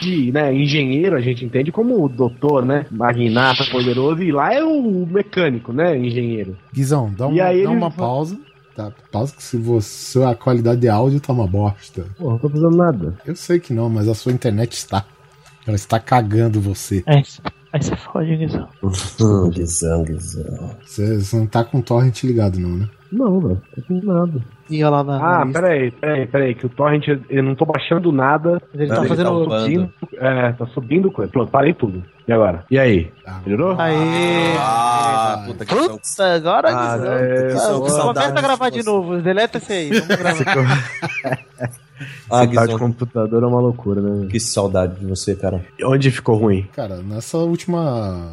de né, engenheiro, a gente entende como o doutor, né? Magnata poderoso, e lá é o mecânico, né? Engenheiro. Guizão, dá, uma, aí dá uma va- pausa. Tá, pausa que se você, a qualidade de áudio tá uma bosta. Pô, não tô fazendo nada. Eu sei que não, mas a sua internet está. Ela está cagando você. Aí, aí você fode, Guizão. Guizão, Guizão. Você, você não tá com o torrent ligado, não, né? Não, velho, fazendo nada. E olha lá na. Ah, na peraí, peraí, peraí, que o Torrent, eu não tô baixando nada. Mas ele Não, tá ele fazendo. tá. Subindo, é, tá subindo coisa. Pronto, parei tudo. E agora? E aí? Ah. Melhorou? Aê! Ah, puta que pariu. Putz, agora Ah, é, Começa a gravar de novo. Deleta esse aí. Vamos gravar. Ah, Esse tal de computador é uma loucura, né? que saudade de você, cara. Onde ficou ruim? Cara, nessa última.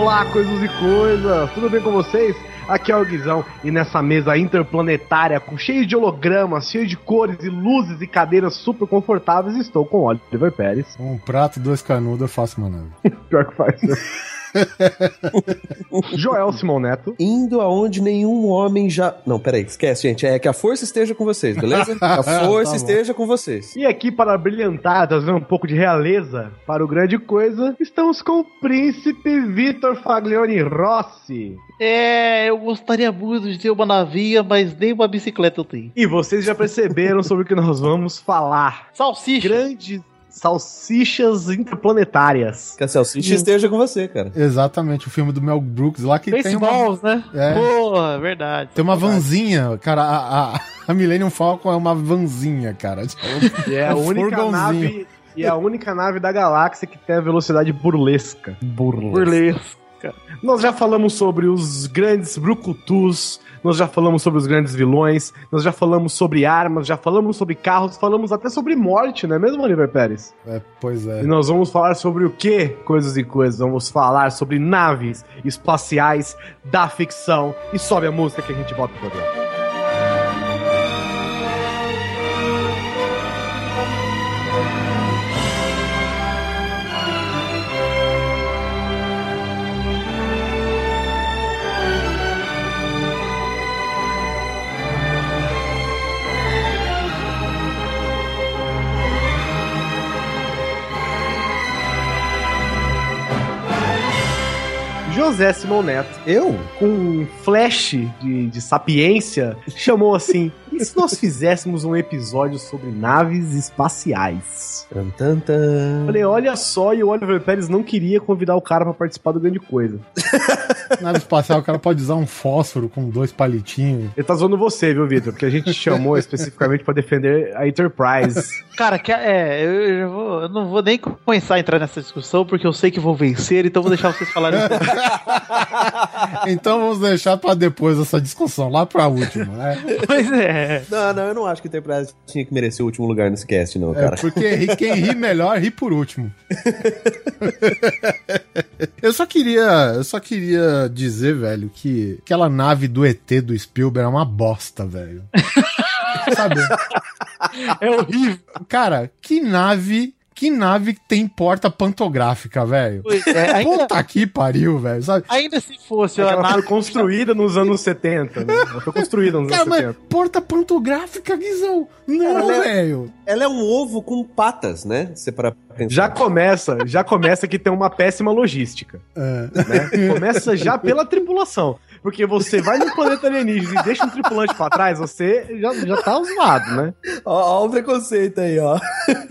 Olá, coisas e coisas! Tudo bem com vocês? Aqui é o Guizão e nessa mesa interplanetária, com cheio de hologramas, cheio de cores e luzes e cadeiras super confortáveis, estou com Oliver Pérez. Um prato, dois canudos, eu faço nave. Pior que faz. né? Joel Simão Neto. Indo aonde nenhum homem já. Não, peraí, esquece, gente. É que a força esteja com vocês, beleza? A força Tá esteja com vocês. E aqui para brilhantar, trazer um pouco de realeza para o grande coisa, estamos com o príncipe Vitor Faglione Rossi. É, eu gostaria muito de ter uma navinha, mas nem uma bicicleta eu tenho. E vocês já perceberam sobre o que nós vamos falar. Salsicha. Grandes salsichas interplanetárias. Que a salsicha esteja com você, cara. Exatamente, o filme do Mel Brooks lá que tem uma, Baseballs, né? É. Porra, verdade. tem uma vanzinha, cara. A, a, a Millennium Falcon é uma vanzinha, cara. E é a única nave. E é a única nave da galáxia que tem a velocidade burlesca. Burlesco. Nós já falamos sobre os grandes brucutus, nós já falamos sobre os grandes vilões, nós já falamos sobre armas, já falamos sobre carros, falamos até sobre morte, não é mesmo, Oliver Pérez? É, pois é. E nós vamos falar sobre o que? Coisas e coisas. Vamos falar sobre naves espaciais da ficção. E sobe a música que a gente bota pro programa. José Simão Neto, Eu? com um flash de, de sapiência, chamou assim: e se nós fizéssemos um episódio sobre naves espaciais? Tan, tan, tan. Falei, olha só, e o Oliver Pérez não queria convidar o cara pra participar do grande coisa. Nave espacial, o cara pode usar um fósforo com dois palitinhos. Ele tá zoando você, viu, Vitor? Porque a gente chamou especificamente pra defender a Enterprise. Cara, que, é, eu, eu vou- eu não vou nem começar a entrar nessa discussão, porque eu sei que vou vencer, então vou deixar vocês falarem. Então vamos deixar pra depois essa discussão, lá pra última, né? pois é. Não, não, eu não acho que o Enterprise tinha que merecer o último lugar nesse cast, não, É, cara. porque ri- quem ri melhor, ri por último. eu só queria, eu só queria dizer, velho, que aquela nave do ET do Spielberg é uma bosta, velho. Sabe? É horrível. Cara, que nave, que nave tem porta pantográfica, velho? É, ainda, Puta que pariu, velho, sabe? ainda se fosse É ela foi nave. construída nos anos 70, né? Ela foi construída nos Cara, anos mas 70. porta pantográfica, Guizão? Não, ela é- velho. Ela é um ovo com patas, né? Se para pensar. Já começa, já começa que tem uma péssima logística. É. né? Começa já pela tripulação. Porque você vai no planeta alienígena e deixa um tripulante pra trás, você já, já tá zoado, né? Ó, ó o preconceito aí, ó.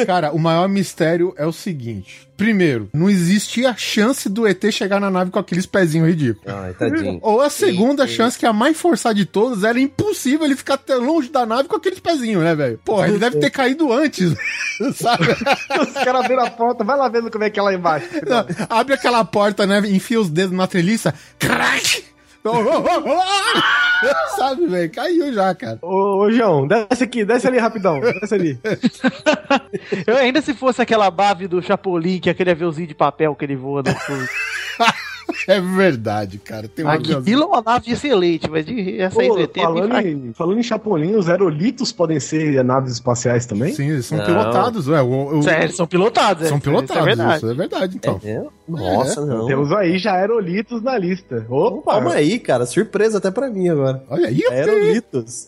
Cara, o maior mistério é o seguinte. Primeiro, não existia chance do ET chegar na nave com aqueles pezinhos ridículos. Ai, tadinho. Ou a segunda sim. chance, que é a mais forçada de todas, era impossível ele ficar tão longe da nave com aqueles pezinhos, né, velho? Porra, ele deve ter caído antes, sabe? Os caras abriram a porta, vai lá vendo como é que é lá embaixo. Não, abre aquela porta, né? Enfia os dedos na treliça. Crack! Sabe, velho? Caiu já, cara. Ô, ô, João, desce aqui, desce ali rapidão. Desce ali. Eu ainda se fosse aquela bave do Chapolin, que é aquele aviãozinho de papel que ele voa no fogo. É verdade, cara. Tem um aviãozinho. Aquilo é uma nave excelente, mas de essa Pô, ET é falando, fraca. em, falando em Chapolin, os aerolitos podem ser naves espaciais também? Sim, eles são Não. pilotados, ué. O, o- Sério, são pilotados, são é, pilotados, Isso é verdade. isso é verdade, então. É? Nossa, não. Temos aí já aerolitos na lista. Opa! Calma aí, cara. Surpresa até pra mim agora. Olha aí, Aerolitos.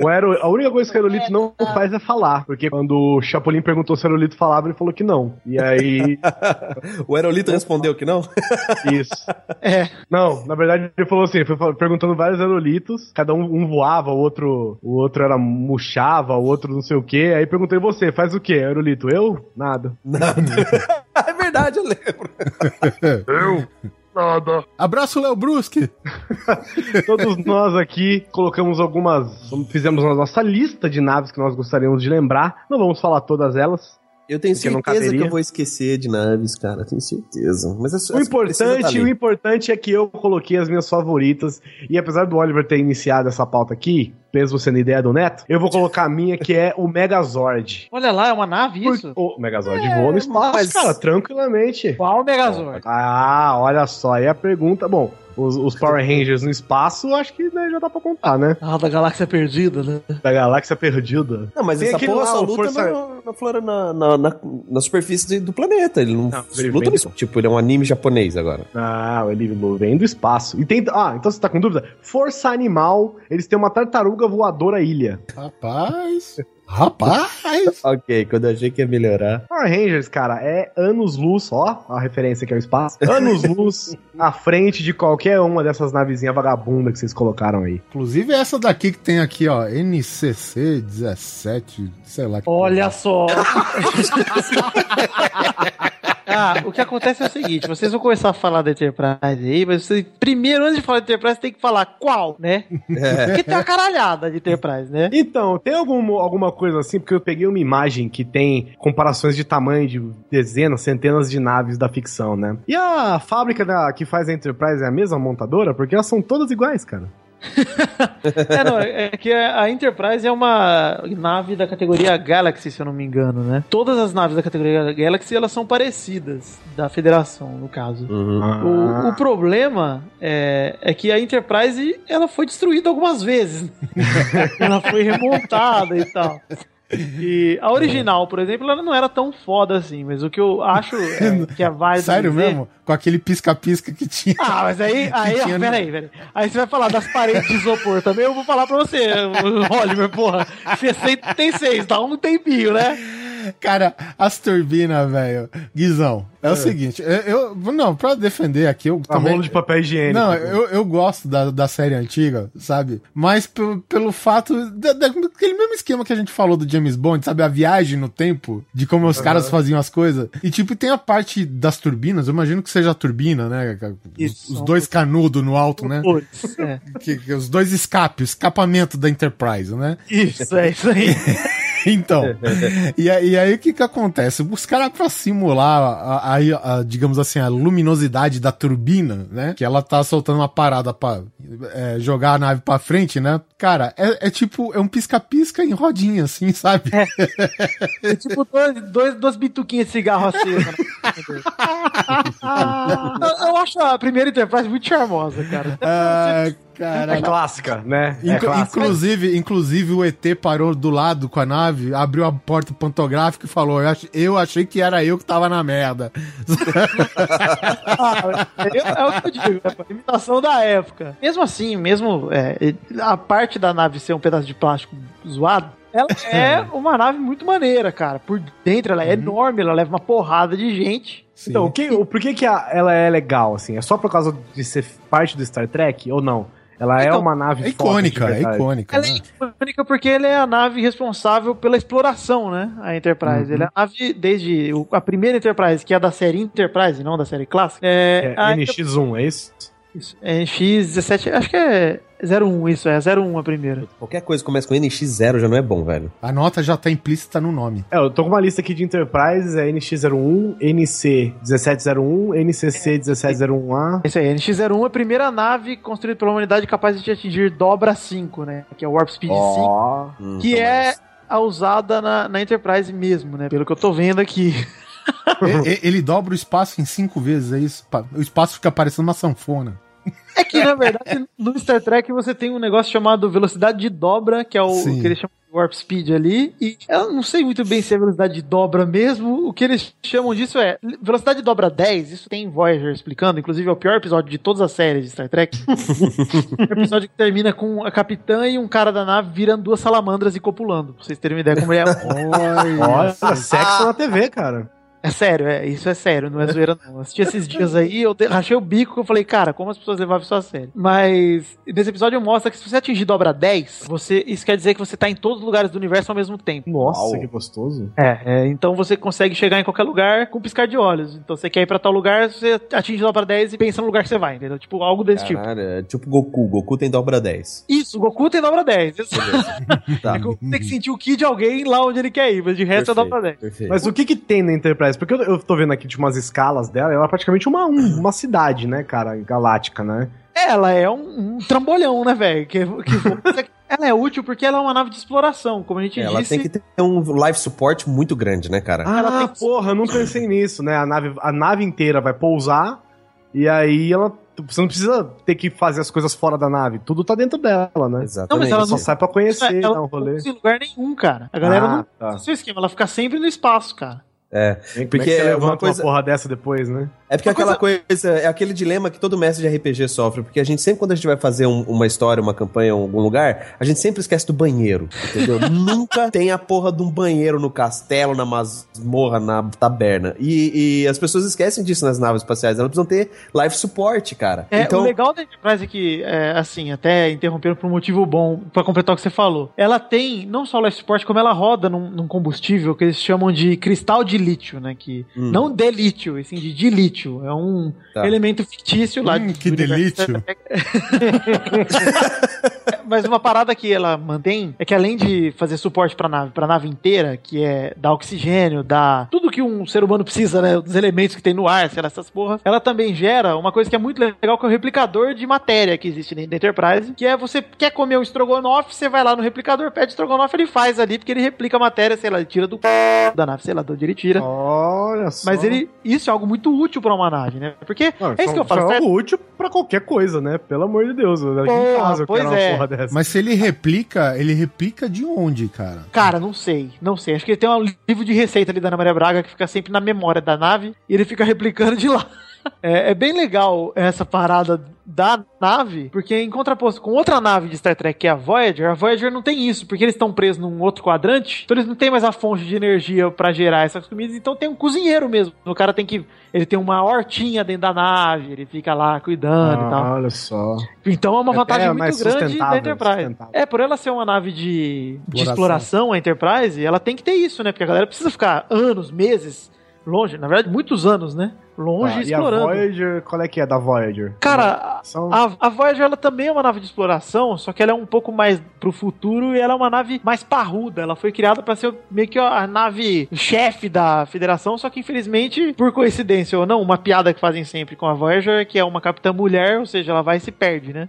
O aero, a única coisa que o aerolito não faz é falar. Porque quando o Chapolin perguntou se o aerolito falava, ele falou que não. E aí, O Aerolito respondeu que não? isso. É. Não, na verdade ele falou assim, foi perguntando vários aerolitos, cada um, um voava, o outro, o outro era murchava, o outro não sei o que. Aí perguntei você, faz o que, aerolito? Eu? Nada. Nada. é verdade, eu lembro. Abraço, Léo Brusque. Todos nós aqui colocamos algumas, fizemos a nossa lista de naves que nós gostaríamos de lembrar. Não vamos falar todas elas. Eu tenho certeza que eu vou esquecer de naves, cara. Tenho certeza. Mas é só- O precisa tá importante, o importante é que eu coloquei as minhas favoritas. E apesar do Oliver ter iniciado essa pauta aqui, mesmo sendo ideia do Neto, eu vou colocar a minha, que é o Megazord. Olha lá, é uma nave isso? O Megazord voa no espaço, mas- cara, tranquilamente. Qual Megazord? Ah, olha só, aí a pergunta, bom, os, os Power Rangers no espaço, acho que né, já dá pra contar, né? Ah, da galáxia perdida, né? Da galáxia perdida. Não, mas Tem essa aquele porra só o luta Força- na, na, flora, na, na, na, na superfície do planeta. Ele não, Não, ele luta vem no Tipo, ele é um anime japonês agora. Ah, ele vem do espaço. E tem. Ah, então você tá com dúvida? Força Animal, eles têm uma tartaruga voadora ilha. Rapaz. Rapaz. Ok, quando eu achei que ia melhorar. Power Rangers, cara, é anos-luz, ó, a referência que é o espaço. Anos-luz à frente de qualquer uma dessas navezinhas vagabunda que vocês colocaram aí. Inclusive essa daqui que tem aqui, ó. NCC 17, sei lá. que Olha só. Ah, o que acontece é o seguinte, vocês vão começar a falar da Enterprise aí, mas vocês, primeiro, antes de falar de Enterprise, tem que falar qual, né? É. Porque tem uma caralhada de Enterprise, né? Então, tem algum, alguma coisa assim? Porque eu peguei uma imagem que tem comparações de tamanho de dezenas, centenas de naves da ficção, né? E a fábrica da, que faz a Enterprise é a mesma montadora? Porque elas são todas iguais, cara. É, não, é que a Enterprise é uma nave da categoria Galaxy, se eu não me engano, né? Todas as naves da categoria Galaxy, elas são parecidas, da Federação, no caso. Uhum. O, o problema é, é que a Enterprise ela foi destruída algumas vezes. ela foi remontada e tal. E a original, por exemplo, ela não era tão foda assim, mas o que eu acho é, que é válido. Sério dizer- mesmo? Com aquele pisca-pisca que tinha. Ah, mas aí, aí, ó, no- peraí, peraí. Aí você vai falar das paredes de isopor também, eu vou falar pra você, Oliver, porra. 66, dá um tempinho, né? Cara, as turbinas, velho. Guizão, é, o seguinte, eu, eu- Não, pra defender aqui, eu A também. rolo de papel higiênico. Não, eu, eu gosto da, da série antiga, sabe? Mas pelo, pelo fato. da- da- daquele mesmo esquema que a gente falou do James Bond, sabe? A viagem no tempo, de como os caras faziam as coisas. E tipo, tem a parte das turbinas, eu imagino que seja a turbina, né? Os, Isso. os dois canudos no alto, né? Putz, é. Que, que os dois escapes, o escapamento da Enterprise, né? Isso, é isso aí. Então, e, aí- e aí o que que acontece? Os caras pra simular, a, a- a, digamos assim, a luminosidade da turbina, né? Que ela tá soltando uma parada pra é, jogar a nave pra frente, né? Cara, é, é tipo, é um pisca-pisca em rodinha, assim, sabe? É tipo dois, dois, duas bituquinhas de cigarro aceso. né? eu, eu acho a primeira Enterprise muito charmosa, cara. Ah, É clássica, né? É Inclu- clássica. inclusive, inclusive o ET parou do lado com a nave, abriu a porta pantográfica e falou: eu, ach- eu achei que era eu que tava na merda. Ah, é, o que eu digo, é imitação da época. Mesmo assim, mesmo é, a parte da nave ser um pedaço de plástico zoado, ela é uma nave muito maneira, cara. Por dentro ela é enorme, ela leva uma porrada de gente. Sim. Então, o que, o, por que, que a- ela é legal, assim? É só por causa de ser parte do Star Trek ou não? Ela é Então, uma nave é icônica, é verdade. icônica. Ela né? é icônica porque ela é a nave responsável pela exploração, né? A Enterprise. Uhum. Ela é a nave, desde o- a primeira Enterprise, que é da série Enterprise, não da série clássica. É, É, a NX1, é isso? Isso, é X17, acho que é 01, isso, é 01 a primeira. Qualquer coisa que começa com NX0 já não é bom, velho. A nota já tá implícita no nome. É, eu tô com uma lista aqui de Enterprise, é NX01, NC1701, NCC1701A. Isso aí, NX-01 é a primeira nave construída pela humanidade capaz de atingir dobra 5, né? Que é o Warp Speed 5, Hum, que então, é mas- a usada na, na Enterprise mesmo, né? Pelo que eu tô vendo aqui. Ele dobra o espaço em cinco vezes, é isso? O espaço fica parecendo uma sanfona. É que, na verdade, no Star Trek você tem um negócio chamado velocidade de dobra, que é o Sim. que eles chamam de Warp Speed ali. E eu não sei muito bem se é velocidade de dobra mesmo. O que eles chamam disso é velocidade de dobra 10. Isso tem em Voyager explicando. Inclusive, é o pior episódio de todas as séries de Star Trek. o episódio que termina com a capitã e um cara da nave virando duas salamandras e copulando. Pra vocês terem uma ideia como ele é. Olha, sexo na TV, cara. É sério, é, isso é sério, não é zoeira não. Eu assisti esses dias aí, eu rachei o bico que eu falei, cara, como as pessoas levavam isso a sério. Mas nesse episódio mostra que se você atingir dobra 10, você, isso quer dizer que você tá em todos os lugares do universo ao mesmo tempo. Nossa, Uau. que gostoso. É, é, então você consegue chegar em qualquer lugar com um piscar de olhos. Então você quer ir pra tal lugar, você atinge dobra 10 e pensa no lugar que você vai, entendeu? Tipo, algo desse tipo. Caralho, é tipo Goku. Goku tem dobra 10. Isso, Goku tem dobra 10. Isso. Tá. É que tem que sentir o ki de alguém lá onde ele quer ir, mas de resto é dobra 10. Perfeito. Mas o que que tem na Enterprise? Porque eu, eu tô vendo aqui de umas escalas dela, ela é praticamente uma, um- uma cidade, né, cara, galáctica, né? Ela é um, um trambolhão, né, velho? Que, que, ela é útil porque ela é uma nave de exploração, como a gente Ela disse. tem que ter um life support muito grande, né, cara? Ah, Ela tem que- porra, eu não pensei nisso, né? A nave, a nave inteira vai pousar e aí ela. Você não precisa ter que fazer as coisas fora da nave. Tudo tá dentro dela, né? Exatamente. Não, mas ela Só sai pra conhecer, ela dar um não rolê. usa em lugar nenhum, cara. A galera Ah, não. tá. Esse é o esquema, ela fica sempre no espaço, cara. É, Como é que Porque você é levanta uma coisa- uma porra dessa depois, né? É porque Uma aquela coisa... é aquele dilema que todo mestre de RPG sofre, porque a gente sempre, quando a gente vai fazer um- uma história, uma campanha em algum lugar, a gente sempre esquece do banheiro, entendeu? Nunca tem a porra de um banheiro no castelo, na masmorra, na taberna. E, e as pessoas esquecem disso nas naves espaciais, elas precisam ter life support, cara. É, então, O legal da Enterprise é que, é, assim, até interrompendo por um motivo bom, pra completar o que você falou, ela tem não só o life support, como ela roda num, num combustível que eles chamam de cristal de lítio, né? Que Hum. não de lítio, e sim de dilítio. É um Tá. elemento fictício lá. Hum, de- que delítio. Mas uma parada que ela mantém é que além de fazer suporte pra nave, pra nave inteira, que é dar oxigênio, dar tudo que um ser humano precisa, né, dos elementos que tem no ar, sei lá, essas porras, ela também gera uma coisa que é muito legal, que é o replicador de matéria que existe dentro da Enterprise, que é você quer comer um estrogonofe, você vai lá no replicador, pede estrogonofe, ele faz ali, porque ele replica a matéria, sei lá, ele tira do da nave, sei lá, de onde ele tira. Olha só. Mas ele, isso é algo muito útil pra uma nave, né? Porque Não, é isso que eu falo. É algo útil pra qualquer coisa, né? Pelo amor de Deus. Aqui em casa eu pois quero uma é. porra dessa. Mas se ele replica, ele replica de onde, cara? Cara, não sei, não sei. Acho que ele tem um livro de receita ali da Ana Maria Braga que fica sempre na memória da nave e ele fica replicando de lá. É, é bem legal essa parada da nave, porque em contraposto com outra nave de Star Trek, que é a Voyager, a Voyager não tem isso, porque eles estão presos num outro quadrante, então eles não têm mais a fonte de energia pra gerar essas comidas, então tem um cozinheiro mesmo. O cara tem que. Ele tem uma hortinha dentro da nave, ele fica lá cuidando e tal. Ah, olha só. Então é uma É vantagem mais muito grande da Enterprise. É, por ela ser uma nave de, de exploração, a Enterprise, ela tem que ter isso, né? Porque a galera precisa ficar anos, meses longe, na verdade, muitos anos, né? Longe Tá, e a explorando. Voyager, qual é que é da Voyager? Cara, São- a, a Voyager ela também é uma nave de exploração, só que ela é um pouco mais pro futuro e ela é uma nave mais parruda. Ela foi criada para ser meio que a nave chefe da Federação, só que infelizmente, por coincidência ou não, uma piada que fazem sempre com a Voyager é que é uma capitã mulher, ou seja, ela vai e se perde, né?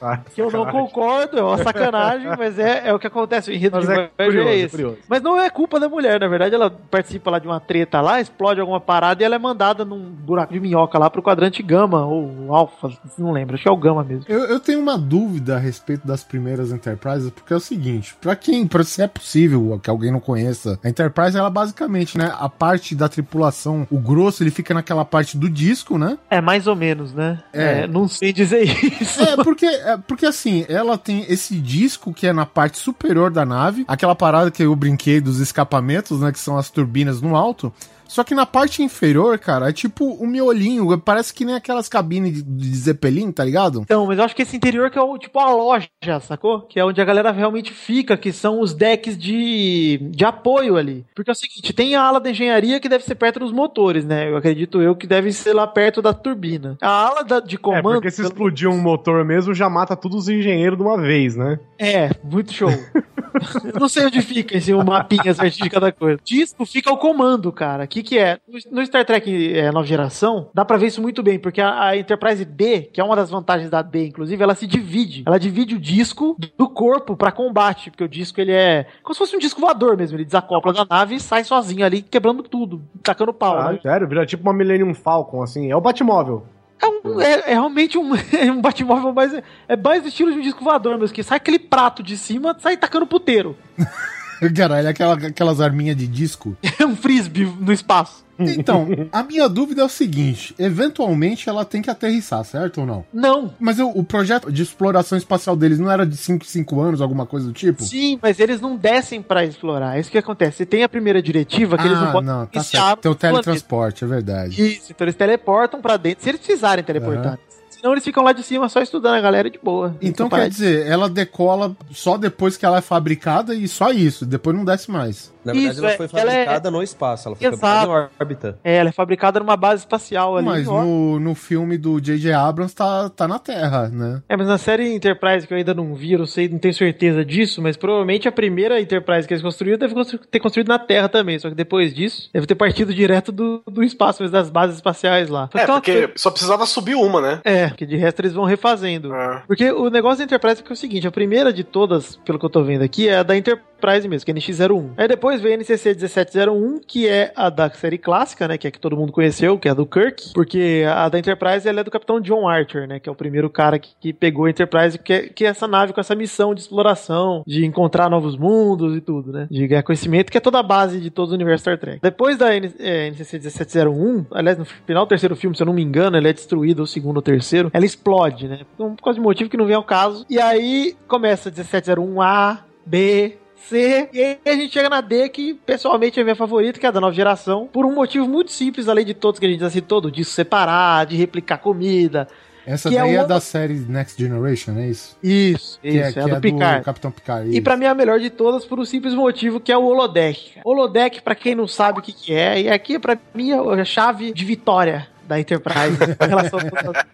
Ah, Que eu não concordo, é uma sacanagem, mas é, é o que acontece. O enredo Mas de é Voyager curioso, é é esse. curioso. Mas não é culpa da mulher, na verdade, ela participa lá de uma treta lá, explode alguma parada e ela é mandada num buraco de minhoca lá pro quadrante gama ou alfa, não lembro, acho que é o gama mesmo. Eu, eu tenho uma dúvida a respeito das primeiras Enterprises, porque é o seguinte, pra quem, pra, se é possível que alguém não conheça, a Enterprise, ela basicamente, né, a parte da tripulação, o grosso, ele fica naquela parte do disco, né? É mais ou menos, né? É. É, não sei dizer isso. É, porque, é, porque assim, ela tem esse disco que é na parte superior da nave, aquela parada que eu brinquei dos escapamentos, né, que são as turbinas no alto, Só que na parte inferior, cara, é tipo um miolinho. Parece que nem aquelas cabines de, de Zeppelin, tá ligado? Então, mas eu acho que esse interior que é o, tipo a loja, sacou? Que é onde a galera realmente fica, que são os decks de, de apoio ali. Porque é o seguinte, tem a ala da engenharia que deve ser perto dos motores, né? Eu acredito eu que deve ser lá perto da turbina. A ala da, de É, comando... porque se explodir um motor mesmo, já mata todos os engenheiros de uma vez, né? É, muito show. Eu não sei onde fica esse um mapinha certinho de cada coisa. Disco fica o comando, cara. O que, que é? No- Star Trek é, Nova Geração, dá pra ver isso muito bem, porque a, a Enterprise D, que é uma das vantagens da D, inclusive, ela se divide. Ela divide o disco do corpo pra combate, porque o disco ele é como se fosse um disco voador mesmo. Ele desacopla da nave e sai sozinho ali, quebrando tudo, tacando pau. Ah, né? sério, vira tipo uma Millennium Falcon, assim. É o Batmóvel. É, um- é- é realmente um, é um Batmóvel, mas é, é mais do estilo de um disco voador mesmo, que sai aquele prato de cima, sai tacando puteiro. Caralho, aquela, aquelas arminhas de disco. É um frisbee no espaço. Então, a minha dúvida é o seguinte: eventualmente ela tem que aterrissar, certo ou não? Não. Mas o, o projeto de exploração espacial deles não era de 5 5 anos, alguma coisa do tipo? Sim, mas eles não descem pra explorar. É isso que acontece. Você tem a primeira diretiva que eles não ah, podem não, tá certo. Tem o no planeta. teletransporte, é verdade. Isso, então eles teleportam pra dentro, se eles precisarem teleportar. Senão eles ficam lá de cima só estudando a galera de boa. Então quer dizer, ela decola só depois que ela é fabricada e só isso, depois não desce mais. Na verdade, Isso, ela é- foi ela é- fabricada no espaço, ela foi Exato. fabricada em órbita. É, ela é fabricada numa base espacial ali. Mas no, no filme do J.J. Abrams tá, tá na Terra, né? É, mas na série Enterprise que eu ainda não vi, eu não sei, não tenho certeza disso, mas provavelmente a primeira Enterprise que eles construíram deve constru- ter construído na Terra também, só que depois disso deve ter partido direto do, do espaço, mas das bases espaciais lá. É, porque só precisava subir uma, né? É, que de resto eles vão refazendo. É. Porque o negócio da Enterprise é, o seguinte, a primeira de todas, pelo que eu tô vendo aqui, é a da Enterprise mesmo, que é a NX-01. Aí depois vem a NCC 1701, que é a da série clássica, né, que é que todo mundo conheceu, que é a do Kirk, porque a da Enterprise ela é do Capitão John Archer, né, que é o primeiro cara que, que pegou a Enterprise, que é, que é essa nave com essa missão de exploração, de encontrar novos mundos e tudo, né, de ganhar conhecimento, que é toda a base de todo o universo Star Trek. Depois da N- é, NCC 1701, aliás, no final do terceiro filme, se eu não me engano, ela é destruída, ou segundo ou terceiro, ela explode, né, por causa de motivo que não vem ao caso. E aí começa 1701A, B, C, e aí a gente chega na D, que pessoalmente é a minha favorita, que é a da nova geração, por um motivo muito simples, além de todos que a gente já citou, do disco separar, de replicar comida. Essa é daí é, uma- da série Next Generation, é isso? Isso, Que isso, é, é, que do é Picard. Capitão Picard. E isso. pra mim é a melhor de todas por um simples motivo que é o holodeck. Holodeck, pra quem não sabe o que, que é, e aqui pra mim é a chave de vitória da Enterprise em relação a todas.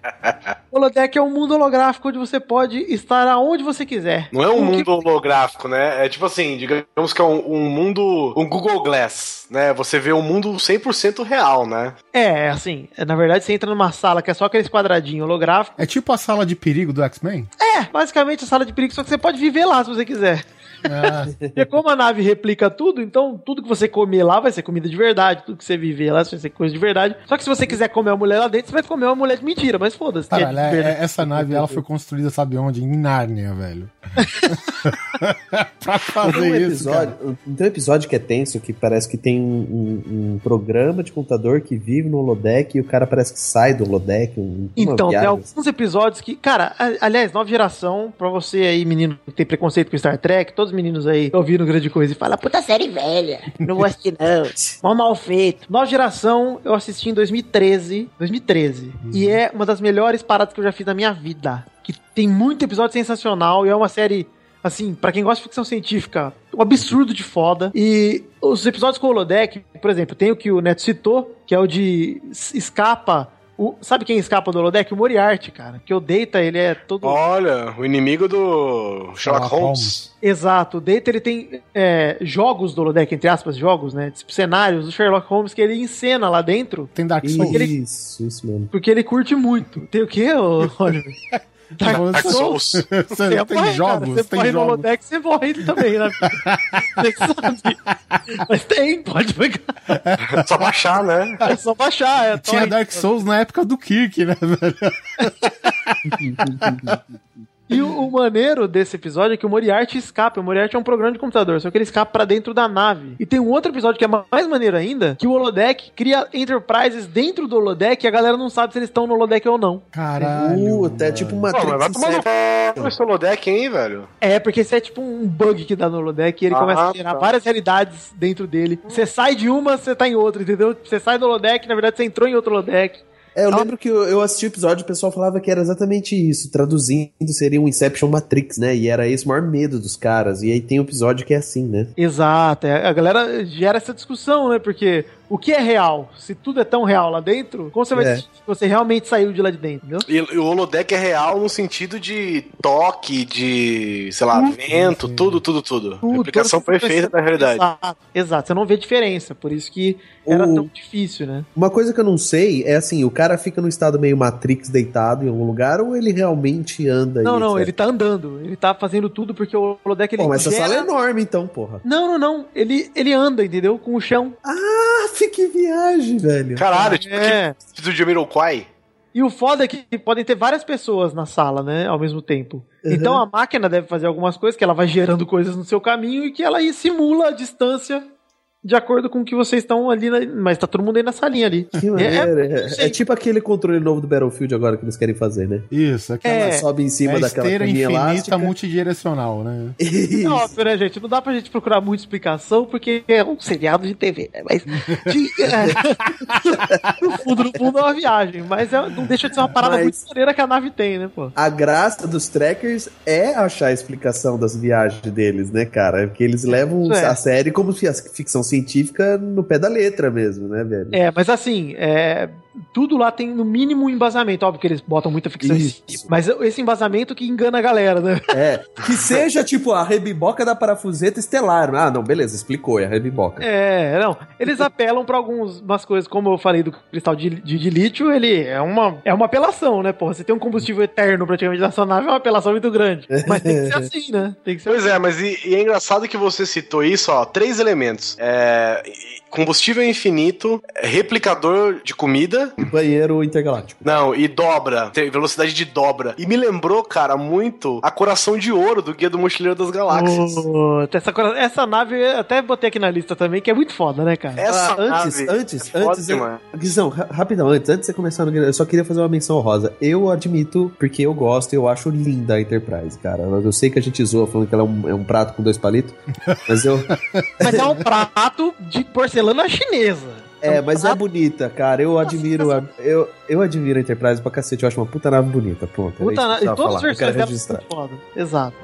Holodeck é um mundo holográfico onde você pode estar aonde você quiser. Não é um O que- mundo holográfico, né? É tipo assim, digamos que é um, um mundo. Um Google Glass, né? Você vê um mundo 100% real, né? É, assim, é, na verdade você entra numa sala que é só aqueles quadradinhos holográficos. É tipo a sala de perigo do X-Men? É, basicamente a sala de perigo, só que você pode viver lá se você quiser. Ah, E como a nave replica tudo, então tudo que você comer lá vai ser comida de verdade, tudo que você viver lá vai ser coisa de verdade. Só que se você quiser comer uma mulher lá dentro, você vai comer uma mulher de mentira, mas foda-se. que é é- essa nave ela foi construída, sabe onde? Em Nárnia, velho. pra Tem fazer um, isso. Cara. episódio, tem um episódio que é tenso, que parece que tem um, um- um programa de computador que vive no holodeck e o cara parece que sai do holodeck. Um, Então, tem viagem. alguns episódios que, cara, a- aliás, nova geração, pra você aí, menino que tem preconceito com Star Trek, todos os meninos aí ouviram grande coisa e falam, puta série velha, não vou assistir não, mó mal feito. Nova geração, eu assisti em 2013, 2013, e é uma das melhores paradas que eu já fiz na minha vida, que tem muito episódio sensacional e é uma série assim, pra quem gosta de ficção científica, um absurdo de foda. E os episódios com o holodeck, por exemplo, tem o que o Neto citou, que é o de escapa. O- sabe quem escapa do holodeck? O Moriarty, cara. Que o Data, ele é todo. Olha, o inimigo do Sherlock Holmes. Exato. O Data, ele tem é, jogos do holodeck, entre aspas, jogos, né? Tipo, cenários do Sherlock Holmes que ele encena lá dentro. Tem Dark Souls. Isso, isso mesmo. Porque ele curte muito. Tem o quê, Oliver? Dark Dark Souls. Você Você tem morre, cara. jogos, Você tem morre no holodeck, você morre também, né? Você sabe. Mas tem, pode pegar. Só baixar, né? É só baixar. É Tinha. Dark Souls na época do Kirk, né, velho? E o, o, maneiro desse episódio é que o Moriarty escapa. O Moriarty é um programa de computador, só que ele escapa para dentro da nave. E tem um outro episódio que é mais maneiro ainda, que o holodeck cria Enterprises dentro do holodeck e a galera não sabe se eles estão no holodeck ou não. Caralho. Uh, é tipo uma Pô, vai tomar esse holodeck, hein, velho? É, porque esse é tipo um bug que dá no holodeck e ele ah, começa a gerar tá. várias realidades dentro dele. Você sai de uma, você tá em outra, entendeu? Você sai do holodeck, na verdade você entrou em outro holodeck. É, eu lembro que eu, assisti o episódio e o pessoal falava que era exatamente isso. Traduzindo, seria um Inception Matrix, né? E era esse o maior medo dos caras. E aí tem um episódio que é assim, né? Exato. É, a galera gera essa discussão, né? Porque o que é real? Se tudo é tão real lá dentro, como você vai é. você realmente saiu de lá de dentro, entendeu? E, o holodeck é real no sentido de toque, de, sei lá, vento, tudo, tudo, tudo. tudo Replicação perfeita da realidade. Exato, exato, você não vê diferença, por isso que era o... tão difícil, né? Uma coisa que eu não sei é assim, o cara fica no estado meio Matrix deitado em algum lugar ou ele realmente anda Não, não, ele tá andando, ele tá fazendo tudo porque o holodeck ele Pô, mas gera... essa sala é enorme então, porra. Não, não, não, ele, ele anda, entendeu? Com o chão. Ah, que viagem, velho. Caralho, tipo, é. tipo do Jamiroquai. E o foda é que podem ter várias pessoas na sala, né, ao mesmo tempo. Uhum. Então a máquina deve fazer algumas coisas, que ela vai gerando coisas no seu caminho e que ela aí simula a distância de acordo com o que vocês estão ali, na... mas tá todo mundo aí nessa linha ali. Que maneiro. É, é, é, tipo aquele controle novo do Battlefield agora que eles querem fazer, né? Isso, aquela é, sobe em cima é daquela esteira infinita elástica. multidirecional, né? Isso. Não, óbvio, né, gente? Não dá pra gente procurar muita explicação porque é um seriado de TV, né? Mas de, é, no fundo, no fundo é uma viagem, mas é, não deixa de ser uma parada mas muito maneira que a nave tem, né, pô? A graça dos trackers é achar a explicação das viagens deles, né, cara? Porque eles levam a série como se a ficção científica científica no pé da letra mesmo, né, velho? É, mas assim, é, tudo lá tem no mínimo um embasamento. Óbvio que eles botam muita ficção Isso. mas esse embasamento que engana a galera, né? É, que seja tipo a rebiboca da parafuseta estelar. Ah, não, beleza, explicou, é a rebiboca. É, não. Eles apelam pra algumas coisas, como eu falei do cristal de, de, de, lítio, ele é uma, é uma apelação, né, porra? Você tem um combustível eterno praticamente na sua nave, é uma apelação muito grande. Mas tem que ser assim, né? Tem que ser pois assim. é, mas e, e, é engraçado que você citou isso, ó, três elementos. É, combustível infinito, replicador de comida. E banheiro intergaláctico. Não, e dobra, tem velocidade de dobra. E me lembrou, cara, muito a Coração de Ouro do Guia do Mochileiro das Galáxias. Oh, essa, essa nave, eu até botei aqui na lista também, que é muito foda, né, cara? Essa ah, antes, nave antes, é antes, eu, Guizão, rapidão, antes, antes de você começar no eu só queria fazer uma menção rosa. Eu admito, porque eu gosto, eu acho linda a Enterprise, cara. Eu sei que a gente zoa falando que ela é um, é um prato com dois palitos, mas eu... mas é um prato de porcelana porcelana chinesa. É, mas é bonita, cara. Eu admiro a, eu, eu admiro a Enterprise pra cacete. Eu acho uma puta nave bonita. Pronto. Puta nave. Todas as versões dela. Exato.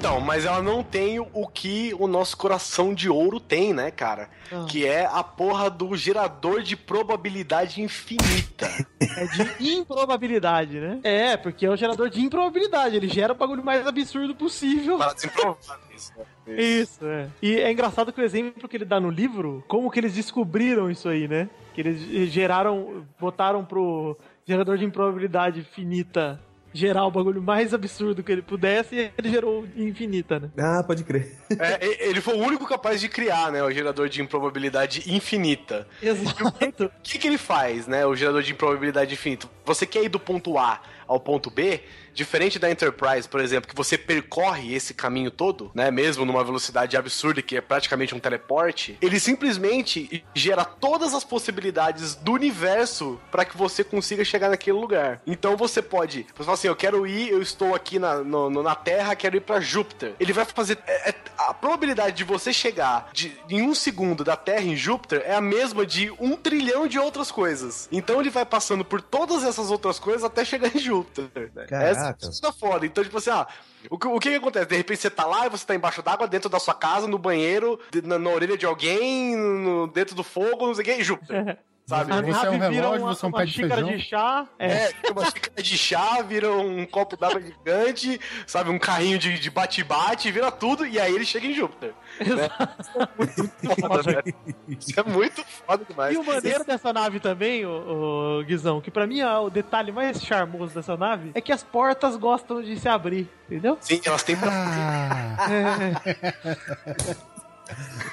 Então, mas ela não tem o que o nosso coração de ouro tem, né, cara? Ah. Que é a porra do gerador de probabilidade infinita. É de improbabilidade, né? É, porque é o gerador de improbabilidade. Ele gera o bagulho mais absurdo possível. Para desimprovar isso. Isso, é. E é engraçado que o exemplo que ele dá no livro, como que eles descobriram isso aí, né? Que eles geraram, botaram pro gerador de improbabilidade finita gerar o bagulho mais absurdo que ele pudesse e ele gerou infinita, né? Ah, pode crer. É, ele foi o único capaz de criar, né, o gerador de improbabilidade infinita. Exato. O que, que ele faz, né, o gerador de improbabilidade infinita? Você quer ir do ponto A ao ponto B, diferente da Enterprise, por exemplo, que você percorre esse caminho todo, né, mesmo numa velocidade absurda que é praticamente um teleporte, ele simplesmente gera todas as possibilidades do universo para que você consiga chegar naquele lugar. Então você pode, você fala assim, eu quero ir, eu estou aqui na, no, na Terra, quero ir para Júpiter. Ele vai fazer é, é, a probabilidade de você chegar de, em um segundo da Terra em Júpiter é a mesma de um trilhão de outras coisas. Então ele vai passando por todas essas outras coisas até chegar em Júpiter. Júpiter. Né? Caraca. Essa é foda. Então, tipo assim, ah, o que, o que acontece? De repente você tá lá e você tá embaixo d'água, dentro da sua casa, no banheiro, na, na orelha de alguém, no, dentro do fogo, não sei o que, e Júpiter. Sabe? Você é um relógio, uma, você é um pé de xícara de chá. É, é uma xícara de chá, vira um copo d'água gigante, sabe? Um carrinho de bate-bate, vira tudo, e aí ele chega em Júpiter. Né? Isso é muito foda, velho. Isso é muito foda demais. E o maneiro dessa nave também, o, o Guizão, que pra mim é o detalhe mais charmoso dessa nave é que as portas gostam de se abrir, entendeu? Sim, elas têm pra. Ah. É.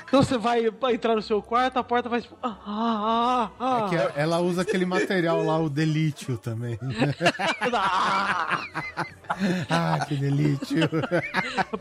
Então você vai entrar no seu quarto, a porta vai tipo. Ah, ah, ah, É que ela usa aquele material lá, o delítio também. ah. ah, que delítio.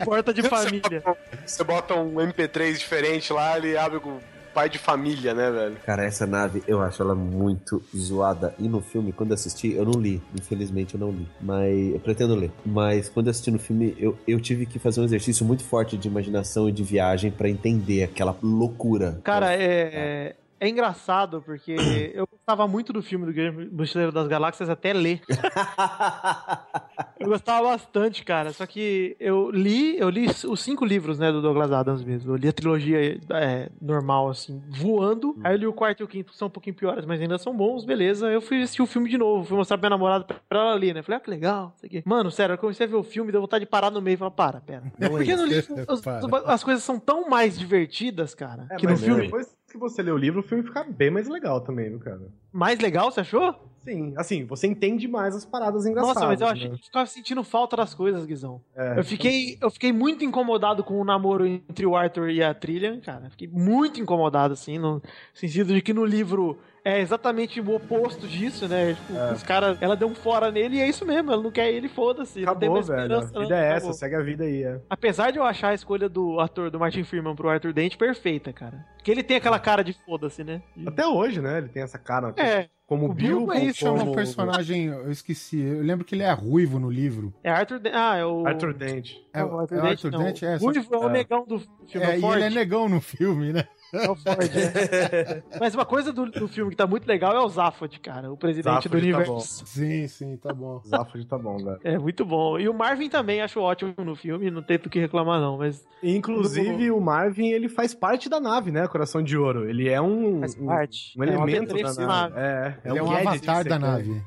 porta de família. Você bota um MP3 diferente lá, ele abre com pai de família, né, velho? Cara, essa nave, eu acho ela muito zoada. E no filme, quando assisti, eu não li. Infelizmente, eu não li. Mas eu pretendo ler. Mas quando eu assisti no filme, eu, eu tive que fazer um exercício muito forte de imaginação e de viagem para entender aquela loucura. Cara, é. É engraçado porque eu gostava muito do filme do Guilherme Mochileiro das Galáxias até ler. eu gostava bastante, cara. Só que eu li, eu li os cinco livros, né, do Douglas Adams mesmo. Eu li a trilogia é, normal, assim, voando. Hum. Aí eu li o quarto e o quinto, que são um pouquinho piores, mas ainda são bons, beleza. Eu fui assistir o filme de novo, fui mostrar pra minha namorada pra ela ali, né? Falei, ah, que legal, isso aqui. Mano, sério, eu comecei a ver o filme, deu vontade de parar no meio e falar, para, pera. Não porque no livro as, as, coisas são tão mais divertidas, cara, é, que no filme. Depois que você lê o livro, o filme fica bem mais legal também, viu, cara? Mais legal, você achou? Sim, assim, você entende mais as paradas engraçadas. Nossa, mas eu achei né? que ficava sentindo falta das coisas, Guizão. É, eu, fiquei, eu fiquei muito incomodado com o namoro entre o Arthur e a Trillian, cara. Fiquei muito incomodado, assim, no sentido de que no livro é exatamente o oposto disso, né? Tipo, é. os caras, ela deu um fora nele e é isso mesmo, ela não quer ele, foda-se. Acabou, velho. A vida é essa, segue a vida aí, é. Apesar de eu achar a escolha do ator, do Martin Freeman pro Arthur Dente perfeita, cara. Porque ele tem aquela cara de foda-se, né? Até hoje, né? Ele tem essa cara. É. Como o Bill, Bill é isso, como... é um personagem, eu esqueci, eu lembro que ele é ruivo no livro. É Arthur Dente. Ah, é o. Arthur Dente. É, o Arthur, é Dente, Arthur Dente, é. Ruivo é o negão do filme. É, e ele é negão no filme, né? É o Ford, é. Mas uma coisa do, do, filme que tá muito legal é o Zaphod, cara, o presidente Zaphod do universo. Tá sim, sim, tá bom. Zaphod tá bom, velho. É muito bom. E o Marvin também acho ótimo no filme, não tem do que reclamar não, mas... Inclusive o Marvin, ele faz parte da nave, né, Coração de Ouro. Ele é um... Faz parte. Um, um é elemento da nave. nave. É, é, um, é um avatar da nave.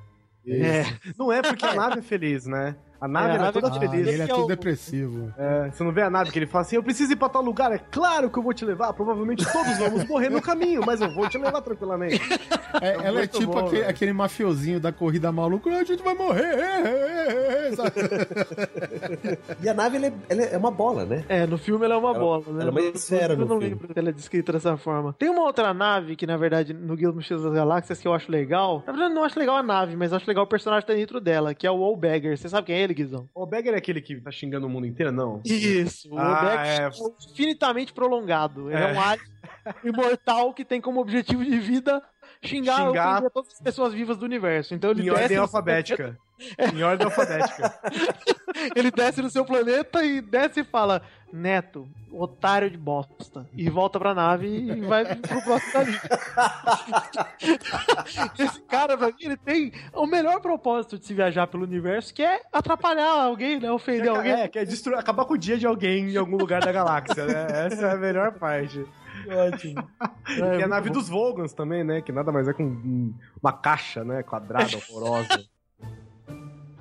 É. Não é porque a nave é feliz, né? A nave é, era toda ah, feliz. Ele é tudo depressivo. É, você não vê a nave que ele fala assim: eu preciso ir pra tal lugar, é claro que eu vou te levar. Provavelmente todos vamos morrer no caminho, mas eu vou te levar tranquilamente. É, é ela é tipo bom, aquele, aquele, mafiosinho da corrida maluca, a gente vai morrer. e a nave ela é, ela é, uma bola, né? É, no filme ela é uma ela, bola, né? Ela é uma esfera, Eu não lembro que ela é descrita dessa forma. Tem uma outra nave que, na verdade, no Guia dos das Galáxias que eu acho legal. Na verdade, não acho legal a nave, mas acho legal o personagem que tá dentro dela, que é o Bagger. Você sabe quem é ele, Guizão? O Bagger é aquele que tá xingando o mundo inteiro? Não. Isso. O ah, é... é infinitamente prolongado. Ele é, é um alien imortal que tem como objetivo de vida xingar, xingar... todas as pessoas vivas do universo. Então ele em ordem alfabética. É. Em ordem alfabética. ele desce no seu planeta e desce e fala: Neto, otário de bosta. E volta pra nave e vai pro próximo caminho. Esse cara, pra mim, ele tem o melhor propósito de se viajar pelo universo, que é atrapalhar alguém, né? Ofender é, alguém. É, que é destruir, acabar com o dia de alguém em algum lugar da galáxia, né? Essa é a melhor parte. Ótimo. É, que é a nave bom. dos Vogons também, né? Que nada mais é com uma caixa, né? Quadrada, horrorosa.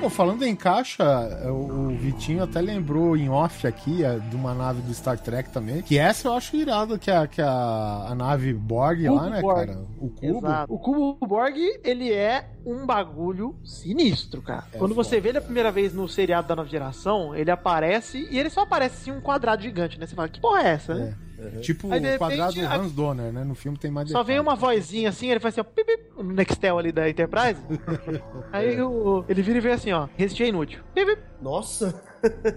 Pô, falando em caixa, o Vitinho até lembrou em off aqui é, de uma nave do Star Trek também. Que essa eu acho irado, que é, que é a, a nave Borg cubo lá, né, Borg. cara? O cubo. Exato. O cubo Borg, ele é um bagulho sinistro, cara. É Quando você vê ele a primeira vez no seriado da nova geração, ele aparece e ele só aparece assim um quadrado gigante, né? Você fala, que porra é essa, né? Uhum. Tipo Aí, o quadrado a... Hans Donner, né? No filme tem mais Só vem uma vozinha assim, ele faz assim, ó, pip, pip, no Nextel ali da Enterprise. aí o, ele vira e vê assim, ó, resistir é inútil. Pip, pip. Nossa!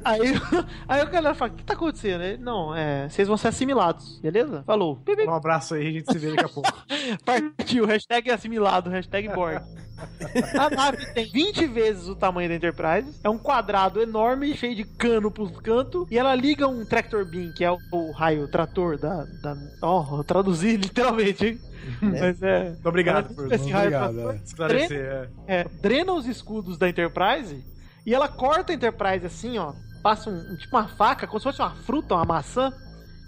Aí, aí o galera fala, o que tá acontecendo? Ele, não, é, vocês vão ser assimilados, beleza? Falou. Um abraço aí, a gente se vê daqui a pouco. Partiu, hashtag assimilado, hashtag Borg. A nave tem 20 vezes o tamanho da Enterprise. É um quadrado enorme, cheio de cano pros cantos. E ela liga um tractor beam, que é o, o raio trator da. da ó, oh, traduzir literalmente, hein? É. Mas é. Muito obrigado por esse raio obrigado. É. esclarecer. Drena, é. é. drena os escudos da Enterprise e ela corta a Enterprise assim, ó. Passa um, tipo uma faca, como se fosse uma fruta, uma maçã.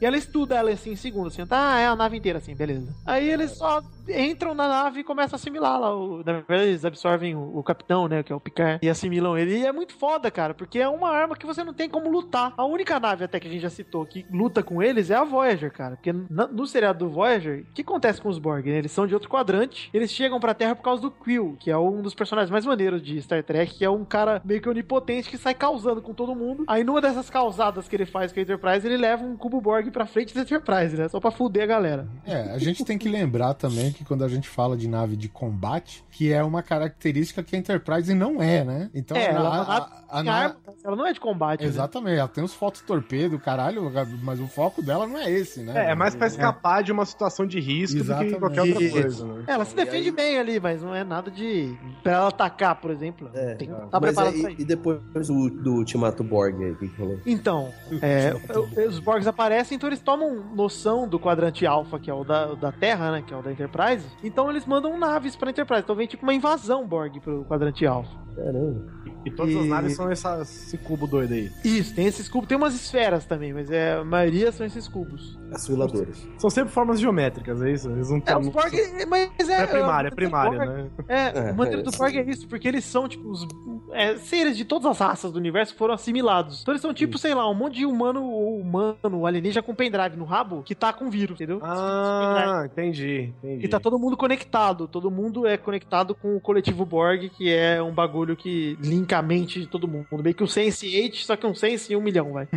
E ela estuda ela assim em segundos, assim, tá, é a nave inteira assim, beleza. Aí eles só entram na nave e começam a assimilar lá. O, na verdade, eles absorvem o, o, capitão, né? Que é o Picard, e assimilam ele. E é muito foda, cara, porque é uma arma que você não tem como lutar. A única nave, até que a gente já citou, que luta com eles é a Voyager, cara. Porque no, no seriado do Voyager, o que acontece com os Borg? Né? Eles são de outro quadrante, eles chegam pra Terra por causa do Quill, que é um dos personagens mais maneiros de Star Trek, que é um cara meio que onipotente que sai causando com todo mundo. Aí numa dessas causadas que ele faz com a Enterprise, ele leva um cubo Borg pra frente da Enterprise, né? Só pra fuder a galera. É, a gente tem que lembrar também que quando a gente fala de nave de combate, que é uma característica que a Enterprise não é, né? Então é, a, ela, a, a, a, arma, ela não é de combate. Né? Exatamente, né? ela tem os fotos torpedo, caralho, mas o foco dela não é esse, né? É, é mais pra escapar é. de uma situação de risco Exatamente. do que qualquer outra coisa, né? Ela se defende aí... bem ali, mas não é nada de. pra ela atacar, por exemplo. É, tem que estar tá preparado E depois do, do Ultimato Borg aí, o que falou? Então, é, os Borgs aparecem, então eles tomam noção do quadrante alfa, que é o da, da Terra, né? Que é o da Enterprise. Então eles mandam naves pra Enterprise. Então vem tipo uma invasão Borg pro quadrante alfa. Caramba. E todas e... as naves são essa, esse cubo doido aí. Isso, tem esses cubos. Tem umas esferas também, mas é, a maioria são esses cubos. Osciladores. São sempre formas geométricas, é isso? Eles não é, os Borg, mas é... É primária, é primária, né? É, é, o maneiro do Borg é isso, porque eles são, tipo, os é, seres de todas as raças do universo foram assimilados. Então eles são tipo, sei lá, um monte de humano ou humano, alienígena com pendrive no rabo que tá com vírus, entendeu? Ah, entendi, entendi. E tá todo mundo conectado. Todo mundo é conectado com o coletivo Borg, que é um bagulho que linka a mente de todo mundo. Meio que um Sense8, só que um Sense em um milhão, vai.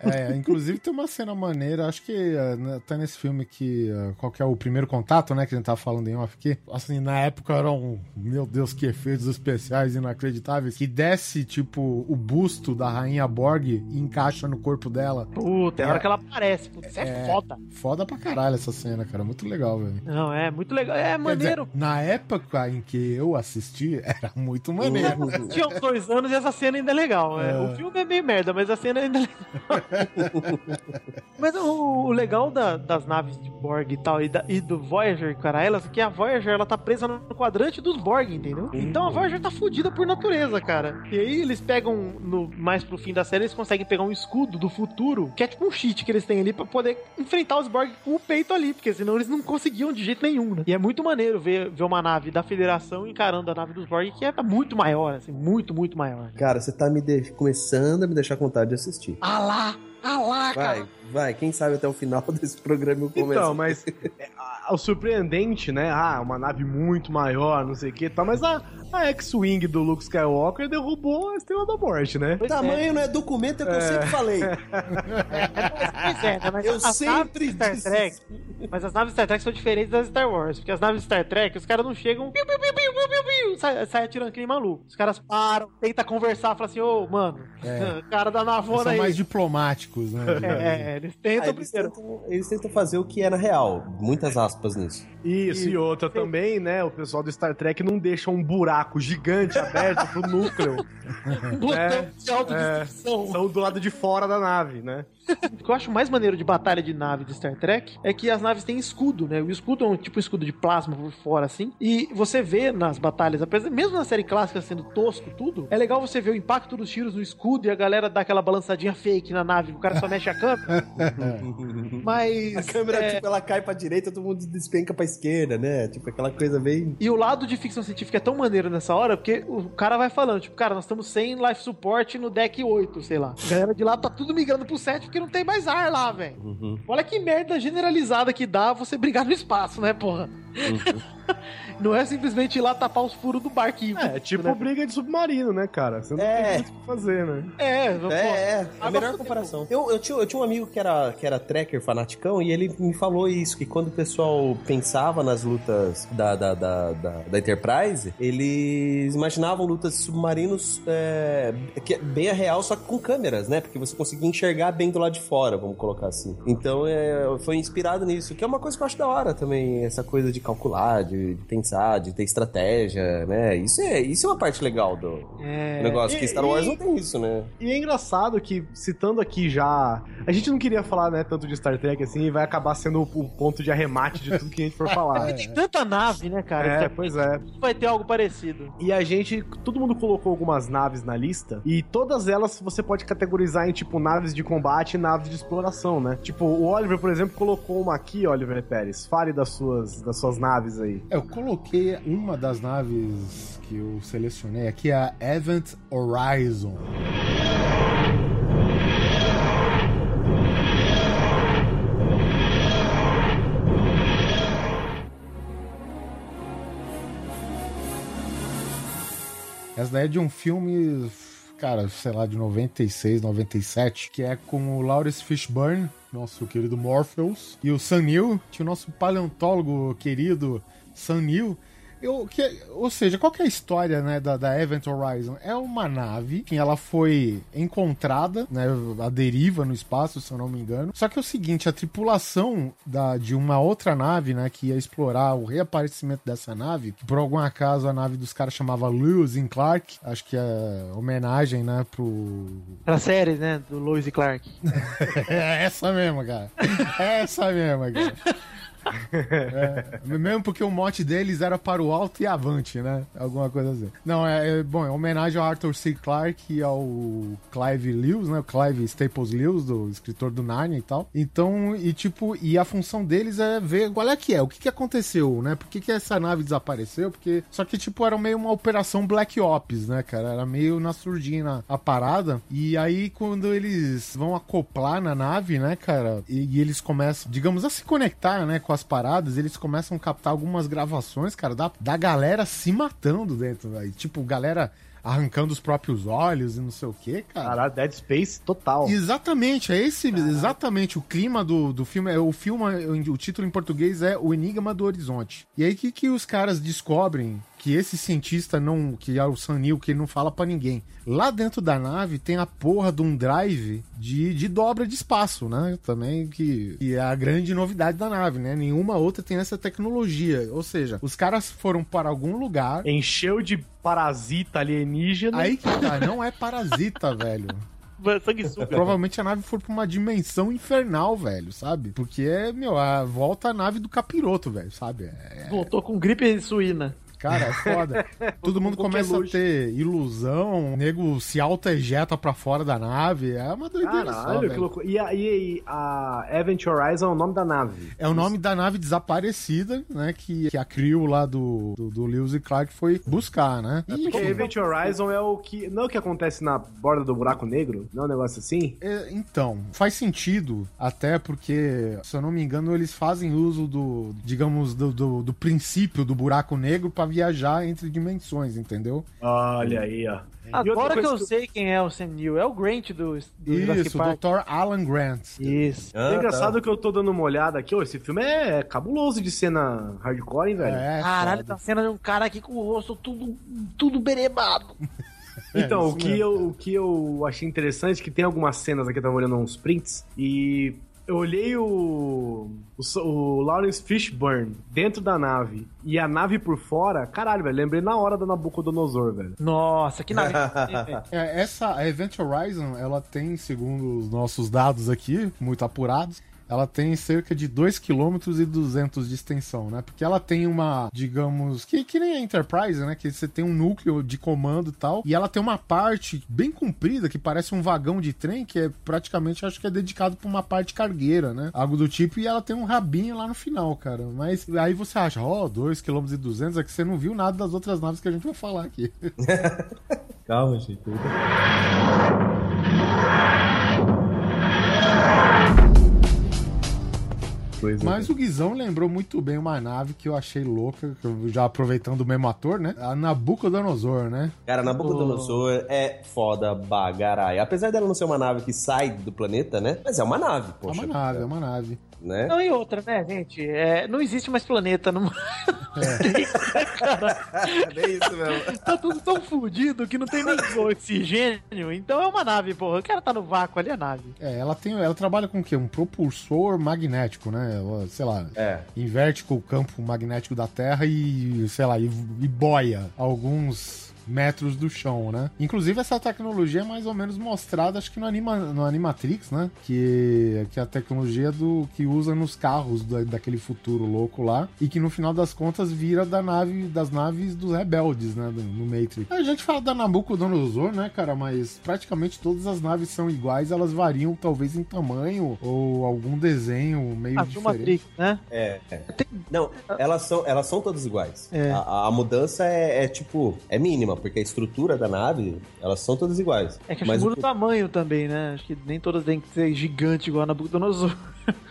é, inclusive tem uma cena maneira, acho que uh, até nesse filme que. Uh, qual que é o primeiro contato, né? Que a gente tava falando em off aqui. Assim, na época eram. Meu Deus, que efeitos especiais inacreditáveis que desce, tipo, o busto da rainha Borg e encaixa no corpo dela. Puta, é a hora que ela aparece. Puta, isso é, é, foda. Foda pra caralho essa cena, cara. Muito legal, velho. Não, é muito legal. É maneiro. Dizer, na época em que eu assisti, era muito maneiro. Tinha uns dois anos e essa cena ainda é legal. É. O filme é meio merda, mas a cena ainda é legal. mas o, o legal da, das naves de Borg e tal, e, da, e do Voyager, cara, elas, que a Voyager ela tá presa no quadrante dos Borg, entendeu? Então a Voyager tá fodida por natureza, cara. E aí eles pegam, no, mais pro fim da série, eles conseguem pegar um escudo do futuro, que é tipo um cheat que eles têm ali pra poder enfrentar os Borg com o peito ali, porque senão eles não conseguiam de jeito nenhum, né? E é muito maneiro ver, ver uma nave da Federação encarando a nave dos Borg, que é muito maior, assim, muito, muito maior. Cara, você tá me de... começando a me deixar com vontade de assistir. Ah lá! Ah lá, cara! Vai, quem sabe até o final desse programa eu começo. Então, mas é, o surpreendente, né? Ah, uma nave muito maior, não sei o que tal, mas a, a X-Wing do Luke Skywalker derrubou a Estrela da Morte, né? O tamanho é. não é documento, é o que eu sempre falei. Pois é, né? Mas eu sempre Star Trek, Mas as naves Star Trek são diferentes das Star Wars, porque as naves Star Trek, os caras não chegam, piu, piu, piu, piu, piu, piu, sai, sai atirando que nem maluco. Os caras param, tentam conversar, falam assim, ô, oh, mano, é. cara da navona aí. São mais diplomáticos, né? É, eles tentam ah, eles Tentam, eles tentam fazer o que é na real. Muitas aspas nisso. Isso, e, e outra também, né? O pessoal do Star Trek não deixa um buraco gigante aberto pro núcleo. um botão é, de autodestruição. É, são do lado de fora da nave, né? O que eu acho mais maneiro de batalha de nave de Star Trek é que as naves têm escudo, né? O escudo é um tipo escudo de plasma por fora, assim. E você vê nas batalhas, apesar, mesmo na série clássica sendo tosco tudo, é legal você ver o impacto dos tiros no escudo e a galera dá aquela balançadinha fake na nave, o cara só mexe a câmera. Mas. A câmera, é... tipo, ela cai pra direita, todo mundo despenca pra esquerda, né? Tipo, aquela coisa bem. E o lado de ficção científica é tão maneiro nessa hora, porque o cara vai falando, tipo, cara, nós estamos sem life support no deck 8, sei lá. A galera de lá tá tudo migrando pro 7 porque não tem mais ar lá, velho. Uhum. Olha que merda generalizada que dá você brigar no espaço, né, porra? Uhum. não é simplesmente ir lá tapar os furos do barquinho. É, tipo né? briga de submarino, né, cara? Você não é. tem o que fazer, né? É, é, é, a melhor comparação. Eu, eu, tinha, eu tinha um amigo que era, que era tracker fanaticão e ele me falou isso, que quando o pessoal pensava nas lutas da, da, da, da, da Enterprise, eles imaginavam lutas de submarinos é, que é bem a real, só que com câmeras, né? Porque você conseguia enxergar bem do lado de fora, vamos colocar assim. Então é, foi inspirado nisso, que é uma coisa que eu acho da hora também, essa coisa de calcular, de, de pensar de ter estratégia, né? Isso é, isso é uma parte legal do é, negócio, e, que Star Wars e, não tem isso, né? E é engraçado que, citando aqui já. A gente não queria falar, né, tanto de Star Trek assim, e vai acabar sendo o, o, ponto de arremate de tudo que a gente for falar. é. Tem tanta nave, né, cara? É, pois é. Vai ter algo parecido. E a gente, todo mundo colocou algumas naves na lista, e todas elas você pode categorizar em, tipo, naves de combate e naves de exploração, né? Tipo, o Oliver, por exemplo, colocou uma aqui, Oliver Pérez. Fale das suas, das suas dessas naves aí. Eu coloquei uma das naves que eu selecionei aqui, a Event Horizon. Essa daí é de um filme, cara, sei lá, de 96, 97, que é com o Lawrence Fishburne, nosso querido Morpheus, e o Sam Neill, tinha o nosso paleontólogo querido Sam Neill, eu, que, ou seja, qual é a história né, da, da Event Horizon? É uma nave que ela foi encontrada, né, a deriva no espaço, se eu não me engano. Só que é o seguinte, a tripulação da, de uma outra nave, né, que ia explorar o reaparecimento dessa nave, que por algum acaso a nave dos caras chamava Lewis and Clark, acho que é homenagem, né, pro... Pra série, né, do Lewis e Clark. é essa mesmo, cara. É essa mesmo, cara. É, mesmo porque o mote deles era para o alto e avante, né? Alguma coisa assim. Não, é, é bom, é homenagem ao Arthur C. Clarke e ao Clive Lewis, né? O Clive Staples Lewis, do escritor do Narnia e tal. Então, e tipo, e a função deles é ver qual é que é, o que que aconteceu, né? Por que que essa nave desapareceu? Porque, só que tipo, era meio uma operação Black Ops, né, cara? Era meio na surdina a parada. E aí, quando eles vão acoplar na nave, né, cara? E, e eles começam, digamos, a se conectar, né, com com as paradas, eles começam a captar algumas gravações, cara, da, da galera se matando dentro, velho. Tipo, galera arrancando os próprios olhos e não sei o que, cara. Caralho, Dead Space total. Exatamente, é esse, Caralho. exatamente o clima do, do filme. É, o filme, o título em português é O Enigma do Horizonte. E aí que, que os caras descobrem que esse cientista não, que é o Sanil, que ele não fala para ninguém. Lá dentro da nave tem a porra de um drive de, de dobra de espaço, né? Também que, que é a grande novidade da nave, né? Nenhuma outra tem essa tecnologia. Ou seja, os caras foram para algum lugar. Encheu de parasita alienígena. Aí que tá, não é parasita, velho. Sanguessuga. Provavelmente a nave foi pra uma dimensão infernal, velho, sabe? Porque é, meu, a volta a nave do capiroto, velho, sabe? É... Voltou com gripe suína. Cara, é foda. Todo mundo começa a ter ilusão, o nego se auto-ejeta pra fora da nave. É uma doideira Caralho, só, que loucura. E a, e a Event Horizon é o nome da nave? É o nome da nave desaparecida, né? Que, que a crew lá do, do, do Lewis e Clark foi buscar, né? É porque Event Horizon é o que. Não é o que acontece na borda do buraco negro? Não é um negócio assim? É, então, faz sentido, até porque, se eu não me engano, eles fazem uso do, digamos, do, do, do princípio do buraco negro pra viajar entre dimensões, entendeu? Olha aí, ó. Agora que eu que... sei quem é o Sam Neill, é o Grant do, do Isso, o Dr. Alan Grant. Isso. Ah, é engraçado tá. que eu tô dando uma olhada aqui, ó, esse filme é cabuloso de cena hardcore, hein, velho? É, Caralho, tá cena de um cara aqui com o rosto tudo, tudo berebado. Então, é, o, que eu, o que eu achei interessante é que tem algumas cenas aqui, eu tava olhando uns prints, e eu olhei o, o, o, Lawrence Fishburne dentro da nave e a nave por fora, caralho, velho, lembrei na hora da Nabucodonosor, velho. Nossa, que nave. é, essa, a Event Horizon, ela tem, segundo os nossos dados aqui, muito apurados, ela tem cerca de 2 km e 200 de extensão, né? Porque ela tem uma, digamos, que, que nem a Enterprise, né? Que você tem um núcleo de comando e tal, e ela tem uma parte bem comprida que parece um vagão de trem, que é praticamente, acho que é dedicado para uma parte cargueira, né? Algo do tipo, e ela tem um rabinho lá no final, cara. Mas aí você acha, ó, oh, 2 km e 200, é que você não viu nada das outras naves que a gente vai falar aqui. Calma, gente. Coisa. Mas o Guizão lembrou muito bem uma nave que eu achei louca, já aproveitando o mesmo ator, né? A Nabucodonosor, né? Cara, Nabucodonosor oh. é foda bagarai. Apesar dela não ser uma nave que sai do planeta, né? Mas é uma nave, poxa. É uma nave, é uma nave né? Não, e outra, né, gente? É, não existe mais planeta no é. cara. É isso mesmo. Tá tudo tão fudido que não tem nem oxigênio. Então é uma nave, porra. O cara tá no vácuo ali, é nave. É, ela tem. Ela trabalha com o quê? Um propulsor magnético, né? Sei lá. É. Inverte com o campo magnético da Terra e, sei lá, e, e boia alguns metros do chão, né? Inclusive, essa tecnologia é mais ou menos mostrada, acho que no, Anima, no Animatrix, né? Que, que é a tecnologia do que usa nos carros da, daquele futuro louco lá. E que no final das contas vira da nave, das naves dos rebeldes, né? No Matrix. A gente fala da Nabucodonosor, né, cara? Mas praticamente todas as naves são iguais, elas variam talvez em tamanho ou algum desenho meio ah, diferente. Matrix, né? É. é. Não, elas são, elas são todas iguais. É. A, a, mudança é, é, tipo, é mínima, porque a estrutura da nave, elas são todas iguais. É que muda o tamanho também, né? Acho que nem todas têm que ser gigante igual a Nabucodonosor.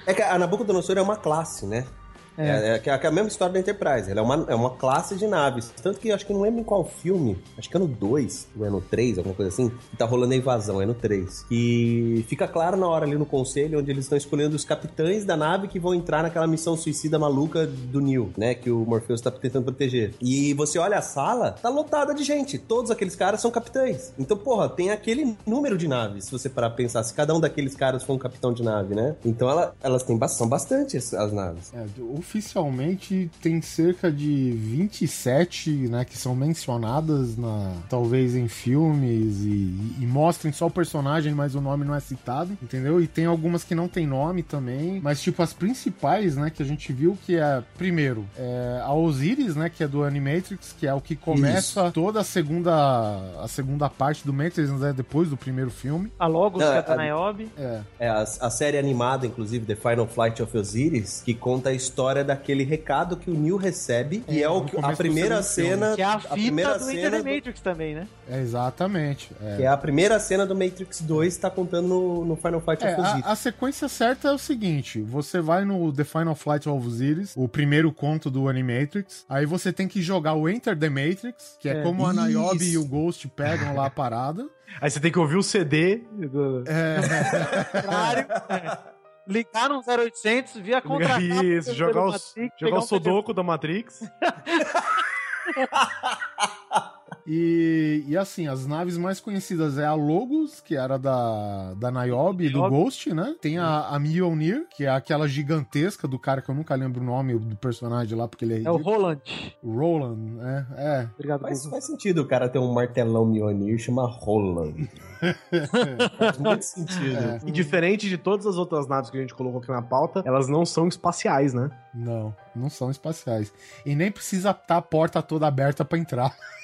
É que a Nabucodonosor é uma classe, né? É. É, é, é, a mesma história da Enterprise. Ela é uma, é uma classe de naves. Tanto que acho que não lembro em qual filme. Acho que é no 2, ou é no 3, alguma coisa assim. Que tá rolando a invasão, é no 3. E fica claro na hora ali no conselho, onde eles estão escolhendo os capitães da nave que vão entrar naquela missão suicida maluca do Neil, né? Que o Morpheus tá tentando proteger. E você olha a sala, tá lotada de gente. Todos aqueles caras são capitães. Então, porra, tem aquele número de naves, se você parar pra pensar. Se cada um daqueles caras for um capitão de nave, né? Então ela, elas têm, são bastante as, as naves. É, o oficialmente tem cerca de 27, né, que são mencionadas na talvez em filmes e, e, mostrem só o personagem, mas o nome não é citado, entendeu? E tem algumas que não tem nome também, mas tipo as principais, né, que a gente viu que é primeiro, é a Osiris, né, que é do Animatrix, que é o que começa Isso. toda a segunda a segunda parte do Matrix, né, depois do primeiro filme. A Logos, é, que é Niobe. É. É a, a série animada, inclusive, The Final Flight of Osiris, que conta a história daquele aquele recado que o Neil recebe, é, e é o que, a primeira cena. Que é a fita a primeira do cena do... Matrix também, né? É, exatamente. É. Que é a primeira cena do Matrix 2 tá contando no, no Final Fight é, of Osiris. A, a, sequência certa é o seguinte: você vai no The Final Flight of Osiris, o primeiro conto do Animatrix, aí você tem que jogar o Enter the Matrix, que é, é como a Niobe e o Ghost pegam lá a parada. Aí você tem que ouvir o CD. Do... É. ligar no 0800 via contra Isso, jogar, o, Matrix, jogar o Sudoku um da Matrix. E, e assim, as naves mais conhecidas é a Logos, que era da, da Niobe e do Ghost, né? Tem a, a Mjolnir, que é aquela gigantesca do cara que eu nunca lembro o nome do personagem lá, porque ele é ridículo. É o Roland. Roland, é. é. Obrigado, Mas faz sentido o cara ter um martelão Mjolnir chama Roland. faz muito sentido. É. E diferente de todas as outras naves que a gente colocou aqui na pauta, elas não são espaciais, né? Não, não são espaciais. E nem precisa estar a porta toda aberta para entrar.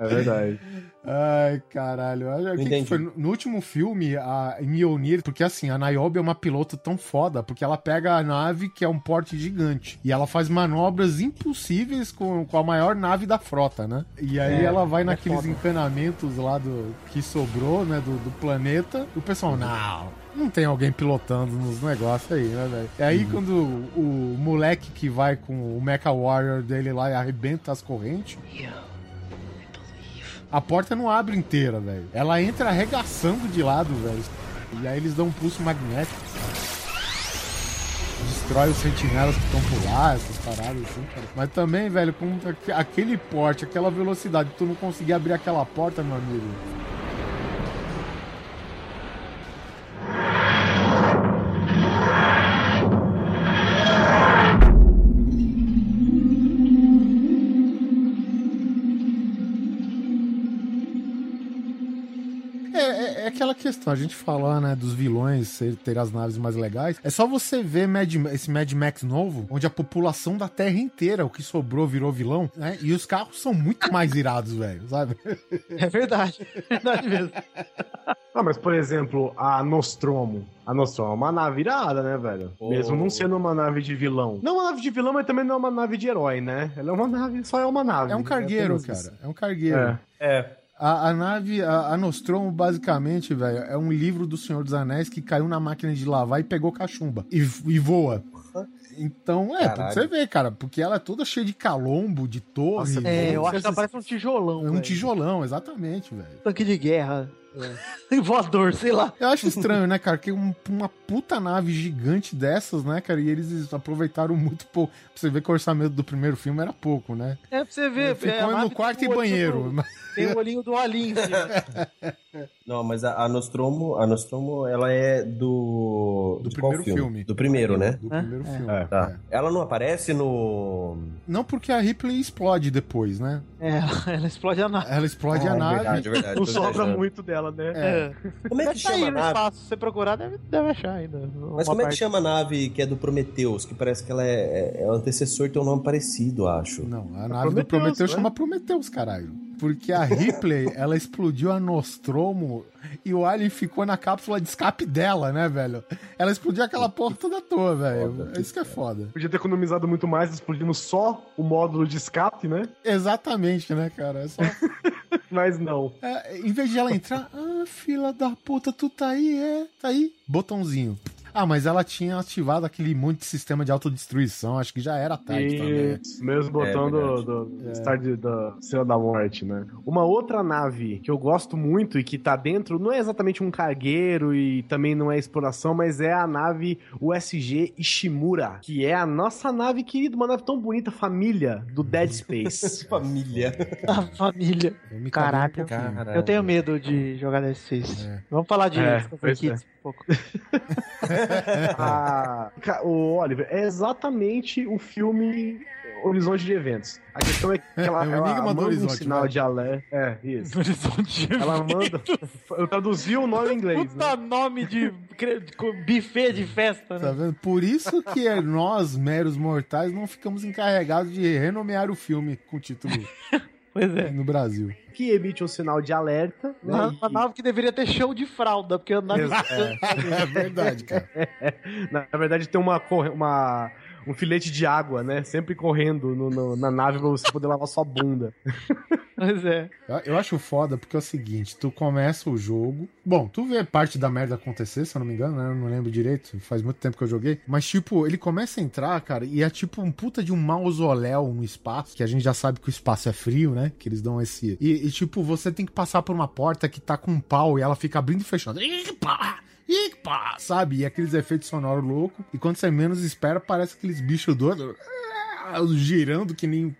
É verdade. Ai, caralho. Olha, que que foi? No último filme, a Mjolnir, porque assim, a Niobe é uma pilota tão foda, porque ela pega a nave, que é um porte gigante, e ela faz manobras impossíveis com, com a maior nave da frota, né? E aí é, ela vai é naqueles foda. encanamentos lá do que sobrou, né, do, do planeta, e o pessoal, não, não tem alguém pilotando nos negócios aí, né, velho? E aí, uhum. quando o, o, moleque que vai com o Mecha Warrior dele lá e arrebenta as correntes. Yeah a porta não abre inteira, velho. Ela entra arregaçando de lado, velho. E aí eles dão um pulso magnético. Destrói os sentinelas que estão por lá, essas paradas assim, cara. Mas também, velho, com aquele porte, aquela velocidade, tu não conseguir abrir aquela porta, meu amigo. Questão, a gente falou, né, dos vilões ter as naves mais legais. É só você ver Mad, esse Mad Max novo, onde a população da Terra inteira, o que sobrou, virou vilão, né? E os carros são muito mais irados, velho, sabe? É verdade. É verdade mesmo. Ah, mas por exemplo, a Nostromo. A Nostromo é uma nave irada, né, velho? Oh. Mesmo não sendo uma nave de vilão. Não uma nave de vilão, mas também não é uma nave de herói, né? Ela é uma nave, só é uma nave. É um cargueiro, é cara. É um cargueiro. É. é. A, a nave, a, a, Nostromo, basicamente, velho, é um livro do Senhor dos Anéis que caiu na máquina de lavar e pegou cachumba. E, e voa. Então, é, pra você ver, cara, porque ela é toda cheia de calombo, de torre. Nossa, é, eu acho que ela parece um tijolão. É um véio. tijolão, exatamente, velho. Tanque de guerra. É. Voador, sei lá. Eu acho estranho, né, cara? Que um, uma puta nave gigante dessas, né, cara? E eles aproveitaram muito pouco. Pra você ver que o orçamento do primeiro filme era pouco, né? É pra você ver. Ficou é, no quarto e banheiro. Do, tem o olhinho do Alin em cima. Não, mas a, a, Nostromo, a Nostromo, ela é do. Do primeiro filme? filme? Do primeiro, né? Do é? primeiro é. filme. É. Tá. Ela não aparece no. Não, porque a Ripley explode depois, né? É, ela explode a nave. Ela explode ah, a nave. Verdade, é verdade, não sobra muito dela, né? É. Como é que chama a nave? Espaço. Se você procurar, deve, deve achar ainda. Mas como parte. é que chama a nave que é do Prometheus? Que parece que ela é, é, é o antecessor, tem um nome parecido, acho. Não, a nave Prometheus, do Prometheus né? chama Prometheus, caralho. Porque a Ripley, ela explodiu a Nostromo e o Alien ficou na cápsula de escape dela, né, velho? Ela explodiu aquela porra toda à toa, velho. É isso que é foda. Podia ter economizado muito mais explodindo só o módulo de escape, né? Exatamente, né, cara? É só... Mas não. É, em vez de ela entrar, ah, fila da puta, tu tá aí, é? Tá aí? Botãozinho. Ah, mas ela tinha ativado aquele monte de sistema de autodestruição, acho que já era tarde Isso, também. Mesmo botão é, do, do é. Da Estrela da Morte, né? Uma outra nave que eu gosto muito e que tá dentro, não é exatamente um cargueiro e também não é exploração, mas é a nave USG Ishimura, que é a nossa nave querida, uma nave tão bonita, família do Dead Space. família. A família. Caraca, um eu tenho medo de jogar Dead Space. É. Vamos falar de é, Kids um pouco. ah, o Oliver, é exatamente o filme Horizonte de Eventos. A questão é que ela, é, ela manda um sinal vai. de alerta. É, isso. Horizonte de ela manda. Eu traduzi o nome em inglês. Puta né? nome de, de buffet de festa, né? Tá vendo? Por isso que nós, meros mortais, não ficamos encarregados de renomear o filme com o título. Pois é. No Brasil. Que emite um sinal de alerta. Né? Uma, uma nave que deveria ter show de fralda, porque a nave. É, é verdade, cara. Na, na verdade, tem uma, uma um filete de água, né? Sempre correndo no, no, na nave pra você poder lavar sua bunda. Pois é. Eu, acho foda porque é o seguinte: tu começa o jogo. Bom, tu vê parte da merda acontecer, se eu não me engano, né? Eu não lembro direito. Faz muito tempo que eu joguei. Mas, tipo, ele começa a entrar, cara, e é tipo um puta de um mausoléu no espaço. Que a gente já sabe que o espaço é frio, né? Que eles dão esse. E, e tipo, você tem que passar por uma porta que tá com um pau e ela fica abrindo e fechando. Epa! Epa! Sabe? E aqueles efeitos sonoros loucos. E quando você menos espera, parece aqueles bichos doidos girando que nem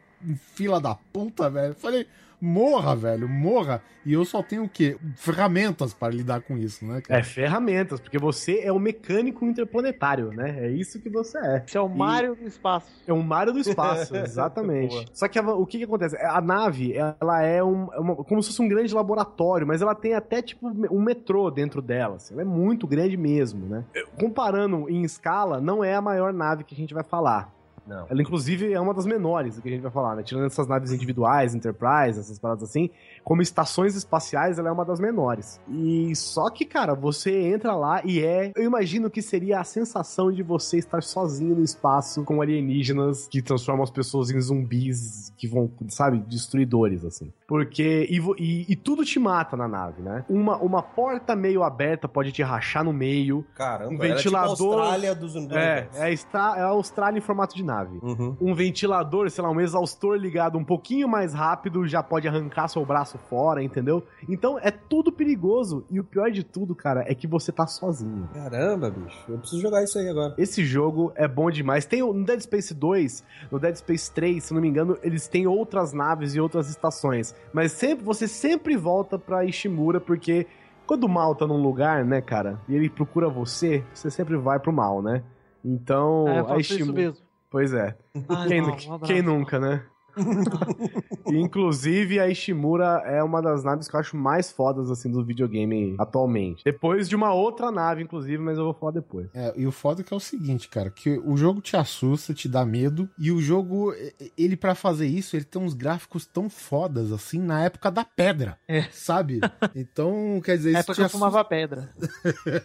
fila da puta, velho. Falei, morra, velho, morra. E eu só tenho o quê? Ferramentas para lidar com isso, né? Cara? É, ferramentas, porque você é o mecânico interplanetário, né? É isso que você é. Você é o Mario do espaço. É o Mario do espaço, exatamente. Só que a, o que que acontece? A nave, ela é um, é uma, como se fosse um grande laboratório, mas ela tem até, tipo, um metrô dentro dela. Assim. Ela é muito grande mesmo, né? Comparando em escala, não é a maior nave que a gente vai falar. Não. Ela, inclusive, é uma das menores que a gente vai falar, né? Tirando essas naves individuais, Enterprise, essas paradas assim, como estações espaciais, ela é uma das menores. E só que, cara, você entra lá e é. Eu imagino que seria a sensação de você estar sozinho no espaço com alienígenas que transformam as pessoas em zumbis que vão, sabe, destruidores, assim. Porque. E, e, e tudo te mata na nave, né? Uma, uma porta meio aberta pode te rachar no meio. Caramba, um ventilador. É tipo a Austrália dos É, é, está, é a Austrália em formato de nave. Uhum. Um ventilador, sei lá, um exaustor ligado um pouquinho mais rápido já pode arrancar seu braço fora, entendeu? Então é tudo perigoso. E o pior de tudo, cara, é que você tá sozinho. Caramba, bicho. Eu preciso jogar isso aí agora. Esse jogo é bom demais. Tem no Dead Space 2, no Dead Space 3, se não me engano, eles têm outras naves e outras estações. Mas sempre você sempre volta pra Ishimura porque quando o mal tá num lugar, né, cara, e ele procura você, você sempre vai pro mal, né? Então, é, a Ishimura. Pois é. Ai, quem, não, um quem nunca, né? Inclusive, a Ishimura é uma das naves que eu acho mais fodas, assim, do videogame atualmente. Depois de uma outra nave, inclusive, mas eu vou falar depois. É, e o foda é que é o seguinte, cara, que o jogo te assusta, te dá medo, e o jogo, ele para fazer isso, ele tem uns gráficos tão fodas, assim, na época da pedra, é. sabe? Então, quer dizer... É porque eu fumava pedra.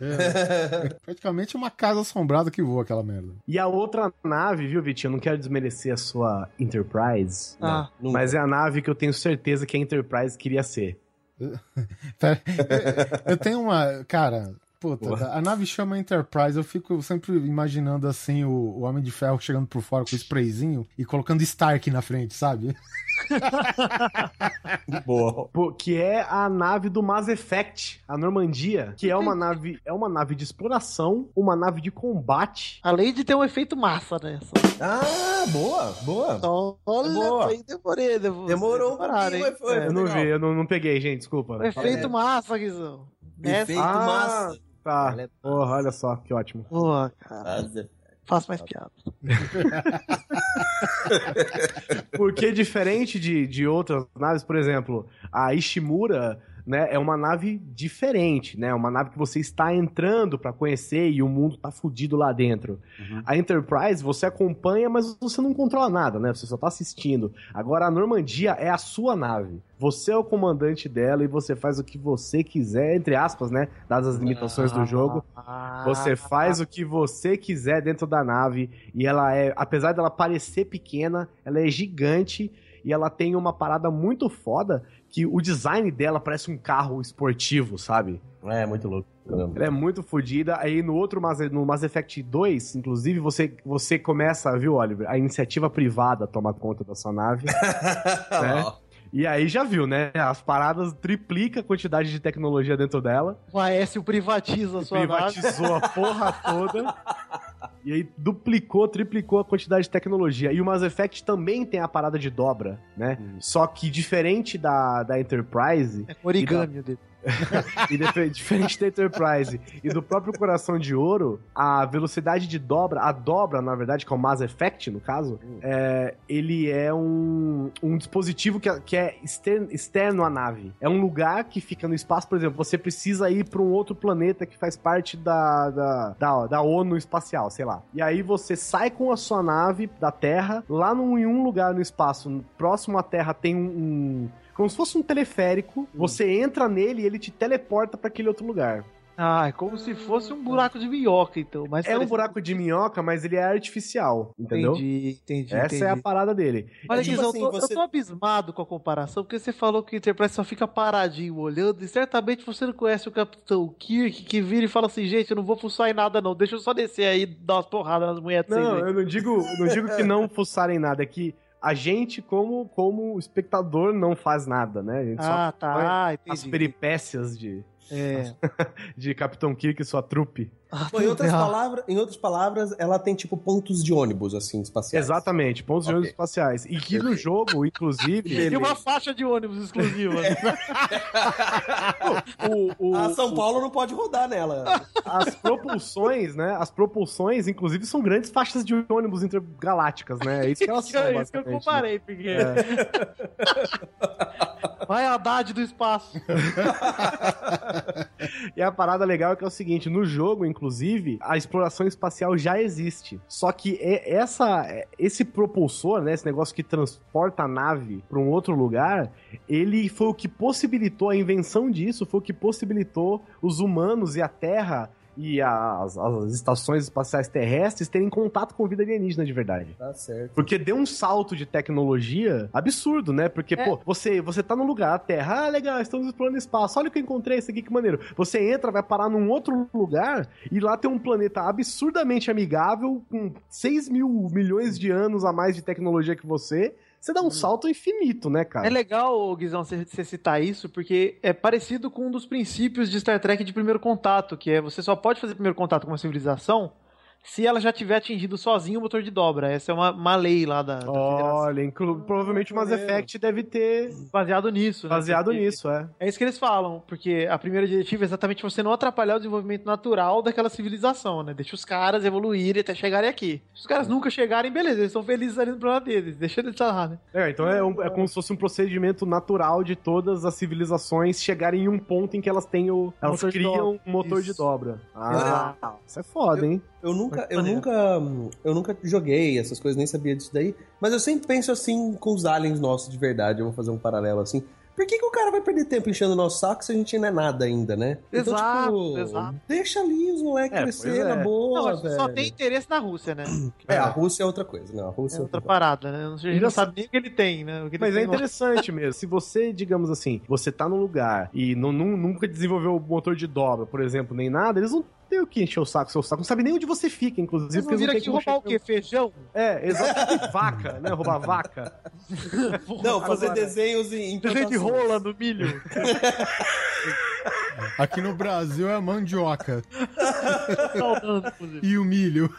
Praticamente uma casa assombrada que voa aquela merda. E a outra nave, viu, Vitinho, eu não quero desmerecer a sua Enterprise, Enterprise. Ah, não, mas é a nave que eu tenho certeza que a Enterprise queria ser. eu tenho uma. Cara, Puta, a nave chama Enterprise, eu fico sempre imaginando assim o, o Homem de Ferro chegando por fora com o sprayzinho e colocando Stark na frente, sabe? Boa. Pô, que é a nave do Mass Effect, a Normandia, que é uma nave, é uma nave de exploração, uma nave de combate. Além de ter um efeito massa nessa. Ah, boa, boa. Olha, boa. Aí demorei, demorou. Demorou um pouquinho, foi, é, Eu não vi, eu não, não, peguei, gente, desculpa. O efeito é. massa, Guizão. Efeito ah, massa. Tá. Porra, olha só, que ótimo. Porra, cara. Faço mais piada. Porque diferente de, de outras naves, por exemplo, a Ishimura né, é uma nave diferente, né? Uma nave que você está entrando para conhecer e o mundo tá fudido lá dentro. Uhum. A Enterprise você acompanha, mas você não controla nada, né? Você só tá assistindo. Agora a Normandia é a sua nave. Você é o comandante dela e você faz o que você quiser, entre aspas, né? Dadas as limitações do jogo. Você faz o que você quiser dentro da nave e ela é, apesar dela parecer pequena, ela é gigante e ela tem uma parada muito foda que o design dela parece um carro esportivo, sabe? É, muito louco. Ela é muito fodida. Aí no outro Mass, no Mass Effect 2, inclusive, você, você começa, viu, Oliver? A iniciativa privada toma conta da sua nave. né? E aí já viu, né? As paradas triplica a quantidade de tecnologia dentro dela. O Aécio privatiza a sua Privatizou nave. a porra toda. E aí duplicou, triplicou a quantidade de tecnologia. E o Mass Effect também tem a parada de dobra, né? Hum. Só que diferente da, da Enterprise. É origâmio dele. e diferente da Enterprise e do próprio Coração de Ouro, a velocidade de dobra, a dobra, na verdade, que é o Mass Effect, no caso, é, ele é um, um dispositivo que, é, que é externo, externo à nave. É um lugar que fica no espaço, por exemplo, você precisa ir para um outro planeta que faz parte da, da, da, da, ONU espacial, sei lá. E aí você sai com a sua nave da Terra, lá num, em um lugar no espaço, próximo à Terra tem um, um como se fosse um teleférico, hum. você entra nele e ele te teleporta para aquele outro lugar. Ah, é como se fosse um buraco de minhoca, então. Mas é um buraco de minhoca, mas ele é artificial, entendeu? Entendi, entendi. Essa entendi. é a parada dele. Olha, é, tipo assim, eu, tô, você... eu tô abismado com a comparação, porque você falou que o Enterprise só fica paradinho olhando, e certamente você não conhece o Capitão Kirk, que vira e fala assim, gente, eu não vou fuçar em nada não, deixa eu só descer aí e dar umas porradas nas mulheres. Não, eu não digo, não digo que não fuçar em nada, é que a gente, como, como espectador, não faz nada, né? A gente ah, só tá. as peripécias de, é. de Capitão Kirk e sua trupe. Ah, Pô, em, outras palavras, em outras palavras, ela tem tipo pontos de ônibus, assim, espaciais. Exatamente, pontos okay. de ônibus espaciais. E que no jogo, inclusive. tem uma faixa de ônibus exclusiva. o, o, a São Paulo não pode rodar nela. As propulsões, né? As propulsões, inclusive, são grandes faixas de ônibus intergalácticas, né? É isso que elas são. É isso que eu comparei, né? porque. É. Vai Haddad do espaço. e a parada legal é que é o seguinte: no jogo, inclusive, a exploração espacial já existe. Só que essa, esse propulsor, né, esse negócio que transporta a nave para um outro lugar, ele foi o que possibilitou a invenção disso, foi o que possibilitou os humanos e a Terra e as, as estações espaciais terrestres terem contato com vida alienígena de verdade. Tá certo. Porque deu um salto de tecnologia absurdo, né? Porque, é. pô, você, você tá no lugar, a Terra, ah, legal, estamos explorando espaço, olha o que eu encontrei, isso aqui, que maneiro. Você entra, vai parar num outro lugar e lá tem um planeta absurdamente amigável, com 6 mil milhões de anos a mais de tecnologia que você, você dá um salto infinito, né, cara? É legal, Guizão, você, citar isso, porque é parecido com um dos princípios de Star Trek de primeiro contato, que é você só pode fazer primeiro contato com uma civilização se ela já tiver atingido sozinho o motor de dobra. Essa é uma, uma lei lá da, da Olha, inclu... provavelmente o Mass Effect deve ter... Baseado nisso. Né? Baseado né? nisso, é. É isso que eles falam, porque a primeira diretiva é exatamente você não atrapalhar o desenvolvimento natural daquela civilização, né? Deixa os caras evoluírem até chegarem aqui. Se os caras nunca chegarem, beleza, eles estão felizes ali no planeta deles, deixa eles estar lá, né? É, então é, um, é como se fosse um procedimento natural de todas as civilizações chegarem em um ponto em que elas têm o... Elas motor criam um motor isso. de dobra. Ah, isso é foda, hein? Eu nunca, eu nunca, eu nunca joguei essas coisas, nem sabia disso daí. Mas eu sempre penso assim com os aliens nossos de verdade. Eu vou fazer um paralelo assim. Por que, que o cara vai perder tempo enchendo o nosso saco se a gente não é nada ainda, né? Exato, então, tipo, exato. Deixa ali os moleques é, crescer é. na boa, não, velho. Só tem interesse na Rússia, né? É, a Rússia é outra coisa, né? A Rússia é outra, outra parada, né? A gente não sabe nem o que ele tem, né? Mas é interessante mesmo. Se você, digamos assim, você tá num lugar e não, nunca desenvolveu o motor de dobra, por exemplo, nem nada, eles não tem o que encher o saco, seu saco. Não sabe nem onde você fica, inclusive. Vocês vão porque vir não aqui roubar o quê? Feijão? É, exatamente. vaca, né? Roubar vaca. Não, fazer Agora- desenhos em, em Desenho de rola no milho. Aqui no Brasil é a mandioca e o milho.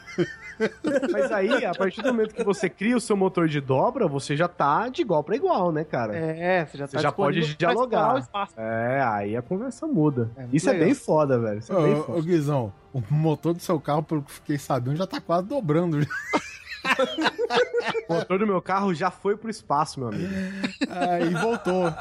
Mas aí, a partir do momento que você cria o seu motor de dobra, você já tá de igual pra igual, né, cara? É, você já, Você tá já pode dialogar. É, aí a conversa muda. É Isso é legal. bem foda, velho. Isso é bem Ô, ô, foda. Guizão, o motor do seu carro, pelo que fiquei sabendo, já tá quase dobrando. O motor do meu carro já foi pro espaço, meu amigo. É, e voltou.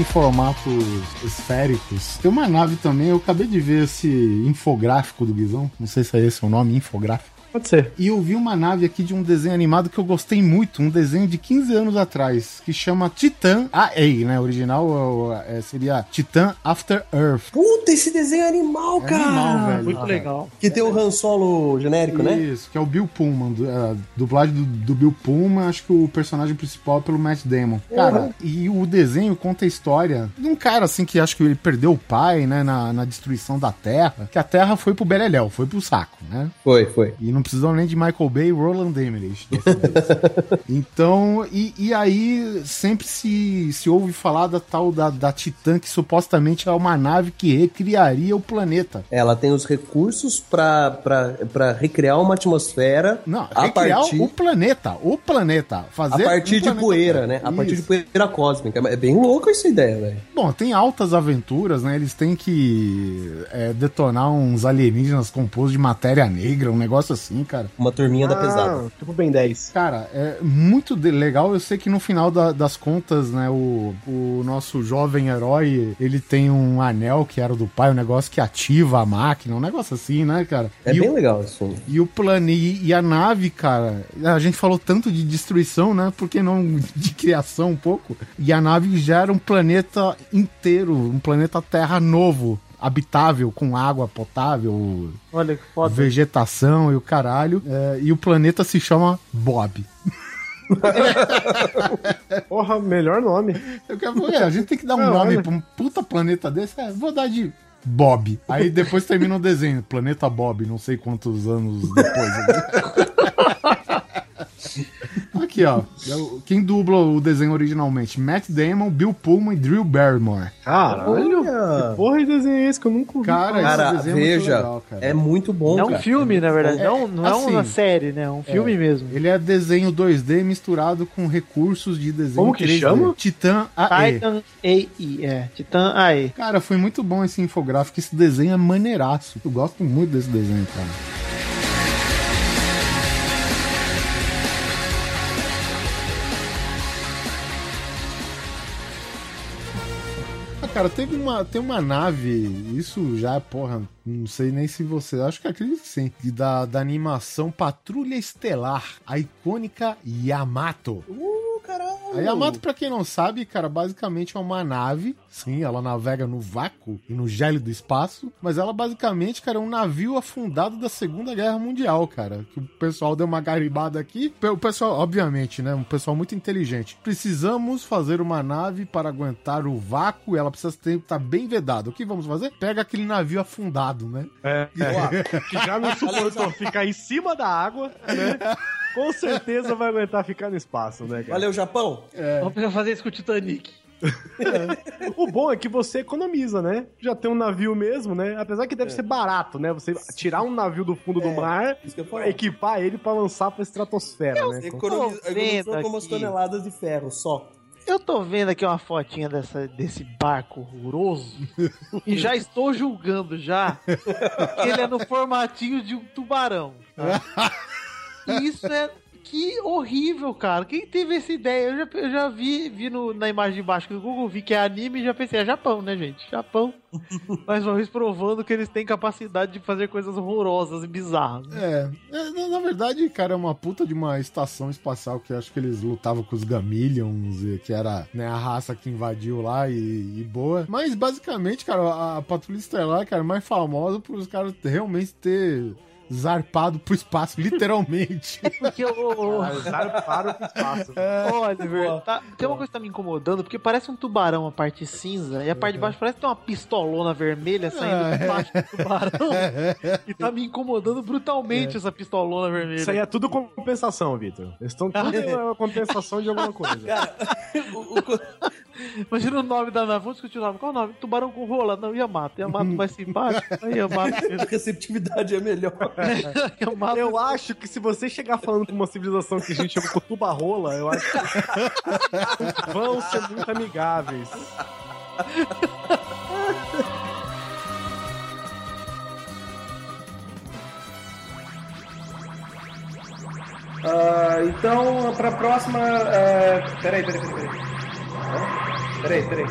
Em formatos esféricos, tem uma nave também, eu acabei de ver esse infográfico do Guizão, não sei se é esse o nome, infográfico. Pode ser. E eu vi uma nave aqui de um desenho animado que eu gostei muito, um desenho de 15 anos atrás, que chama Titan AA, né? Original é, seria Titan After Earth. Puta, esse desenho é animal, É cara. animal, velho. Muito Ah, legal. Que tem o Han Solo genérico, né? Isso, que é o Bill Pullman, du- a dublagem do, do Bill Pullman, acho que o personagem principal é pelo Matt Damon. Cara, e o desenho conta a história de um cara assim que acho que ele perdeu o pai, né, na, na destruição da Terra, que a Terra foi pro Beleléu, foi pro saco, né? Foi, foi. E não precisou nem de Michael Bay e Roland Emmerich. então, e, e aí sempre se, se ouve falar da tal da, da Titã, que supostamente é uma nave que recriaria o planeta. Ela tem os recursos pra recriar uma atmosfera Não, a recriar partir, o planeta. O planeta. a Fazer partir um de poeira, né? A partir de poeira cósmica. É bem louco essa ideia, velho. Bom, tem altas aventuras, né? Eles têm que é, detonar uns alienígenas compostos de matéria negra, um negócio assim, cara. Uma turminha da pesada. Ah, tipo Ben 10. Cara, é muito de- legal. Eu sei que no final da- das contas, né, o, o nosso jovem herói, ele tem um anel que era do pai, um negócio que ativa a máquina, um negócio assim, né, cara? É e bem o, legal isso. filme. e o plano e, e a nave, cara, a gente falou tanto de destruição, né? Por que não de criação um pouco? E a nave gera um planeta inteiro, um planeta Terra novo, habitável, com água potável, Olha que foda. vegetação e o caralho. É, e o planeta se chama Bob. Porra, melhor nome. Eu quero, é, a gente tem que dar um Não, nome olha. pra um puta planeta desse. É, vou dar de Bob. Aí depois termina o desenho. Planeta Bob, não sei quantos anos depois. Aqui, ó. Quem dubla o desenho originalmente? Matt Damon, Bill Pullman e Drew Barrymore. Caralho. Olha. Que porra de desenho é esse que eu nunca vi? Cara, Cara, esse desenho é muito veja, legal, cara. é muito bom, É um cara. filme, na verdade. É, não não é uma assim, série, né? É um filme mesmo. Ele é desenho 2D misturado com recursos de desenho Como que 3D. chama? Titan AE. Titan AI, é. Titan AI. Cara, foi muito bom esse infográfico. Esse desenho é maneiraço. Eu gosto muito desse desenho, cara. Cara, teve uma, tem uma nave, isso já, porra, não sei nem se você, acho que acredito que sim, da, da animação Patrulha Estelar, a icônica Yamato. Uh, caralho. A Yamato, pra quem não sabe, cara, basicamente é uma nave. Sim, ela navega no vácuo e no gélido espaço. Mas ela basicamente, cara, é um navio afundado da Segunda Guerra Mundial, cara. Que o pessoal deu uma garibada aqui. O pessoal, obviamente, né? Um pessoal muito inteligente. Precisamos fazer uma nave para aguentar o vácuo. Ela precisa estar bem vedada. O que vamos fazer? Pega aquele navio afundado, né? É, é. que já não suportou ficar em cima da água, né? Com certeza vai aguentar ficar no espaço, né, cara? Valeu, Japão. Vamos precisar fazer isso com o Titanic. O bom é que você economiza, né? Já tem um navio mesmo, né? Apesar que deve ser barato, né? Você tirar um navio do fundo do mar, eu equipar ele pra lançar pra estratosfera, né? Economiza, economizou com umas aqui. toneladas de ferro só. Eu tô vendo aqui uma fotinha dessa, desse barco horroroso e já estou julgando já que ele é no formatinho de um tubarão. tá? Isso é que horrível, cara. Quem teve essa ideia? Eu já, eu já vi, vi no, na imagem de baixo do Google, vi que é anime e já pensei, é Japão, né, gente? Japão. Mais uma vez provando que eles têm capacidade de fazer coisas horrorosas e bizarras. Né? É, é na, na, verdade, cara, é uma puta de uma estação espacial que acho que eles lutavam com os Gamillions, que era né, a raça que invadiu lá e, e boa. Mas basicamente, cara, a, a Patrulha Estelar, cara, é mais famosa por os caras realmente ter zarpado pro espaço, literalmente. porque o. Zarparam pro espaço. É. Oliver, tá, tem uma coisa que tá me incomodando, porque parece um tubarão a parte cinza, e a parte de baixo parece que tem uma pistolona vermelha saindo é. de baixo do tubarão. e tá me incomodando brutalmente é. essa pistolona vermelha. Isso aí é tudo compensação, Vitor. Eles estão tudo uma compensação de alguma coisa. Cara, o, o, Imagina o nome da nave. Vamos discutir o nome. Qual o nome? Tubarão com rola? Não, Yamato. Yamato mais simpático. Aí Yamato. A receptividade é melhor. Yamato... Eu acho que se você chegar falando com uma civilização que a gente chama com tuba-rola, eu acho que vão ser muito amigáveis. Uh, então, para a próxima. Uh, peraí, peraí, peraí. Peraí. Peraí,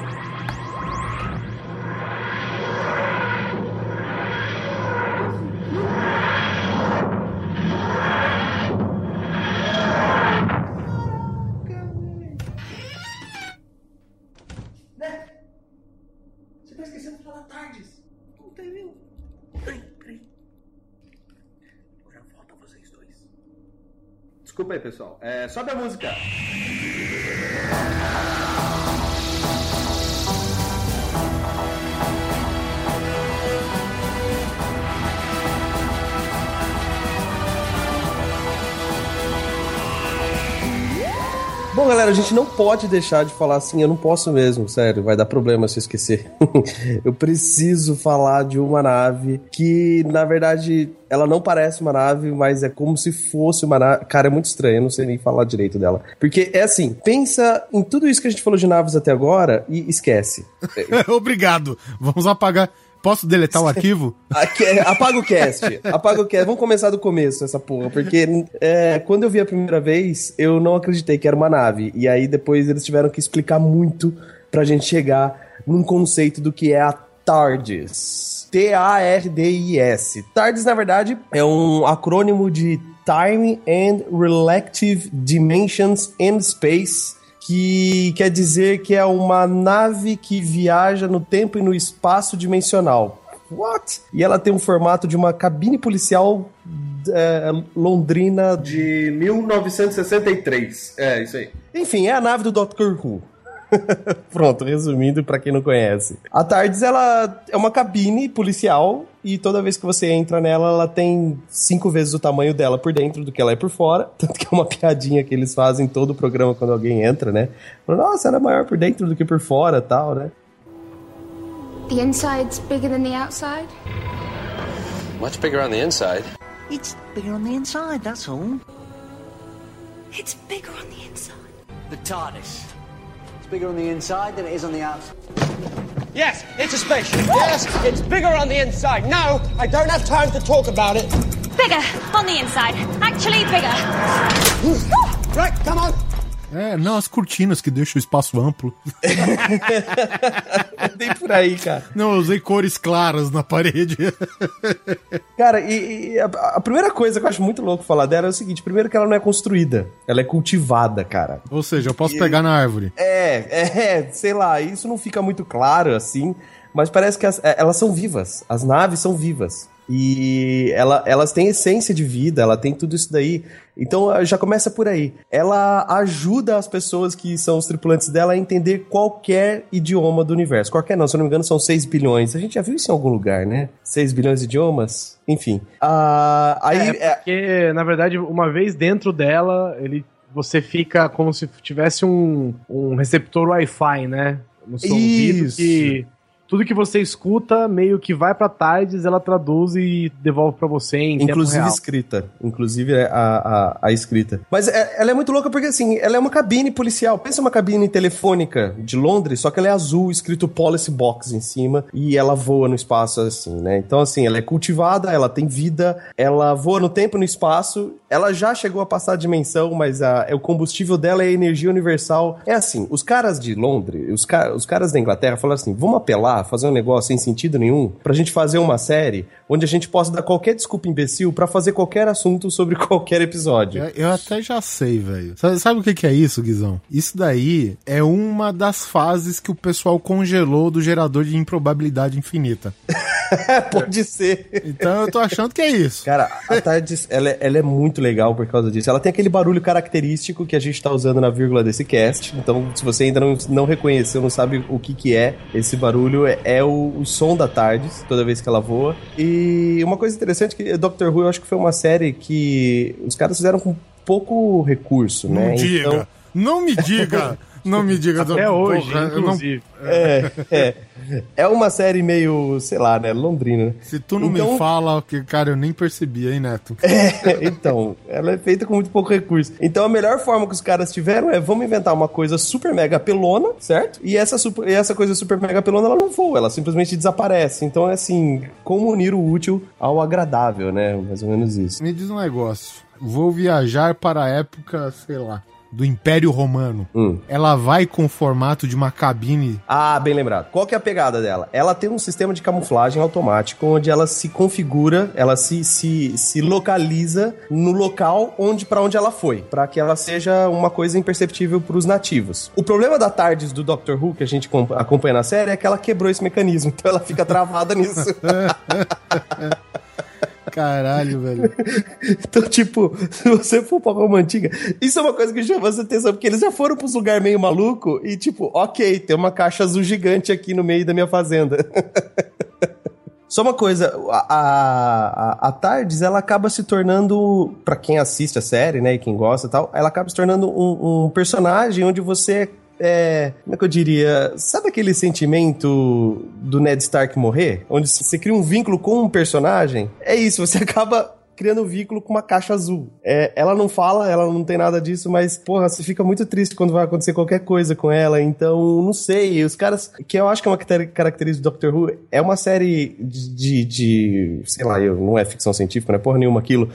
Desculpa aí, pessoal. É, sobe a música. Bom, galera, a gente não pode deixar de falar assim, eu não posso mesmo, sério, vai dar problema se eu esquecer. eu preciso falar de uma nave que, na verdade, ela não parece uma nave, mas é como se fosse uma nave. Cara, é muito estranho, eu não sei nem falar direito dela. Porque é assim, pensa em tudo isso que a gente falou de naves até agora e esquece. Obrigado. Vamos apagar. Posso deletar o arquivo? É, apaga o cast. Apaga o cast. Vamos começar do começo essa porra. Porque é, quando eu vi a primeira vez, eu não acreditei que era uma nave. E aí depois eles tiveram que explicar muito pra gente chegar num conceito do que é a TARDIS. T-A-R-D-I-S. TARDIS, na verdade, é um acrônimo de Time and Relative Dimensions and Space que quer dizer que é uma nave que viaja no tempo e no espaço dimensional. What? E ela tem um formato de uma cabine policial é, londrina de 1963. É, isso aí. Enfim, é a nave do Dr. Who. Pronto, resumindo para quem não conhece. A TARDIS ela é uma cabine policial e toda vez que você entra nela, ela tem cinco vezes o tamanho dela por dentro do que ela é por fora. Tanto que é uma piadinha que eles fazem em todo o programa quando alguém entra, né? Nossa, ela é maior por dentro do que por fora tal, né? The inside's bigger than the outside? Much bigger on the inside. It's bigger on the inside, that's all. It's bigger on the inside. The TARDIS. Bigger on the inside than it is on the outside. Yes, it's a spaceship. Yes, it's bigger on the inside. No, I don't have time to talk about it. Bigger on the inside. Actually bigger. right, come on. É, não, as cortinas que deixam o espaço amplo. Tem por aí, cara. Não, eu usei cores claras na parede. cara, e, e a, a, primeira coisa que eu acho muito louco falar dela é o seguinte: primeiro que ela não é construída, ela é cultivada, cara. Ou seja, eu posso e, pegar na árvore. É, é, sei lá, isso não fica muito claro assim, mas parece que as, é, elas são vivas. As naves são vivas. E ela, elas têm essência de vida, ela tem tudo isso daí. Então já começa por aí. Ela ajuda as pessoas que são os tripulantes dela a entender qualquer idioma do universo. Qualquer não, se eu não me engano, são 6 bilhões. A gente já viu isso em algum lugar, né? 6 bilhões de idiomas? Enfim. Uh, aí, é, é porque, na verdade, uma vez dentro dela, ele você fica como se tivesse um, um receptor Wi-Fi, né? No seu Isso. ouvido que tudo que você escuta meio que vai para Tides, ela traduz e devolve para você em Inclusive escrita. Inclusive a, a, a escrita. Mas é, ela é muito louca porque, assim, ela é uma cabine policial. Pensa uma cabine telefônica de Londres, só que ela é azul, escrito Policy Box em cima, e ela voa no espaço, assim, né? Então, assim, ela é cultivada, ela tem vida, ela voa no tempo e no espaço, ela já chegou a passar a dimensão, mas a, o combustível dela é energia universal. É assim, os caras de Londres, os, ca, os caras da Inglaterra falaram assim: vamos apelar, fazer um negócio sem sentido nenhum, pra gente fazer uma série onde a gente possa dar qualquer desculpa imbecil para fazer qualquer assunto sobre qualquer episódio. Eu, eu até já sei, velho. Sabe, sabe, o que, que é isso, Guizão? Isso daí é uma das fases que o pessoal congelou do gerador de improbabilidade infinita. Pode ser. Então eu tô achando que é isso. Cara, a Tardes, ela, é, ela é muito legal por causa disso. Ela tem aquele barulho característico que a gente tá usando na vírgula desse cast. Então, se você ainda não, não reconheceu, não sabe o que que é esse barulho, é, é o, o, som da Tardes, toda vez que ela voa. E uma coisa interessante é que Doctor Who, eu acho que foi uma série que os caras fizeram com pouco recurso, não né? Diga. Então... Não me diga! Não me diga Até do... hoje, Porra, inclusive. Não... É, é. É uma série meio, sei lá, né? Londrina. Se tu não então... me fala, que, cara, eu nem percebi, hein, Neto? É, então, ela é feita com muito pouco recurso. Então a melhor forma que os caras tiveram é vamos inventar uma coisa super mega pelona, certo? E essa, super, e essa coisa super mega pelona, ela não voa, ela simplesmente desaparece. Então é assim, como unir o útil ao agradável, né? Mais ou menos isso. Me diz um negócio. Vou viajar para a época, sei lá, do Império Romano, hum. ela vai com o formato de uma cabine. Ah, bem lembrado. Qual que é a pegada dela? Ela tem um sistema de camuflagem automático onde ela se configura, ela se, se, se localiza no local onde para onde ela foi, para que ela seja uma coisa imperceptível para os nativos. O problema da Tardes do Doctor Who que a gente acompanha na série é que ela quebrou esse mecanismo, então ela fica travada nisso. Caralho, velho. então, tipo, se você for pra Roma Antiga, isso é uma coisa que chama a atenção, porque eles já foram pros lugares meio maluco e, tipo, ok, tem uma caixa azul gigante aqui no meio da minha fazenda. Só uma coisa, a, a, a Tardes, ela acaba se tornando, para quem assiste a série, né, e quem gosta e tal, ela acaba se tornando um, um personagem onde você é. Como é que eu diria? Sabe aquele sentimento do Ned Stark morrer? Onde você cria um vínculo com um personagem? É isso, você acaba criando um vínculo com uma caixa azul. É, ela não fala, ela não tem nada disso, mas, porra, você fica muito triste quando vai acontecer qualquer coisa com ela. Então, não sei. Os caras. Que eu acho que é uma característica do Doctor Who. É uma série de. de, de sei lá, eu, não é ficção científica, não é porra nenhuma aquilo.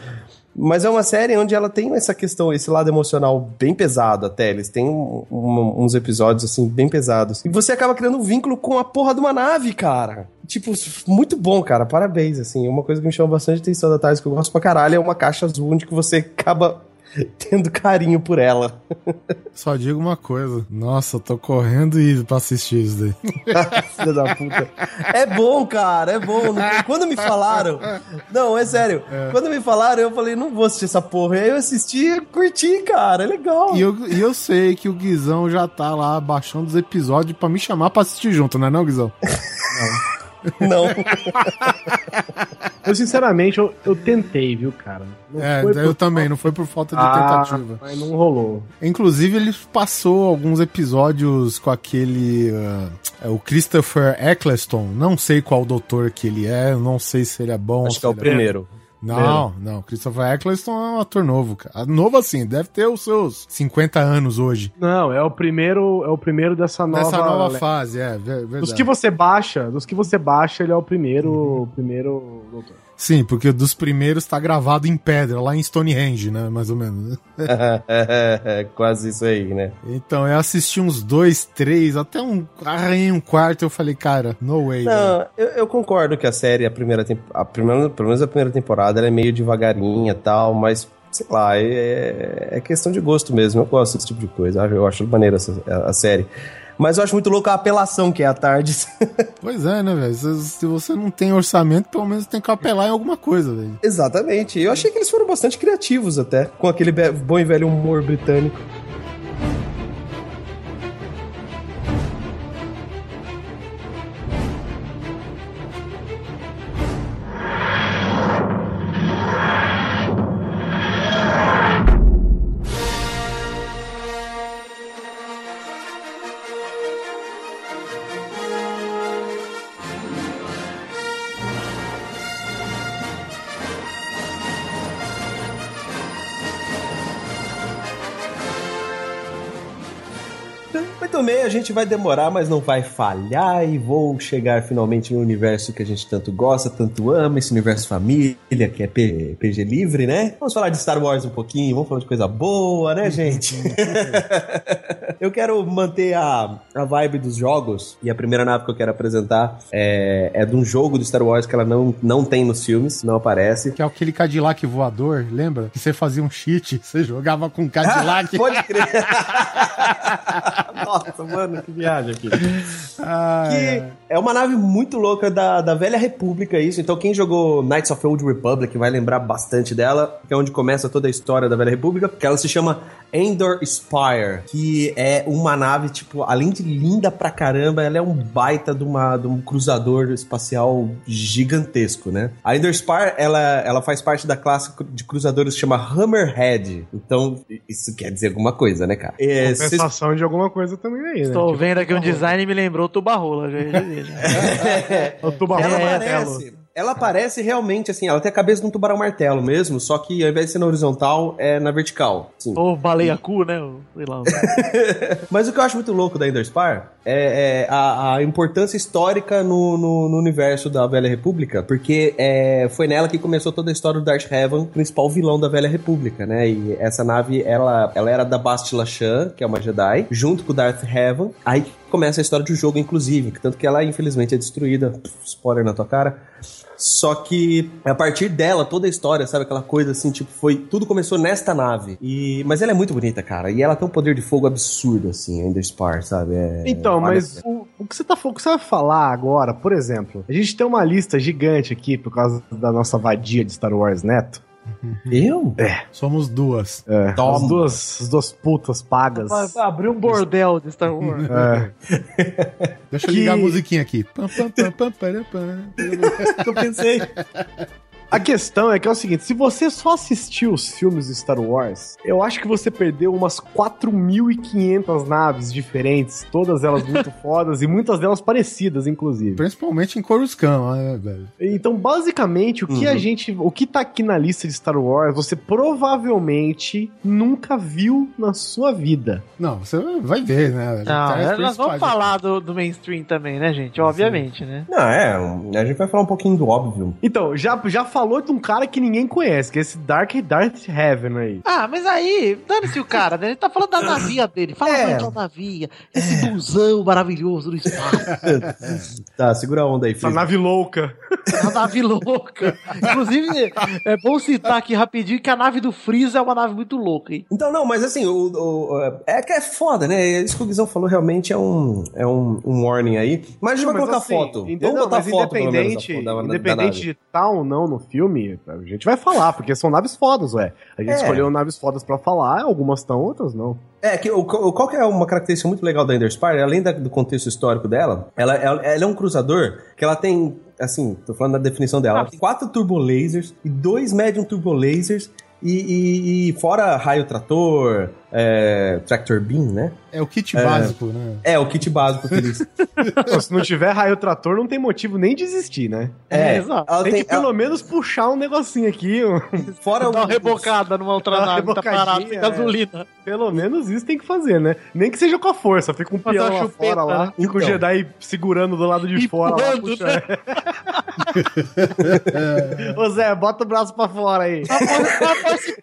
Mas é uma série onde ela tem essa questão, esse lado emocional bem pesado até. Eles têm um, um, uns episódios, assim, bem pesados. E você acaba criando um vínculo com a porra de uma nave, cara. Tipo, muito bom, cara. Parabéns, assim. Uma coisa que me chama bastante atenção da Thais, que eu gosto pra caralho, é uma caixa azul onde que você acaba tendo carinho por ela. Só digo uma coisa. Nossa, eu tô correndo e pra assistir isso daí. Filha da puta. É bom, cara, é bom. Quando me falaram. Não, é sério. É. Quando me falaram, eu falei, não vou assistir essa porra. E aí eu assisti e curti, cara. É legal. E eu, e eu sei que o Guizão já tá lá baixando os episódios pra me chamar pra assistir junto, não é não, Guizão? Não. Não. eu, sinceramente, eu, eu tentei, viu, cara? Não é, eu também, não foi por falta de ah, tentativa. Mas não rolou. Inclusive, ele passou alguns episódios com aquele. Uh, é o Christopher Eccleston. Não sei qual doutor que ele é, não sei se ele é bom. Acho que é o primeiro. É. Não, não. Christopher Eccleston é um ator novo, cara. Novo assim, deve ter os seus 50 anos hoje. Não, é o primeiro, é o primeiro dessa nova Dessa nova fase, é, verdade. Dos que você baixa, dos que você baixa, ele é o primeiro, uhum. primeiro doutor. Sim, porque dos primeiros tá gravado em pedra, lá em Stonehenge, né? Mais ou menos. é, quase isso aí, né? Então, eu assisti uns dois, três, até um. Arranhei um quarto eu falei, cara, no way. Não, eu, eu, concordo que a série, a primeira, a primeira, pelo menos a primeira temporada, ela é meio devagarinha e tal, mas sei lá, é, é, questão de gosto mesmo. Eu gosto desse tipo de coisa. Eu acho maneira essa, a série. Mas eu acho muito louco a apelação que é a Tardes. pois é, né, velho? Se, se, você não tem orçamento, pelo menos tem que apelar em alguma coisa, velho. Exatamente. Eu achei que eles foram bastante criativos até, com aquele bom e velho humor britânico. Gente vai demorar, mas não vai falhar e vou chegar finalmente no universo que a gente tanto gosta, tanto ama, esse universo família, que é P- PG livre, né? Vamos falar de Star Wars um pouquinho, vamos falar de coisa boa, né, gente? eu quero manter a, a vibe dos jogos e a primeira nave que eu quero apresentar é, é de um jogo do Star Wars que ela não, não tem nos filmes, não aparece. Que é aquele Cadillac voador, lembra? Que você fazia um cheat, você jogava com Cadillac. Pode crer. Nossa, mano, que viagem aqui. Ah, Que é. é uma nave muito louca da, da Velha República, isso. Então, quem jogou Knights of the Old Republic vai lembrar bastante dela, que é onde começa toda a história da Velha República, que ela se chama Endor Spire, que é uma nave, tipo, além de linda pra caramba, ela é um baita de, uma, de um cruzador espacial gigantesco, né? A Endor Spire, ela, ela faz parte da classe de cruzadores que chama Hammerhead. Então, isso quer dizer alguma coisa, né, cara? É, vocês- Compensação de alguma coisa também aí, né? Estou Tipo, vendo aqui um design e me lembrou Tubarrola. Já ia dizer, já. o tubarão ela martelo. Ela parece realmente assim, ela tem a cabeça de um tubarão martelo mesmo, só que ao invés de ser na horizontal, é na vertical. Sim. Ou baleia cu, né? Sei lá. Mas o que eu acho muito louco da Ender Spire é, é a, a importância histórica no, no- no universo da Velha República, porque é, foi nela que começou toda a história do Darth Revan, principal vilão da Velha República, né? E essa nave, ela, ela era da Bastila Shan, que é uma Jedi, junto com o Darth Revan. Aí começa a história do jogo, inclusive, que tanto que ela infelizmente é destruída. Spoiler na tua cara. Só que a partir dela, toda a história, sabe? Aquela coisa assim, tipo, foi. Tudo começou nesta nave. E, mas ela é muito bonita, cara. E ela tem um poder de fogo absurdo, assim, Ender Spar, sabe? É- Então, mas o, o que você tá falando, o que você vai falar agora, por exemplo, a gente tem uma lista gigante aqui por causa da nossa vadia de Star Wars Neto. Eu? Somos duas. É, Toma. as duas, as duas putas pagas. Vai abrir um bordel de Star Wars. É. Deixa eu Que- ligar a musiquinha aqui. Pam, pam, pam, pam, param, pam. Eu pensei. A questão é que é o seguinte: se você só assistiu os filmes de Star Wars, eu acho que você perdeu umas 4.500 naves diferentes, todas elas muito fodas e muitas delas parecidas, inclusive. Principalmente em Coruscant, né, velho? Então, basicamente, o que Uhum. a gente. O que tá aqui na lista de Star Wars, você provavelmente nunca viu na sua vida. Não, você vai ver, né? Não, nós vamos falar do, do mainstream também, né, gente? Obviamente, né? Não, é. A gente vai falar um pouquinho do óbvio. Então, já, já falou de um cara que ninguém conhece, que é esse Dark Darth Heaven aí. Ah, mas aí, dane-se o cara, né? Ele tá falando da navia dele. Fala É. mais da navia. Esse busão maravilhoso do espaço. Tá, segura a onda aí, Essa filho. nave louca. A nave louca. Inclusive, é bom citar aqui rapidinho que a nave do Freeza é uma nave muito louca, hein? Então, não, mas assim, o, o- é que é foda, né? Isso que o Guizão falou realmente é um, é um, um warning aí. Mas a gente vai colocar assim, foto. entendeu? Vamos botar Mas foto, pelo menos, independente, da- da- da independente nave. de estar ou não no filme, a gente vai falar, porque são naves fodas, ué. A gente É. escolheu naves fodas pra falar, algumas estão, outras não. É, que, o, o- qual que é uma característica muito legal da Ender Spire, além da- do contexto histórico dela, ela, ela, ela é um cruzador que ela tem, assim, tô falando da definição dela, ela tem quatro turbolasers e dois medium turbolasers e, e, e fora raio trator, é, tractor beam, né? É o kit básico, né? É, o kit básico que eles... Se não tiver raio trator, não tem motivo nem de existir, né? É, exato. ela Tem, tem, que pelo menos puxar um negocinho aqui, um- ela- fora Dá uma o- rebocada numa outra Dá uma nave, tá parada, rebocadinha, sem é. gasolina. pelo menos isso tem que fazer, né? Nem que seja com a força, fica um peão lá fora lá, né? fica o. Jedi segurando do lado de fora lá, Empurrando, puxa. né? Ô Zé, bota o braço pra fora aí.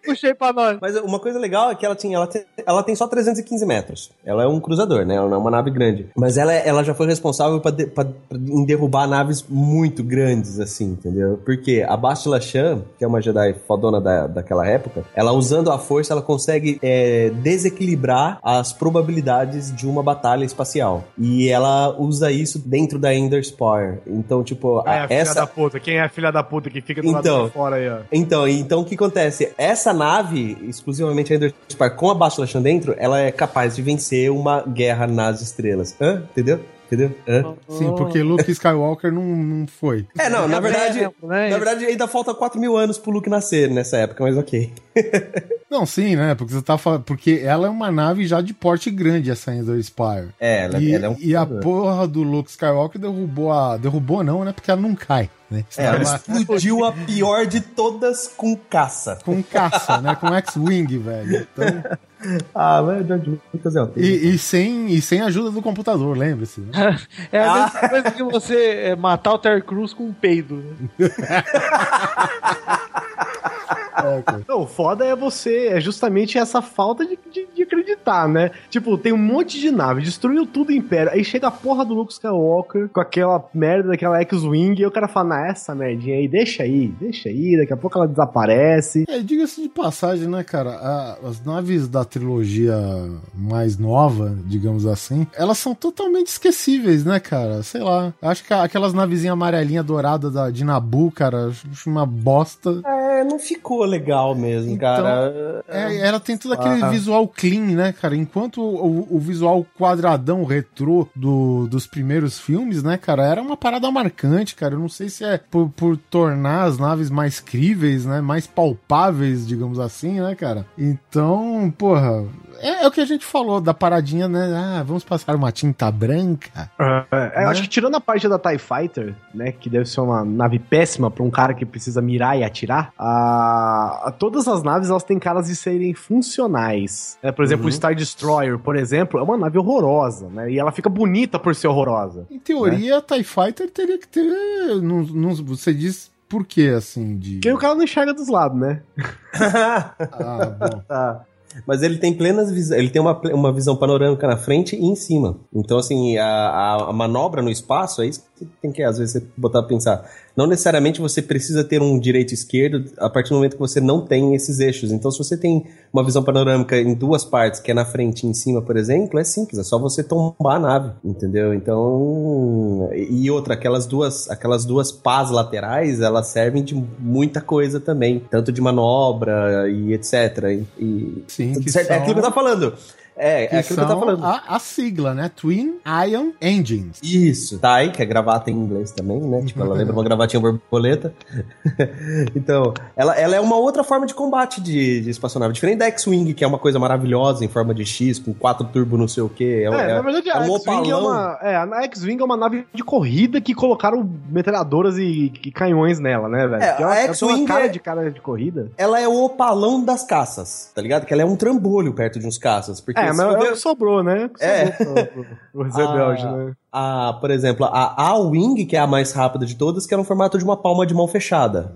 Puxei pra nós. Mas uma coisa legal é que ela, tinha, ela, tem, ela tem só 315 metros. Ela é um cruzador, né? Ela não é uma nave grande. Mas ela, ela já foi responsável pra, de- pra- pra- em derrubar naves muito grandes, assim, entendeu? Porque a Bastila Shan, que é uma Jedi fodona da, daquela época, ela usando a força, ela consegue é, desequilibrar as probabilidades de uma batalha espacial. E ela usa isso dentro da Ender Spire. Então, tipo, É, a- a filha essa, da puta. Quem é a filha da puta que fica do Então. lado de fora aí, ó? então, então o que acontece? Essa nave, exclusivamente a Ender Spire, com a Bastila Shan dentro, ela é capaz de vencer uma guerra nas estrelas. Hã? Entendeu? Entendeu? Hã? Sim, porque Luke Skywalker não, não foi. É, não, na verdade, Exemplo, né? na verdade ainda falta 4 mil anos pro Luke nascer nessa época, mas ok. Não, sim, né? Porque você tá falando. Porque ela é uma nave já de porte grande, essa Endor Spire. É, ela, e, ela é um. e a porra do Luke Skywalker derrubou a. Derrubou não, né? Porque ela não cai. Né? É, ela explodiu a pior de todas com caça. Com caça, né? Com X-Wing, velho. Então. Ah, mas George Lucas é e, e, sem, e sem ajuda do computador, lembre-se. Né? é a mesma ah. coisa que você é, matar o Terry Crews com um peido. Né? É, não, o foda é você, é justamente essa falta de, de, de, acreditar, né? Tipo, tem um monte de nave, destruiu tudo o Império, aí chega a porra do Luke Skywalker com aquela merda daquela X-Wing e o cara fala, na essa merdinha aí, deixa aí, deixa aí, daqui a pouco ela desaparece. É, diga-se de passagem, né, cara, a, as naves da trilogia mais nova, digamos assim, elas são totalmente esquecíveis, né, cara? Sei lá, acho que aquelas navezinhas amarelinha dourada da, de Nabu, cara, acho uma bosta. É, não ficou legal mesmo, então, cara. É, ela tem todo aquele ah. visual clean, né, cara? Enquanto o, o, visual quadradão retrô do, dos primeiros filmes, né, cara, era uma parada marcante, cara. Eu não sei se é por, por tornar as naves mais críveis, né, mais palpáveis, digamos assim, né, cara? Então, porra, é, é, o que a gente falou da paradinha, né? Ah, vamos passar uma tinta branca. É, é, né? Eu acho que tirando a parte da TIE Fighter, né? Que deve ser uma nave péssima pra um cara que precisa mirar e atirar. A, a todas as naves elas têm caras de serem funcionais. É, por exemplo, uhum. o Star Destroyer, por exemplo, é uma nave horrorosa, né? E ela fica bonita por ser horrorosa. Em teoria, né? a TIE Fighter teria que ter. Você diz por que, assim, de. Porque o cara não enxerga dos lados, né? ah, bom. Tá. Mas ele tem plenas ele tem uma, uma visão panorâmica na frente e em cima. Então, assim, a, a, manobra no espaço é isso que tem que, às vezes, você botar a pensar. Não necessariamente você precisa ter um direito esquerdo a partir do momento que você não tem esses eixos. Então, se você tem uma visão panorâmica em duas partes, que é na frente e em cima, por exemplo, é simples, é só você tombar a nave, entendeu? Então, e outra, aquelas duas, aquelas duas pás laterais, elas servem de muita coisa também, tanto de manobra e etc. E, Sim, que certo, são... é aquilo que eu tô falando. É, que é aquilo que eu tava falando. A, a, sigla, né? Twin Ion Engines. Isso. Tá aí, que é gravata em inglês também, né? Tipo, ela lembra uma gravatinha borboleta. então, ela, ela é uma outra forma de combate de, de espaçonave. Diferente da X-Wing, que é uma coisa maravilhosa em forma de X, com quatro turbos não sei o quê. É, é, é na verdade, é um X-Wing é uma... É, a X-Wing é uma nave de corrida que colocaram metralhadoras e, e canhões nela, né, velho? É, a X-Wing cara é... de cara de corrida. Ela é o opalão das caças, tá ligado? Que ela é um trambolho perto de uns caças. Porque é, mas é o que sobrou, né? É. Sobrou pro, pro Rebelde, né? A, por exemplo, a A-Wing, que é a mais rápida de todas, que era no formato de uma palma de mão fechada.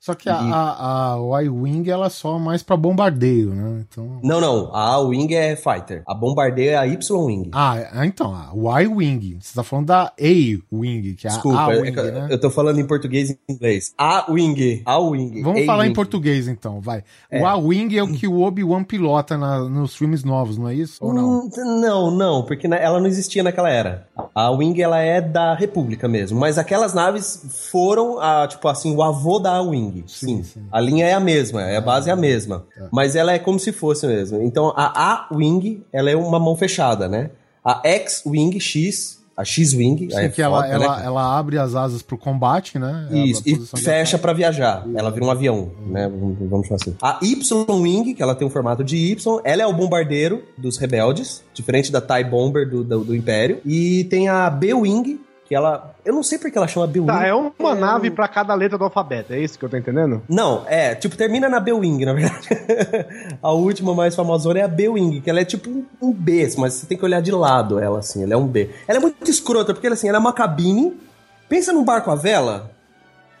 Só que a, e... a, a Y-Wing ela é só mais pra bombardeio, né? Então... Não, não. A A-Wing é fighter. A bombardeio é a Y-Wing. Ah, é, então. A Y-Wing. Você tá falando da A-Wing, que é Desculpa, a A-Wing, eu, né? eu tô falando em português e em inglês. A-Wing. A-Wing. Vamos falar em português, então, vai. É. O A-Wing é o que o Obi-Wan pilota na, nos filmes novos, não é isso? Ou não? Hum, não, não. Porque ela não existia naquela era. A A-Wing, ela é da República mesmo. Mas aquelas naves foram, a, tipo assim, o avô da A-Wing. Sim, sim, sim. A linha é a mesma, a base é a mesma. É. Mas ela é como se fosse mesmo. Então a A-Wing, ela é uma mão fechada, né? A X-Wing X, a X-Wing. É que ela, ela, né? ela, abre as asas pro combate, né? Isso, e fecha para viajar. Ela vira um avião, né? Vamos chamar assim. A Y-Wing, que ela tem um formato de Y, ela é o bombardeiro dos rebeldes, diferente da TIE Bomber do, do, do Império. E tem a B-Wing, que ela. Eu não sei porque ela chama B-Wing. Tá, é uma é nave para cada letra do alfabeto, é isso que eu tô entendendo? Não, é, tipo, termina na B-Wing, na verdade. a última mais famosa é a B-Wing, que ela é tipo um B, mas você tem que olhar de lado ela, assim, ela é um B. Ela é muito escrota, porque assim, ela é uma cabine. Pensa num barco à vela,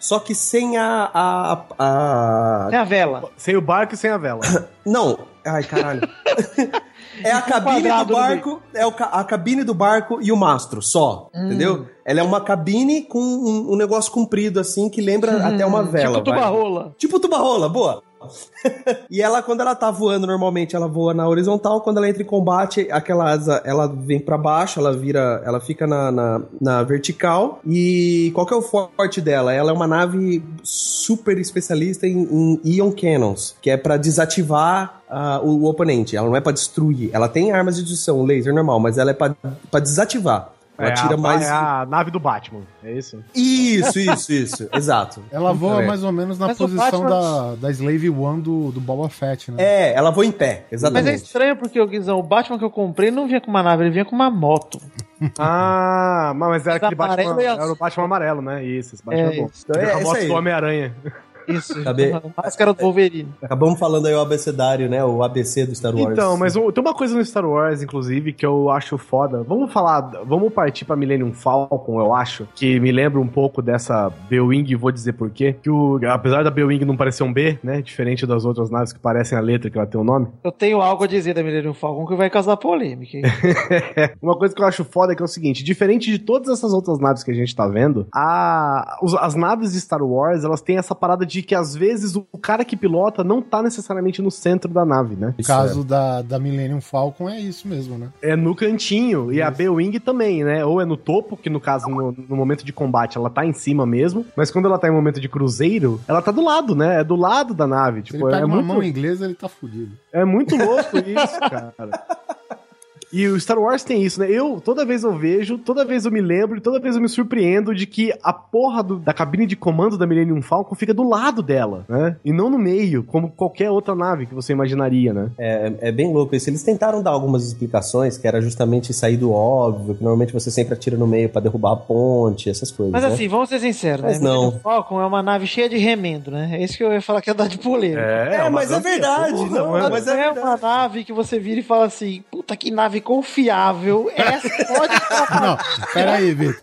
só que sem a. a, a... Sem a vela. Sem o barco e sem a vela. Não. Ai, caralho. É a cabine do barco, é o, a cabine do barco e o mastro, só. Hum. Entendeu? Ela é uma cabine com um, um negócio comprido, assim, que lembra hum. até uma vela. Tipo tuba-rola. Tipo tuba-rola, boa. e ela, quando ela tá voando, normalmente ela voa na horizontal. Quando ela entra em combate, aquela asa, ela vem para baixo, ela vira, ela fica na, na, na, vertical. E qual que é o forte dela? Ela é uma nave super especialista em, em Ion Cannons, que é para desativar uh, o, o, oponente. Ela não é para destruir. Ela tem armas de destruição, laser normal, mas ela é para desativar. Ela É, tira a, mais. é a nave do Batman, é isso? Isso, isso, isso. Exato. Ela voa É. mais ou menos na Mas posição Batman- da, da Slave One do, do Boba Fett, né? É, ela voa em pé, Mas exatamente. é estranho porque o Guizão, o Batman que eu comprei não vinha com uma nave, ele vinha com uma moto. Ah, mas era aquele Batman. Era o Batman amarelo, né? Isso, esse Batman É, é, bom. isso. Então é aí. do Homem-Aranha. Isso, Sabe- máscara do Wolverine. Acabamos falando aí o abecedário, né? O ABC do Star Wars. Então, mas tem uma coisa no Star Wars, inclusive, que eu acho foda. Vamos falar, vamos partir pra Millennium Falcon, eu acho, que me lembra um pouco dessa B-Wing, e vou dizer por quê. Que o, apesar da B-Wing não parecer um B, né, diferente das outras naves que parecem a letra que ela tem o nome, Eu tenho algo a dizer da Millennium Falcon que vai causar polêmica. hein? uma coisa que eu acho foda é que é o seguinte, diferente de todas essas outras naves que a gente tá vendo, a, as naves de Star Wars, elas têm essa parada de que às vezes o cara que pilota não tá necessariamente no centro da nave, né? No caso da, da Millennium Falcon é isso mesmo, né? É no cantinho. E a B-Wing também, né? Ou é no topo, que no caso, no, no momento de combate, ela tá em cima mesmo. Mas quando ela tá em momento de cruzeiro, ela tá do lado, né? É do lado da nave. Se ele Tipo, pega é, uma muito, mão inglesa, ele tá fudido. é muito louco isso, cara. E o Star Wars tem isso, né? Eu, toda vez eu vejo, toda vez eu me lembro e toda vez eu me surpreendo de que a porra do- da cabine de comando da Millennium Falcon fica do lado dela, né? E não no meio, como qualquer outra nave que você imaginaria, né? É, é bem louco isso. Eles tentaram dar algumas explicações, que era justamente sair do óbvio, que normalmente você sempre atira no meio pra derrubar a ponte, essas coisas. Mas né? assim, vamos ser sinceros, Mas né? não. Millennium Falcon é uma nave cheia de remendo, né? É isso que eu ia falar que ia dar de polêmica. É, uma mas é verdade, porra, não, mas é é uma nave que você vira e fala assim, puta que nave confiável. Essa pode Não, pera aí, Vitor.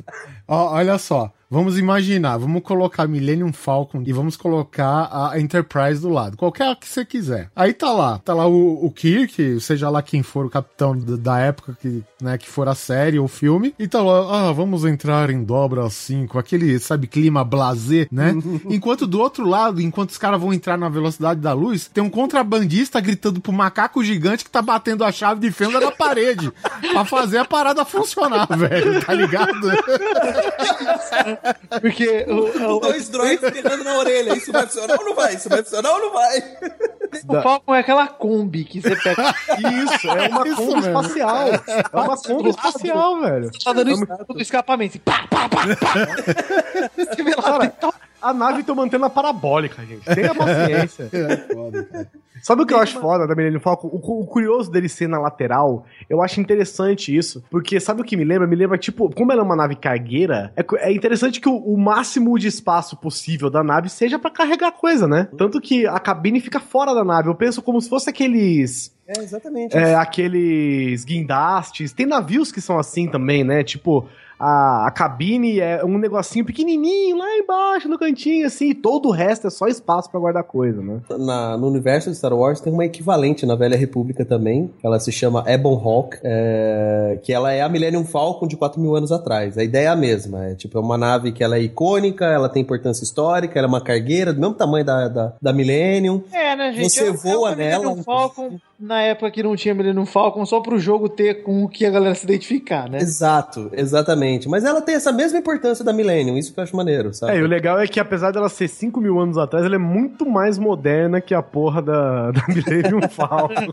Ó, olha só. Vamos imaginar, vamos colocar Millennium Falcon e vamos colocar a Enterprise do lado. Qualquer que você quiser. Aí tá lá, tá lá o, o Kirk, seja lá quem for o capitão da época que, né, que for a série ou filme. E tá lá, ah, vamos entrar em dobra 5, aquele, sabe, clima blazer, né? enquanto do outro lado, enquanto os caras vão entrar na velocidade da luz, tem um contrabandista gritando pro macaco gigante que tá batendo a chave de fenda na parede pra fazer a parada funcionar, velho, tá ligado? Porque o, o, Dois droids pegando na orelha. Isso vai funcionar ou não vai? Isso vai funcionar ou não vai? o Falcon é aquela Kombi que você pega. Isso, é uma Isso Kombi mesmo. espacial. É uma Kombi espacial, velho. tá dando es- do escapamento. Assim, pá, pá, pá, pá. Você vê lá, Cara, a nave tá mantendo a parabólica, gente. Tenha paciência. É foda, cara. Sabe o que eu acho foda da Millennium Falcon? O, o curioso dele ser na lateral, eu acho interessante isso. Porque sabe o que me lembra? Me lembra, tipo, como ela é uma nave cargueira, é, é interessante que o, o máximo de espaço possível da nave seja pra carregar coisa, né? Tanto que a cabine fica fora da nave. Eu penso como se fosse aqueles. É, exatamente. É, aqueles guindastes. Tem navios que são assim também, né? Tipo, a, a cabine é um negocinho pequenininho lá embaixo, no cantinho, assim, e todo o resto é só espaço pra guardar coisa, né? Na- no universo de Star Wars tem uma equivalente na Velha República também, que ela se chama Ebon Hawk, é, que ela é a Millennium Falcon de 4 mil anos atrás. A ideia é a mesma, é tipo é uma nave que ela é icônica, ela tem importância histórica, ela é uma cargueira do mesmo tamanho da, da, da Millennium. É, né, gente? Você Eu- eu voa também nela, Millennium Falcon, na época que não tinha Millennium Falcon, só pro jogo ter com o que a galera se identificar, né? Exato, exatamente. Mas ela tem essa mesma importância da Millennium, isso que eu acho maneiro, sabe? É, e o legal é que apesar dela ser 5 mil anos atrás, ela é muito mais moderna que a porra da, da Millennium Falcon.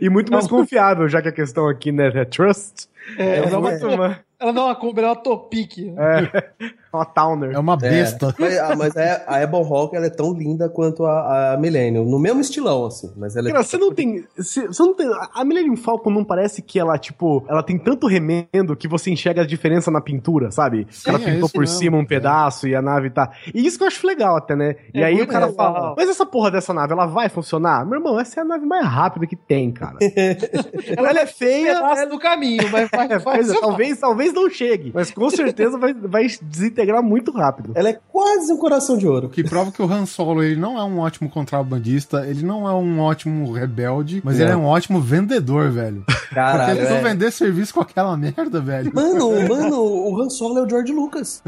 e muito mais confiável, já que a questão aqui, né, é trust. É, É, ela, muito não é, mais- ela não é uma Kombi, ela é uma Topic. é uma Towner. É uma besta. Mas, ah, mas é- a Ebon Hawk ela é tão linda quanto a, a Millennium, no mesmo estilão, assim. Mas ela é Cara, você não tem. Você você não tem. A Millennium Falcon não parece que ela, tipo, ela tem tanto remendo que você enxerga a diferença na pintura, sabe? Sim, ela é pintou isso por mesmo. cima um pedaço e a nave tá. E isso que eu acho legal até, né? E É aí o cara legal. fala: Mas essa porra dessa nave, ela vai funcionar? Meu irmão, essa é a nave mais rápida que tem, cara. ela é feia. Pedaço do caminho, mas vai, É, vai é, talvez, talvez não chegue, mas com certeza vai, vai desintegrar muito rápido. Ela é quase um coração de ouro. Que prova que o Han Solo ele não é um ótimo contrabandista, ele não é um ótimo rebelde, mas Não. ele é um ótimo vendedor, velho. Caralho, Porque ele não é. vender serviço com aquela merda, velho. Mano, mano, o Han Solo é o George Lucas.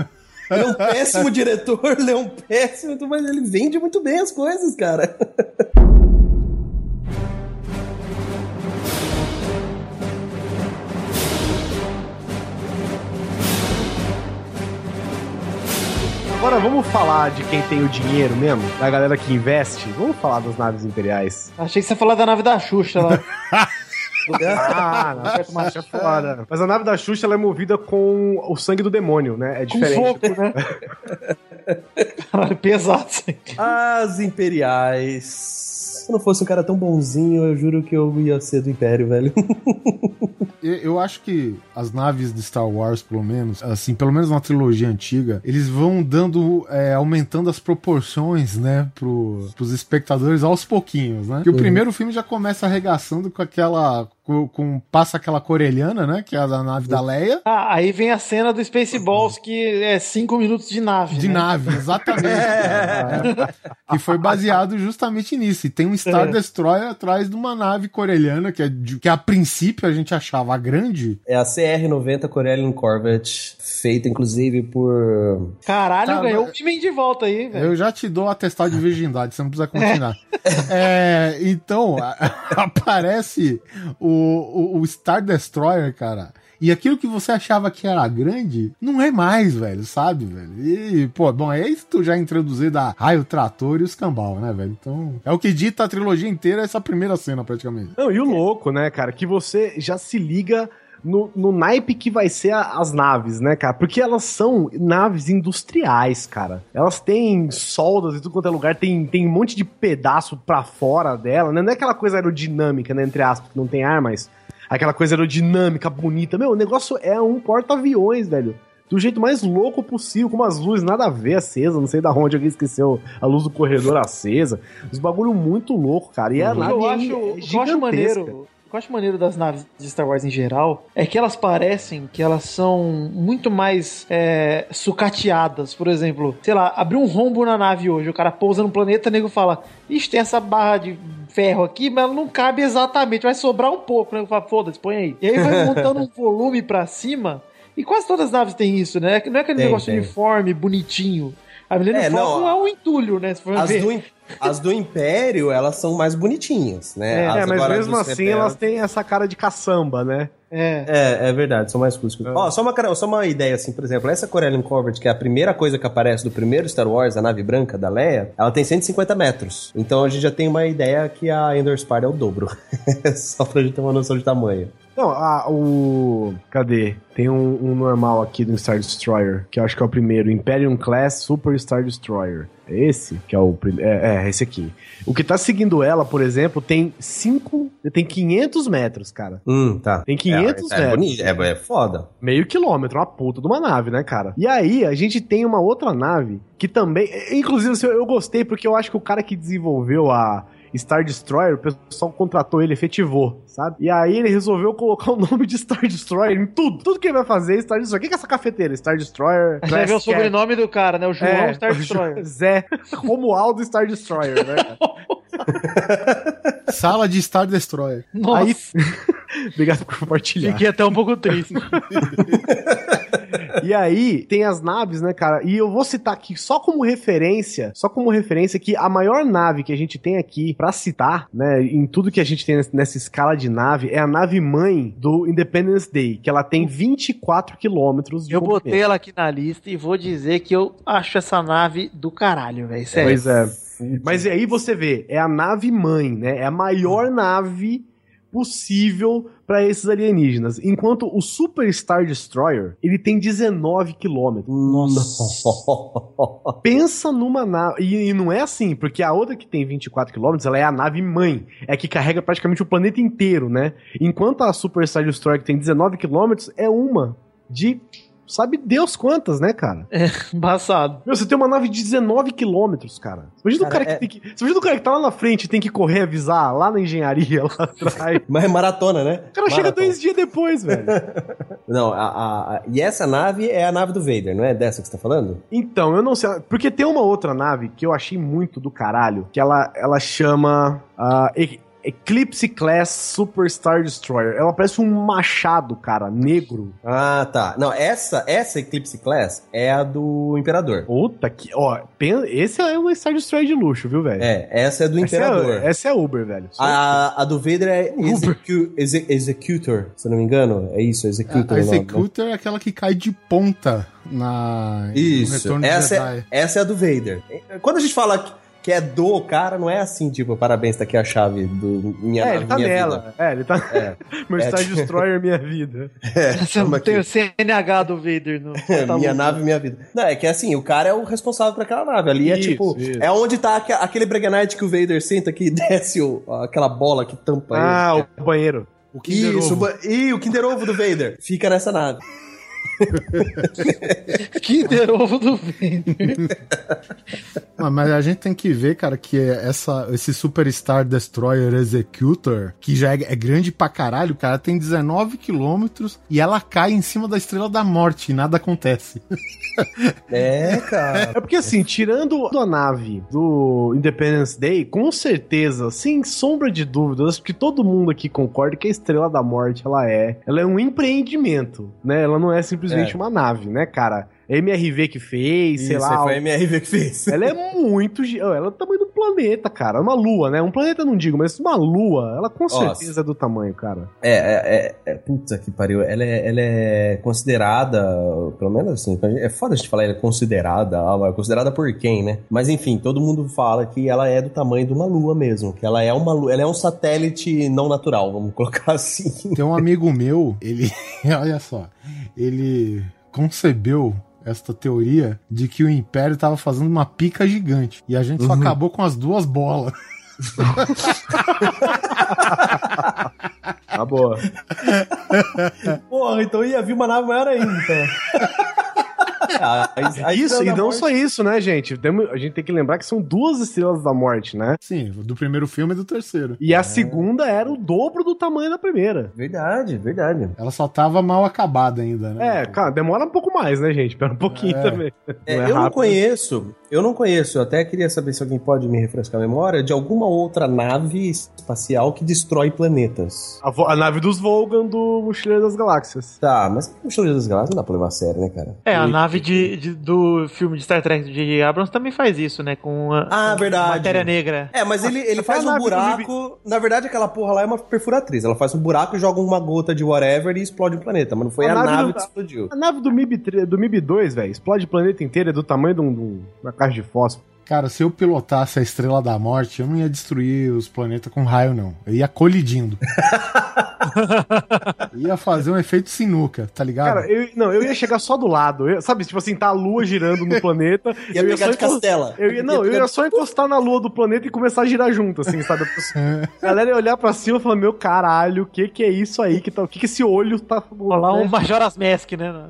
Ele é um péssimo diretor, ele é um péssimo, mas ele vende muito bem as coisas, cara. Agora vamos falar de quem tem o dinheiro mesmo, da galera que investe. Vamos falar das naves imperiais. Achei que você ia falar da nave da Xuxa lá. Ah, não, macho é foda. Mas a nave da Xuxa ela é movida com o sangue do demônio, né? É Com diferente. fogo, né? Caralho, pesado. As Imperiais. Se eu não fosse um cara tão bonzinho, eu juro que eu ia ser do Império, velho. Eu, acho que as naves de Star Wars, pelo menos, assim, pelo menos na trilogia antiga, eles vão dando, é, aumentando as proporções, né, pro, pros espectadores aos pouquinhos, né? Que o primeiro filme já começa arregaçando com aquela. Com, com- passa aquela corelhana, né? Que é a da nave da Leia. Ah, aí vem a cena do Spaceballs, que é cinco minutos de nave. De né? nave, exatamente. cara. que foi baseado justamente nisso. E tem um Star É. Destroyer atrás de uma nave corelhana, que, é de- que a princípio a gente achava grande. É a CR-90 Corellian Corvette, feita inclusive por. Caralho, Tá, ganhou mas- o time de volta aí, velho. Eu já te dou atestado de virgindade, você não precisa continuar. É, então, a- aparece o, o, o Star Destroyer, cara. E aquilo que você achava que era grande, não é mais, velho, sabe, velho? E, pô, bom, é isso que tu já introduzir da raio, trator e os cambal, né, velho? Então, é o que dita a trilogia inteira, essa primeira cena, praticamente. Não, e o louco, né, cara, que você já se liga no, no naipe que vai ser a- as naves, né, cara? Porque elas são naves industriais, cara. Elas têm soldas e tudo quanto é lugar, tem, tem um monte de pedaço pra fora dela, né? Não é aquela coisa aerodinâmica, né, entre aspas, que não tem ar, mas aquela coisa aerodinâmica, bonita. Meu, o negócio é um porta-aviões, velho. Do jeito mais louco possível, com umas luzes nada a ver acesa, não sei da onde alguém esqueceu a luz do corredor acesa. Os bagulho muito louco, cara. E a O que nave eu é acho, o que eu acho gigantesca. maneiro, o que eu acho maneiro das naves de Star Wars em geral é que elas parecem que elas são muito mais é, sucateadas. Por exemplo, sei lá, abriu um rombo na nave hoje, o cara pousa no planeta, o nego fala: Ixi, tem essa barra de ferro aqui, mas ela não cabe exatamente, vai sobrar um pouco. O nego fala: Foda-se, põe aí. E aí vai montando um volume pra cima. E quase todas as naves têm isso, né? Não é aquele Tem, negócio tem. uniforme, bonitinho. A Millennium É, Falcon não, é um entulho, né? Se for As ver. do, as do Império, elas são mais bonitinhas, né? É, As É, mas mesmo assim elas têm essa cara de caçamba, né? É. É, é verdade, são mais rústicos. Ó, só, uma, só uma ideia, assim, por exemplo, essa Corellian Corvette, que é a primeira coisa que aparece do primeiro Star Wars, a nave branca da Leia, ela tem 150 metros. Então a gente já tem uma ideia que a Endor Spire é o dobro. só pra gente ter uma noção de tamanho. Não, a, o. Cadê? Tem um, um normal aqui do Star Destroyer, que eu acho que é o primeiro. Imperium Class Super Star Destroyer. É esse? Que é o primeiro. É, é, esse aqui. O que tá seguindo ela, por exemplo, tem 5. Tem 500 metros, cara. Hum, tá. Tem 500 é, é, metros. bonito, é, é foda. Meio quilômetro, uma puta de uma nave, né, cara? E aí, a gente tem uma outra nave que também. Inclusive, assim, eu gostei porque eu acho que o cara que desenvolveu a. Star Destroyer, o pessoal contratou ele, efetivou, sabe? E aí ele resolveu colocar o nome de Star Destroyer em tudo. Tudo que ele vai fazer é Star Destroyer. O que é essa cafeteira? Star Destroyer. Vai ver o sobrenome do cara, né? O João É, Star o Destroyer. Zé Romualdo Star Destroyer, né? Sala de Star Destroyer. Nossa, Aí- Obrigado por compartilhar. fiquei até um pouco triste. E aí, tem as naves, né, cara? E eu vou citar aqui só como referência, só como referência que a maior nave que a gente tem aqui pra citar, né, em tudo que a gente tem nessa- escala de nave, é a nave mãe do Independence Day, que ela tem 24 quilômetros de Eu botei ela aqui na lista e vou dizer que eu acho essa nave do caralho, velho. Sério. Pois é. Mas e aí você vê, é a nave mãe, né? É a maior nave possível pra esses alienígenas. Enquanto o Super Star Destroyer, ele tem 19 quilômetros. Pensa numa nave. E, e não é assim, porque a outra que tem 24 km, ela é a nave mãe. É que carrega praticamente o planeta inteiro, né? Enquanto a Super Star Destroyer, que tem 19 km, é uma de. Sabe Deus quantas, né, cara? Embaçado. Meu, você tem uma nave de 19 km, cara. Imagina o Cara, cara que é- tem que. Você imagina o cara que tá lá na frente e tem que correr avisar lá na engenharia, lá atrás. Mas é maratona, né? O cara chega Maratona. dois dias depois, velho. Não, a, a- a- e essa nave é a nave do Vader, não é dessa que você tá falando? Então, eu não sei. Porque tem uma outra nave que eu achei muito do caralho, que ela, ela chama E- Eclipse Class Super Star Destroyer. Ela parece um machado, cara, negro. Ah, tá. Não, essa, essa Eclipse Class é a do Imperador. Puta que. Ó, esse é uma Star Destroyer de luxo, viu, velho? É, essa é do Essa Imperador. É, essa é Uber, velho. A, a do Vader é execu exe- Executor, se eu não me engano. É isso, A, Executor. a nome, né? Executor é aquela que cai de ponta na no Isso, Retorno de essa Jedi. é, essa é a do Vader. Quando a gente fala que é do cara, não é assim, tipo, parabéns, tá aqui a chave do minha É, nave, ele tá minha nela. vida. É, ele tá. É. Meu É, Star tipo- Destroyer, minha vida. Toma tem aqui. o CNH do Vader no. É, tá minha nave, minha vida. Não, é que assim, o cara é o responsável por aquela nave. Ali é Isso, tipo, isso. é onde tá aque- aquele Breganite que o Vader senta que desce o- aquela bola que tampa Ah, ele. o banheiro. O Kinder Isso, o Ovo. ba- e o Kinder Ovo do Vader fica nessa nave. Kinder Ovo do Vader. Mas a gente tem que ver, cara, que essa, esse Superstar Destroyer Executor, que já é, é grande pra caralho, cara, tem 19 quilômetros e ela cai em cima da Estrela da Morte e nada acontece. É, cara. É porque assim, tirando a nave do Independence Day, com certeza, sem sombra de dúvidas, acho que todo mundo aqui concorda que a Estrela da Morte, ela é, ela é um empreendimento, né? Ela não é simplesmente É. uma nave, né, cara? MRV que fez, sei Isso, lá. foi a MRV que fez. Ela é muito. Ela é do tamanho do planeta, cara. É uma lua, né? Um planeta não digo, mas uma lua, ela com Nossa. certeza é do tamanho, cara. É, é, é, é- puta que pariu. Ela é, ela é considerada, pelo menos assim, é foda a gente falar ela é considerada, ah, é considerada por quem, né? Mas enfim, todo mundo fala que ela é do tamanho de uma lua mesmo, que ela é uma lua, ela é um satélite não natural, vamos colocar assim. Tem um amigo meu, ele. Olha só. Ele concebeu esta teoria de que o Império tava fazendo uma pica gigante. E a gente só acabou com as duas bolas. Tá boa. Porra, então ia vir uma nave maior ainda. então. Ah, a- a Isso, e não Morte- só isso, né, gente? A gente tem que lembrar que são duas estrelas da morte, né? Sim, do primeiro filme e do terceiro. E a segunda era o dobro do tamanho da primeira. Verdade, verdade. Ela só tava mal acabada ainda, né? É, cara, demora um pouco mais, né, gente? Espera um pouquinho É. também. É, Não eu não rápido. conheço, eu não conheço, eu até queria saber se alguém pode me refrescar a memória de alguma outra nave espacial que destrói planetas. A, a nave dos Volgan do Mochileiro das Galáxias. Tá, mas o Mochileiro das Galáxias não dá pra levar a sério, né, cara? É, a nave de, de- do filme de Star Trek de Abrams também faz isso, né? Com a Ah, verdade. matéria negra. É, mas ele, ele Até faz um buraco. Na verdade, aquela porra lá é uma perfuratriz. Ela faz um buraco, joga uma gota de whatever e explode o planeta. Mas não foi A a, nave nave, do- que explodiu. A nave do MIB, 3 do MIB 2, velho, explode o planeta inteiro, é do tamanho de, um, de um- caixa de fósforo. Cara, se eu pilotasse a Estrela da Morte, eu não ia destruir os planetas com raio, não. Eu ia colidindo. ia fazer um efeito sinuca, tá ligado? Cara, eu, não, eu ia chegar só do lado. eu- sabe, tipo assim, tá a lua girando no planeta. Ia eu pegar só de castela. Eu ia, não, eu pegar ia só encostar na lua do planeta e começar a girar junto, assim, sabe? A galera ia olhar pra cima e falar, meu caralho, o que que é isso aí? Que tá, o que que esse olho tá... Rolar um Majora's Mask, né?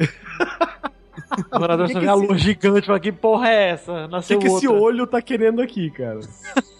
O morador Que só vê a gigante, fala, que porra é essa? O que, que esse outra. olho tá querendo aqui, cara?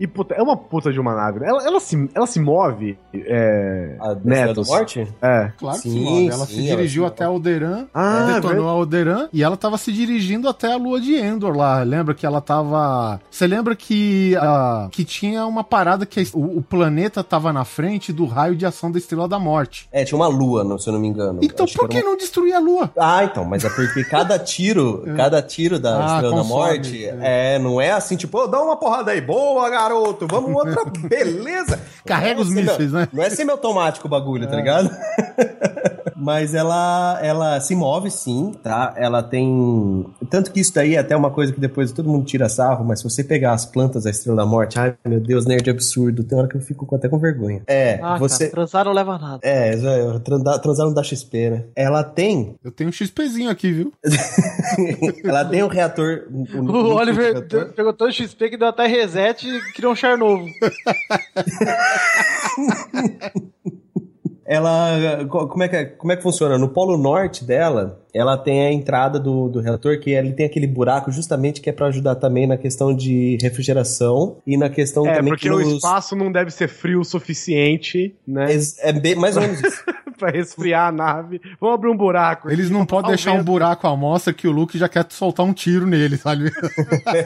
E puta, é uma puta de uma nave. né? Ela, ela, se, ela se move, é... A da Estrela da Netos. Morte? É. Claro que Sim, se move. Ela sim, se ela dirigiu se até Alderan, Ah, detonou verdade. Alderan e ela tava se dirigindo até a lua de Endor lá. Lembra que ela tava. Você lembra que ah, que tinha uma parada que a o, o planeta tava na frente do raio de ação da Estrela da Morte. É, tinha uma lua, não- se eu não me engano. Então Acho por que que uma- não destruir a lua? Ah, então, mas é porque cada tiro, cada tiro da Ah, Estrela da consome, Morte é. não é assim, tipo, "Ô, dá uma porrada aí, boa, garoto, vamos outra, beleza. Carrega é os mísseis, né? Não é semiautomático o bagulho, tá ligado? Mas ela, ela se move sim, tá? Ela tem. Tanto que isso daí é até uma coisa que depois todo mundo tira sarro, mas se você pegar as plantas da Estrela da Morte, ai meu Deus, nerd absurdo, tem hora que eu fico com- até com vergonha. É, Ah, você. cara, transar não leva nada. É, transar, não dá XP, né? Ela tem. Eu tenho um XPzinho aqui, viu? ela tem um reator. um- O Oliver reator. pegou todo o XP que deu até reset e criou um char novo. Ela. co- Como é, que, é- como é que funciona? No polo norte dela, ela tem a entrada do, do reator, que ele tem aquele buraco justamente que é pra ajudar também na questão de refrigeração e na questão É, também porque que o nos- espaço não deve ser frio o suficiente, né? É, é bem, mais ou menos isso. pra resfriar a nave. Vamos abrir um buraco. Eles não podem deixar um buraco à mostra que o Luke já quer soltar um tiro nele, sabe?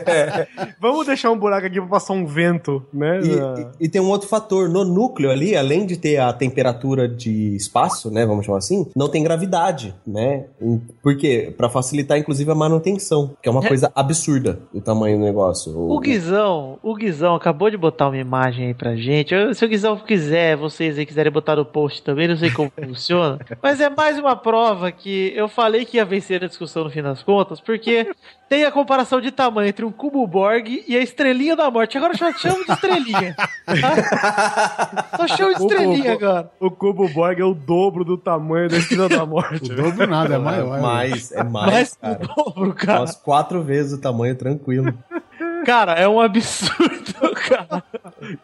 Vamos deixar um buraco aqui pra passar um vento, né? E, Ah. e- e tem um outro fator, no núcleo ali, além de ter a temperatura de espaço, né, vamos chamar assim, não tem gravidade, né? Em- Por quê? Pra facilitar, inclusive, a manutenção, que é uma coisa absurda, o tamanho do negócio. O Guizão, o Guizão acabou de botar uma imagem aí pra gente. Eu- se o Guizão quiser, vocês aí quiserem botar no post também, não sei como funciona. Mas é mais uma prova que eu falei que ia vencer a discussão no fim das contas, porque tem a comparação de tamanho entre um cubo Borg e a estrelinha da morte. Agora só chamo de estrelinha. Tá? Só chamo de estrelinha agora. O cubo Borg é o dobro do tamanho da estrela da morte. O dobro nada, é maior. É mais, é mais, Mais cara. do dobro, cara. Umas quatro vezes o tamanho, tranquilo. Cara, é um absurdo, cara.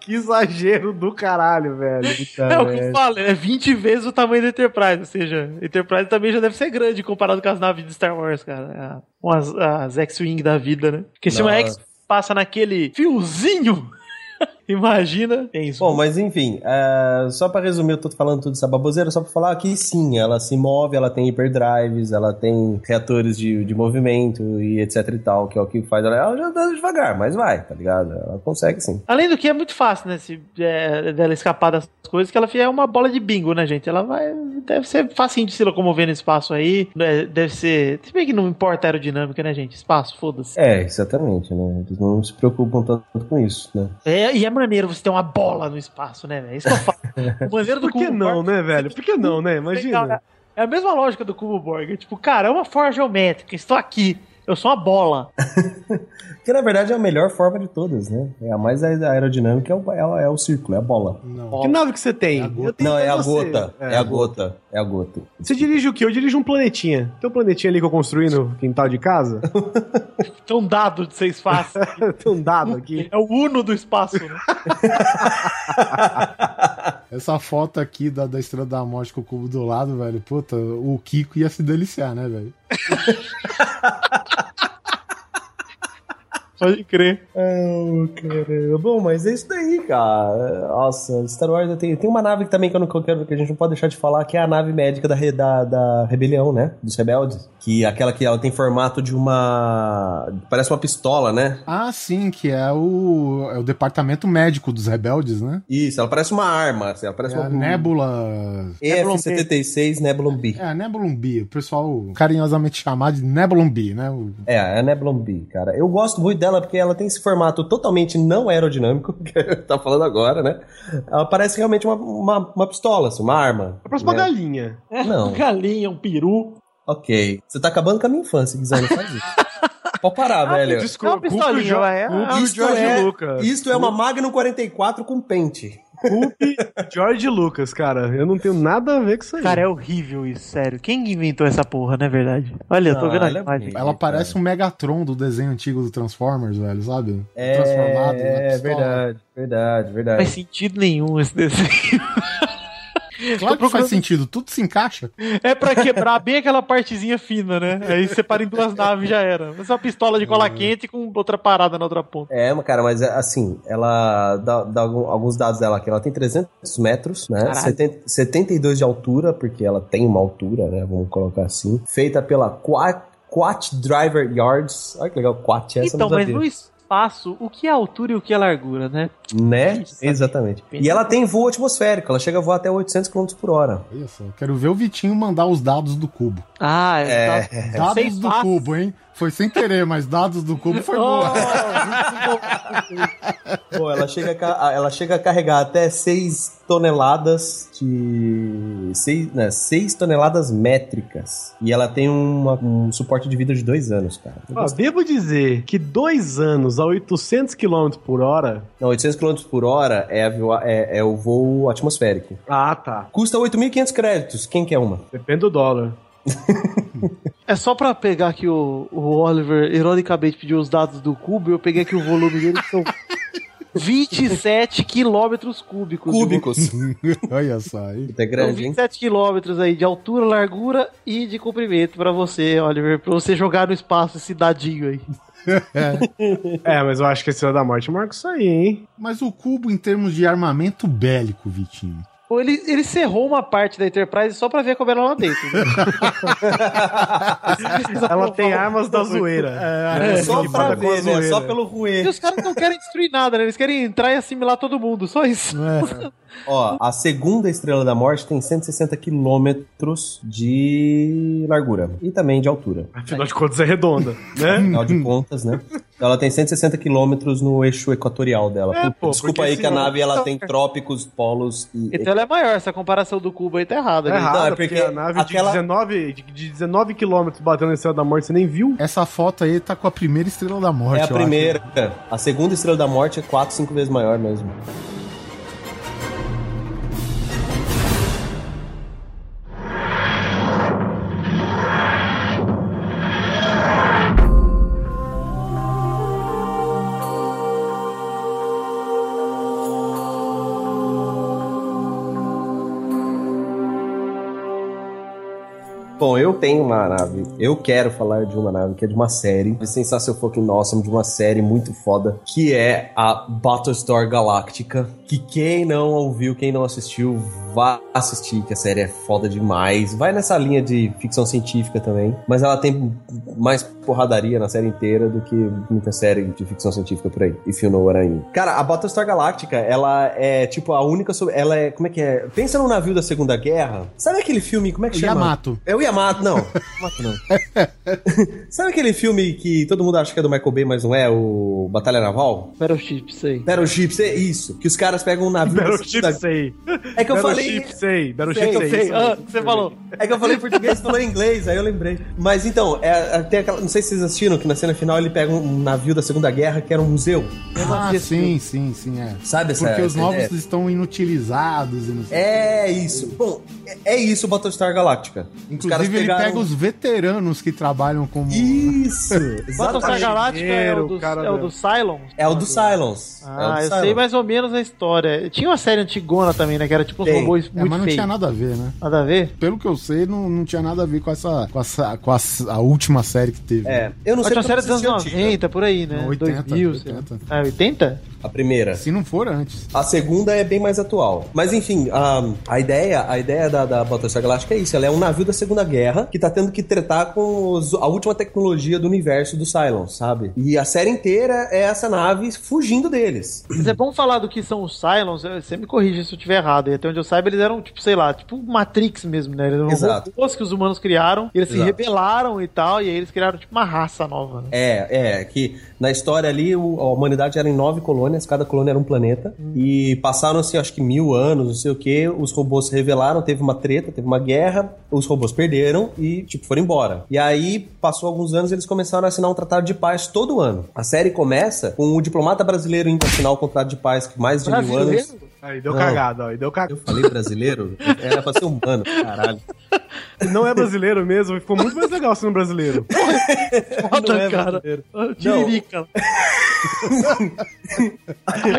que exagero do caralho, velho. É o que eu falo, é 20 vezes o tamanho da Enterprise. Ou seja, Enterprise também já deve ser grande comparado com as naves de Star Wars, cara. É, Com as, as X-Wing da vida, né? Porque se uma. X passa naquele fiozinho, imagina. Tem isso. Bom, mas enfim, é, só pra resumir, eu tô falando tudo essa baboseira, só pra falar que sim, ela se move, ela tem hyperdrives, ela tem reatores de, de movimento e etc e tal, que é o que faz ela. Ela já anda devagar, mas vai, tá ligado? Ela consegue sim. Além do que é muito fácil, né? Se, é, dela escapar das coisas, que ela é uma bola de bingo, né, gente? Ela vai. Deve ser facinho de se locomover no espaço aí. né, Deve ser. Se bem que não importa a aerodinâmica, né, gente? Espaço, foda-se. É, exatamente, né? Eles não se preocupam tanto com isso, né? É, e é maneiro você ter uma bola no espaço, né, velho? Isso que eu falo. O maneiro do Por que cubo não, Borg- né, velho? Por que não, né? Imagina. É a mesma lógica do cubo Borg. É Tipo, cara, é uma forma geométrica. Estou aqui. Eu sou uma bola. Que na verdade é a melhor forma de todas, né? É a mais aer- aerodinâmica, é o, é o, é o círculo, é a bola. Não. Que nave que você tem? Tenho Não, é a você. gota. É, a gota. É a gota. Você dirige o quê? Eu dirijo um planetinha. Tem um planetinha ali que eu construí no quintal de casa? Tem um dado de seis faces. Tem um dado aqui. É o Uno do espaço, né? Essa foto aqui da, da Estrela da Morte com o cubo do lado, velho. Puta, o Kiko ia se deliciar, né, velho? Pode crer. Oh, caramba. Bom, mas é isso daí, cara. Nossa, Star Wars tem, tem uma nave também que eu não quero que a gente não pode deixar de falar, que é a nave médica da, da, da rebelião, né? Dos rebeldes. Que é aquela que ela tem formato de uma. Parece uma pistola, né? Ah, sim, que é o, é o departamento médico dos rebeldes, né? Isso, ela parece uma arma. assim, Ela parece É a uma. Nebula. EF-76 Nebulon B. É, a Nebulon B. O pessoal carinhosamente chamado de Nebulon B, né? O- É, é a Nebulon B, cara. Eu gosto muito dela porque ela tem esse formato totalmente não aerodinâmico, que tá falando agora, né? Ela parece realmente uma, uma, uma pistola, assim, uma arma. É próxima né? galinha. Não. Um galinha, um peru. Ok. Você tá acabando com a minha infância, Guizão, não faz isso. Pode parar, velho. É uma Desculpa, pistolinha, culpa o Jo- vai, é- Isto é, Lucas. isto é uma Magnum 44 com pente. Culpe George Lucas, cara. Eu não tenho nada a ver com isso aí. Cara, é horrível isso, sério. Quem inventou essa porra, não é verdade? Olha, eu tô Não, vendo a ela é imagem. bonita. Ela parece um Megatron do desenho antigo do Transformers, velho, sabe? É, Transformado é pistola. verdade, verdade, Não verdade. faz sentido nenhum esse desenho. Claro que faz sentido, tudo se encaixa. É pra quebrar bem aquela partezinha fina, né? Aí separa em duas naves e já era. Mas é uma pistola de cola quente com outra parada na outra ponta. É, cara, mas é, assim, ela dá, dá alguns dados dela aqui. Ela tem 300 metros, né? Caralho. 70, 72 de altura, porque ela tem uma altura, né? Vamos colocar assim. Feita pela Quat, Quat Driver Yards. Olha que legal, Quat. Essa então, mas no espaço, o que é altura e o que é largura, né? Né? Isso, Exatamente. Pensa E ela tem voo atmosférico. Ela chega a voar até 800 km por hora. Só, quero ver o Vitinho mandar os dados do cubo. Ah, É. tá. Dados Seis do passos. cubo, hein? Foi sem querer, mas dados do cubo foi boa. Pô, ela chega, a, ela chega a carregar até 6 toneladas de. 6, né, 6 toneladas métricas. E ela tem uma- um suporte de vida de 2 anos, cara. Ó, devo dizer que dois anos a 800 km por hora. Não, 800 km por hora é, a é- é o voo atmosférico. Ah, tá. Custa 8.500 créditos. Quem quer uma? Depende do dólar. É só pra pegar aqui o, o Oliver, ironicamente, pediu os dados do cubo, eu peguei aqui o volume dele, que são 27 quilômetros cúbicos. Cúbicos. Olha só aí. É grande, hein? 27 quilômetros aí de altura, largura e de comprimento pra você, Oliver, pra você jogar no espaço esse dadinho aí. É, mas eu acho que a Estrela da Morte marca isso aí, hein? Mas o cubo, em termos de armamento bélico, Vitinho. Ou ele, ele cerrou uma parte da Enterprise só pra ver como era lá dentro. Né? Ela tem armas da zoeira. É, Só que pra ver, né? zoeira. Só pelo E ruê. os caras não querem destruir nada, né? Eles querem entrar e assimilar todo mundo, só isso. Ó, a segunda Estrela da Morte tem 160 quilômetros de largura. E também de altura. Afinal de contas é redonda, né? Afinal de contas, né? Ela tem 160 quilômetros no eixo equatorial dela. É, Pô, pô, Desculpa aí que a nave ela tem trópicos, polos e Então ela é maior. Essa comparação do cubo aí tá errada. É né? é porque, porque a nave aquela- de 19, de, de 19 quilômetros batendo na Estrela da Morte, você nem viu? Essa foto aí tá com a primeira estrela da morte. É a eu acho. primeira. A segunda estrela da morte é 4, 5 vezes maior mesmo. Bom, eu tenho uma nave. Eu quero falar de uma nave que é de uma série. Sensação Fucking Awesome, de uma série muito foda. Que é a Battlestar Galactica. Que quem não ouviu, quem não assistiu, vá assistir, que a série é foda demais. Vai nessa linha de ficção científica também. Mas ela tem mais porradaria na série inteira do que muita série de ficção científica por aí. Know what I mean. Cara, a Battlestar Galactica, ela é tipo a única. sobre- Ela é. Como é que é? Pensa no navio da Segunda Guerra. Sabe aquele filme? Como é que chama? Yamato. É o Yamato, não. Yamato não. Sabe aquele filme que todo mundo acha que é do Michael Bay, mas não é? O Batalha Naval? Battleship, sei. Battleship, é isso. Que os caras pegam um navio. da Battleship, Segunda- sei. É que eu falei. Sei. Battleship, Sei, eu sei. sei. Ah, mesmo. você falou. É que eu falei em português e falou em inglês, aí eu lembrei. Mas então, é, é, tem aquela. Não sei se vocês assistiram, que na cena final ele pega um navio da Segunda Guerra que era um museu. Ah, sim, sim, sim, é. Sabe essa Porque os essa novos ideia? estão inutilizados e não sei. É isso. Bom, é, é isso o Battlestar Galactica. Caras Inclusive, ele pegaram- pega os veteranos que trabalham como. Isso! Battlestar. Galáctica é o do, é o do Cylon? É o do Cylons. é Ah, do eu Cylons. sei mais ou menos a história. Tinha uma série antigona também, né? Que era tipo uns Tem. robôs É, muito mas não feios. tinha nada a ver, né? Nada a ver? Pelo que eu sei, não, não tinha nada a ver com essa. com, essa, com a, a última série que teve. É, eu não Mas sei tinha uma série dos anos assisti a antiga. 90, por aí, né? 80, 2000, sei lá. 80. Ah, 80? A primeira. Se não for antes. A segunda é bem mais atual. Mas enfim, a, a ideia, a ideia da, da Battlestar Galactica é isso. Ela é um navio da Segunda Guerra que tá tendo que tretar com os- a última tecnologia do universo do Cylons, sabe? E a série inteira é essa nave fugindo deles. Mas é bom falar do que são os Cylons, você me corrige se eu estiver errado. E até onde eu saiba, eles eram, tipo, sei lá, tipo Matrix mesmo, né? Eles eram Exato. robôs que os humanos criaram, e eles se Exato. rebelaram e tal, e aí eles criaram, tipo, uma raça nova. Né? É, é, que na história ali a humanidade era em nove colônias, cada colônia era um planeta. E passaram-se, acho que mil anos, não sei o que, os robôs se revelaram, teve uma treta, teve uma guerra, os robôs perderam e, tipo, foram embora. E aí, passou alguns anos, eles começaram a assinar um tratado de paz todo ano. A série começa com o diplomata brasileiro indo assinar o contrato de paz que mais de mil anos. Aí deu Não. cagada, ó. Aí deu cagada. Eu falei brasileiro? Era pra ser humano, caralho. Não é brasileiro mesmo, ficou muito mais legal sendo brasileiro. Foda, Não é cara. brasileiro. Tiririca.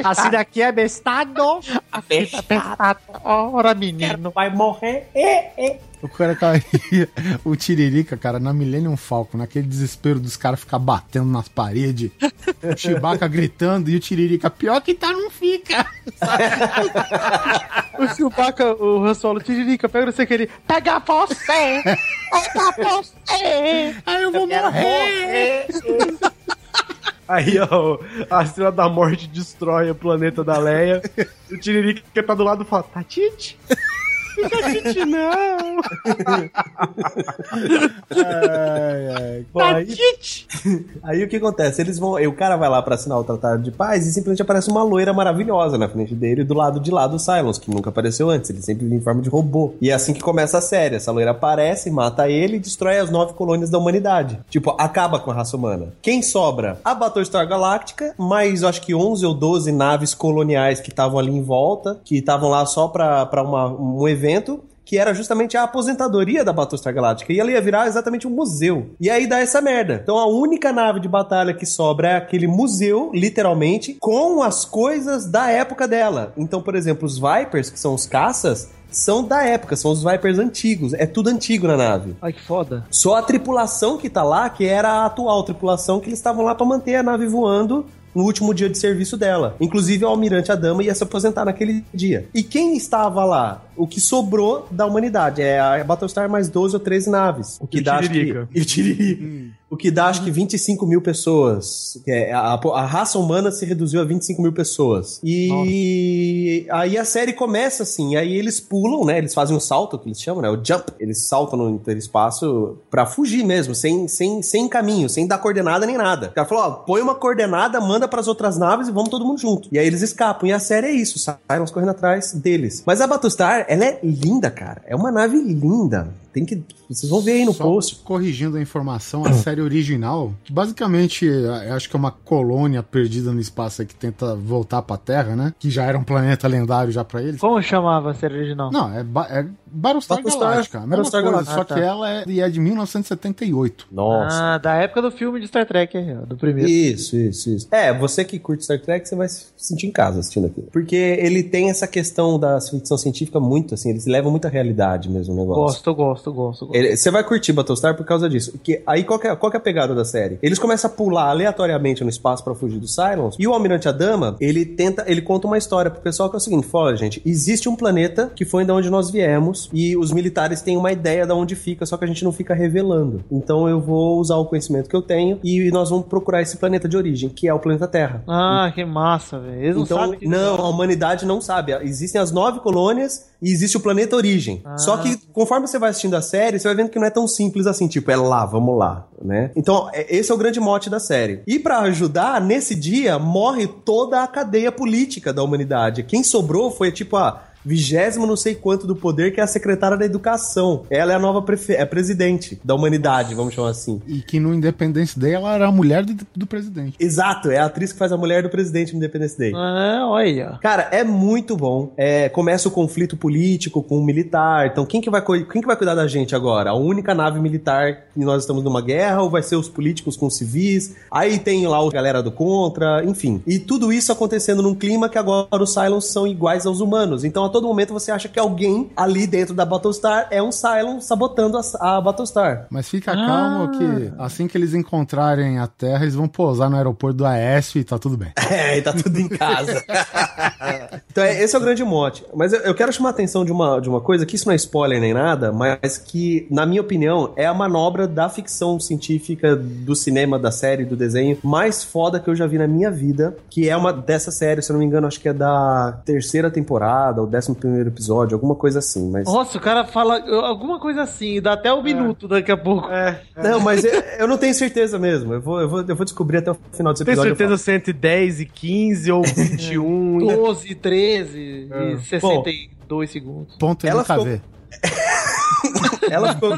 Assim daqui é bestado. Ora, menino. Vai morrer. O cara caía, o Tiririca, cara, na Millennium Falcon, naquele desespero dos caras ficar batendo nas paredes, o Chewbacca gritando e o Tiririca, pior que tá, não fica. O Chewbacca, o Han Solo, Tiririca, pega você querer. Pega você! Pega você! Aí eu vou morrer. Aí, ó, a Estrela da Morte destrói o planeta da Leia. E o Tiririca tá do lado e fala, Tatite? Fica Tite, não! Ai, ai. Bom, aí, aí o que acontece? Eles vão. O cara vai lá pra assinar o tratado de paz e simplesmente aparece uma loira maravilhosa na frente dele, do lado de lá do Cylons, que nunca apareceu antes. Ele sempre vinha em forma de robô. E é assim que começa a série. Essa loira aparece, mata ele e destrói as nove colônias da humanidade. Tipo, acaba com a raça humana. Quem sobra? A Battlestar Galactica, mais acho que 11 ou 12 naves coloniais que estavam ali em volta, que estavam lá só pra, pra uma, um evento que era justamente a aposentadoria da Battlestar Galactica. E ela ia virar exatamente um museu. E aí dá essa merda. Então a única nave de batalha que sobra é aquele museu, literalmente, com as coisas da época dela. Então, por exemplo, os Vipers, que são os caças, são da época, são os Vipers antigos. É tudo antigo na nave. Ai, que foda. Só a tripulação que tá lá, que era a atual tripulação, que eles estavam lá pra manter a nave voando no último dia de serviço dela. Inclusive, o almirante Adama ia se aposentar naquele dia. E quem estava lá? O que sobrou da humanidade. É a Battlestar mais 12 ou 13 naves. O que E dá, acho que... E o Tiririca. O que dá, acho que 25 mil pessoas. Que é, a, a raça humana se reduziu a 25 mil pessoas. E aí a série começa assim, aí eles pulam, né? Eles fazem um salto, que eles chamam, né? O jump. Eles saltam no interespaço pra fugir mesmo, sem, sem, sem caminho, sem dar coordenada nem nada. O cara falou, ó, põe uma coordenada, manda pras outras naves e vamos todo mundo junto. E aí eles escapam. E a série é isso, Cylons correndo atrás deles. Mas a Battlestar, ela é linda, cara. É uma nave linda. Tem que... Vocês vão ver aí no Só post. corrigindo a informação, a série original, que basicamente eu acho que é uma colônia perdida no espaço que tenta voltar pra Terra, né? Que já era um planeta lendário já pra eles. Como chamava a série original? Não, é, ba é Battlestar, Battlestar- Galactica. A mesma Battlestar coisa, Galactica. só que ela é, é de 1978. Nossa. Ah, da época do filme de Star Trek, ó, do primeiro. Isso, isso, isso. É, você que curte Star Trek, você vai se sentir em casa assistindo aquilo. Porque ele tem essa questão da ficção científica muito, assim, eles levam muita realidade mesmo o negócio. Gosto, gosto, gosto, gosto. Você vai curtir Battlestar por causa disso. Que, aí qual que, é, qual que é a pegada da série? Eles começam a pular aleatoriamente no espaço pra fugir dos Cylons. E o Almirante Adama, ele tenta, ele conta uma história pro pessoal que é o seguinte: fala, gente, existe um planeta que foi de onde nós viemos e os militares têm uma ideia de onde fica, só que a gente não fica revelando. Então eu vou usar o conhecimento que eu tenho e nós vamos procurar esse planeta de origem, que é o planeta Terra. Ah, que massa, velho. Eles não Então, sabem não, a humanidade não sabe. Existem as nove colônias e existe o planeta origem. Ah. Só que conforme você vai assistindo a série, você vai vendo que não é tão simples assim, tipo, é lá, vamos lá, né? Então, é- esse é o grande mote da série. E pra ajudar, nesse dia morre toda a cadeia política da humanidade. Quem sobrou foi tipo a vigésimo não sei quanto do poder, que é a secretária da educação. Ela é a nova prefe- é presidente da humanidade, vamos chamar assim. E que no Independence Day ela era a mulher do, do presidente. Exato, é a atriz que faz a mulher do presidente no Independence Day. Ah, olha. Cara, é muito bom. É, começa o conflito político com o militar. Então, quem que, vai, quem que vai cuidar da gente agora? A única nave militar e nós estamos numa guerra ou vai ser os políticos com os civis? Aí tem lá a galera do contra, enfim. E tudo isso acontecendo num clima que agora os Cylons são iguais aos humanos. Então, a todo momento você acha que alguém ali dentro da Battlestar é um Cylon sabotando a, a Battlestar. Mas fica calmo que assim que eles encontrarem a Terra, eles vão pousar no aeroporto do Aécio e tá tudo bem. É, e tá tudo em casa. então, é- esse é o grande mote. Mas eu, eu quero chamar a atenção de uma, de uma coisa, que isso não é spoiler nem nada, mas que, na minha opinião, é a manobra da ficção científica, do cinema, da série, do desenho, mais foda que eu já vi na minha vida, que é uma dessa série, se eu não me engano, acho que é da terceira temporada, ou décimo primeiro episódio, alguma coisa assim, mas... Nossa, o cara fala alguma coisa assim, dá até um minuto daqui a pouco. É. Não, mas eu, eu não tenho certeza mesmo. Eu vou, eu vou, eu vou descobrir até o final desse Tem episódio. eu certeza 110 e 15 ou 21? 12, 13 e 62 segundos. Ponto Ela ficou- ver. Ela ficou,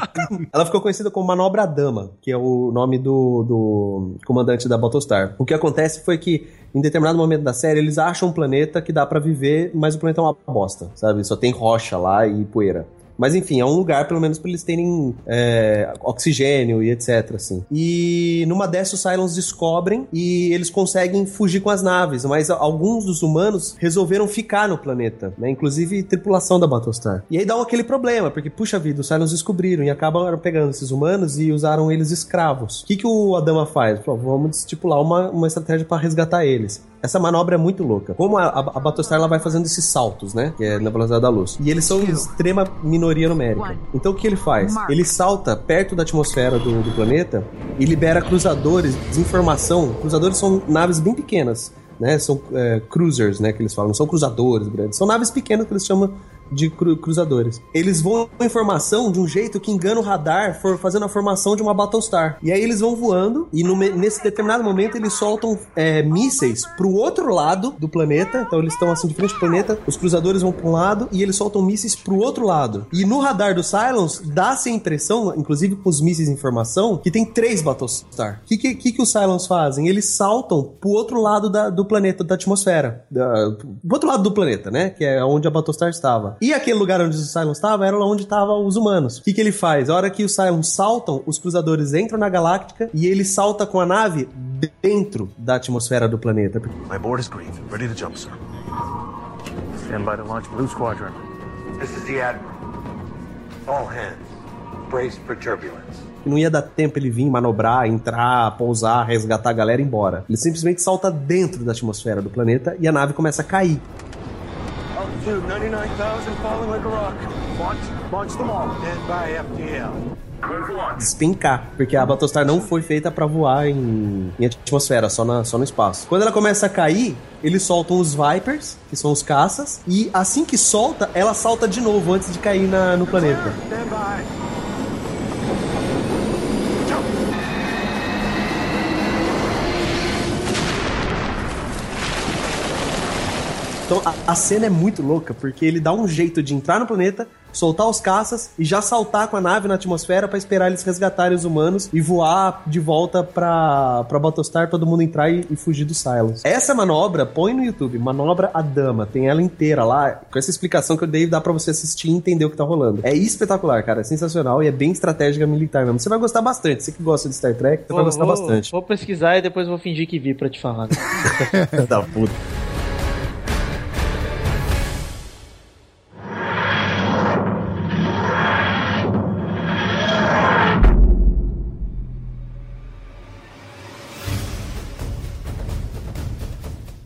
ela ficou conhecida como Manobra Dama, que é o nome do, do comandante da Battlestar. O que acontece foi que, em determinado momento da série, eles acham um planeta que dá pra viver, mas o planeta é uma bosta, sabe? Só tem rocha lá e poeira. Mas enfim, é um lugar, pelo menos, pra eles terem é, oxigênio e etc, assim. E numa dessas, os Cylons descobrem e eles conseguem fugir com as naves, mas alguns dos humanos resolveram ficar no planeta, né? Inclusive tripulação da Battlestar. E aí dá aquele problema, porque, puxa vida, os Cylons descobriram e acabam pegando esses humanos e usaram eles escravos. O que, que o Adama faz? Falou, vamos estipular uma, uma estratégia pra resgatar eles. Essa manobra é muito louca. Como a, a, a Battlestar ela vai fazendo esses saltos, né? Que é na velocidade da luz. E eles são extrema minoria numérica. Então o que ele faz? Ele salta perto da atmosfera do, do planeta e libera cruzadores de informação. Cruzadores são naves bem pequenas. Né, são é, cruisers, né, que eles falam, não são cruzadores grandes, são naves pequenas que eles chamam de cru- cruzadores. Eles vão com informação de um jeito que engana o radar, for fazendo a formação de uma Battlestar. E aí eles vão voando e no nesse determinado momento eles soltam é, mísseis pro outro lado do planeta. Então eles estão assim de frente ao planeta, os cruzadores vão para um lado e eles soltam mísseis pro outro lado. E no radar do Cylons dá-se a impressão, inclusive com os mísseis em formação, que tem três Battlestar. O que, que, que, que os Cylons fazem? Eles saltam pro outro lado da- do planeta, da atmosfera. Da, pro outro lado do planeta, né? Que é onde a Battlestar estava. E aquele lugar onde os Cylons estavam era onde estavam os humanos. O que, que ele faz? A hora que os Cylons saltam, os cruzadores entram na galáctica e ele salta com a nave dentro da atmosfera do planeta. My board is green. Ready to jump, sir. Stand by to launch Blue Squadron. This is the Admiral. All hands. Brace for turbulence. Não ia dar tempo ele vir manobrar, entrar, pousar, resgatar a galera e ir embora. Ele simplesmente salta dentro da atmosfera do planeta e a nave começa a cair. Altitude 99,000, falling like a rock. Launch, launch them all. Stand by FTL. despencar, porque a Battlestar não foi feita pra voar em, em atmosfera, só, na, só no espaço. Quando ela começa a cair, eles soltam os Vipers, que são os caças, e assim que solta, ela salta de novo antes de cair na, no planeta. Stand by. Então a, a cena é muito louca, porque ele dá um jeito de entrar no planeta, soltar os caças e já saltar com a nave na atmosfera pra esperar eles resgatarem os humanos e voar de volta pra, pra Battlestar, todo mundo entrar e, e fugir dos Silos. Essa manobra, põe no YouTube, manobra a dama, tem ela inteira lá, com essa explicação que eu dei, dá pra você assistir e entender o que tá rolando. É espetacular, cara, é sensacional e é bem estratégica militar mesmo. Você vai gostar bastante, você que gosta de Star Trek, você vai gostar vou, bastante. Vou pesquisar e depois vou fingir que vi pra te falar. da puta.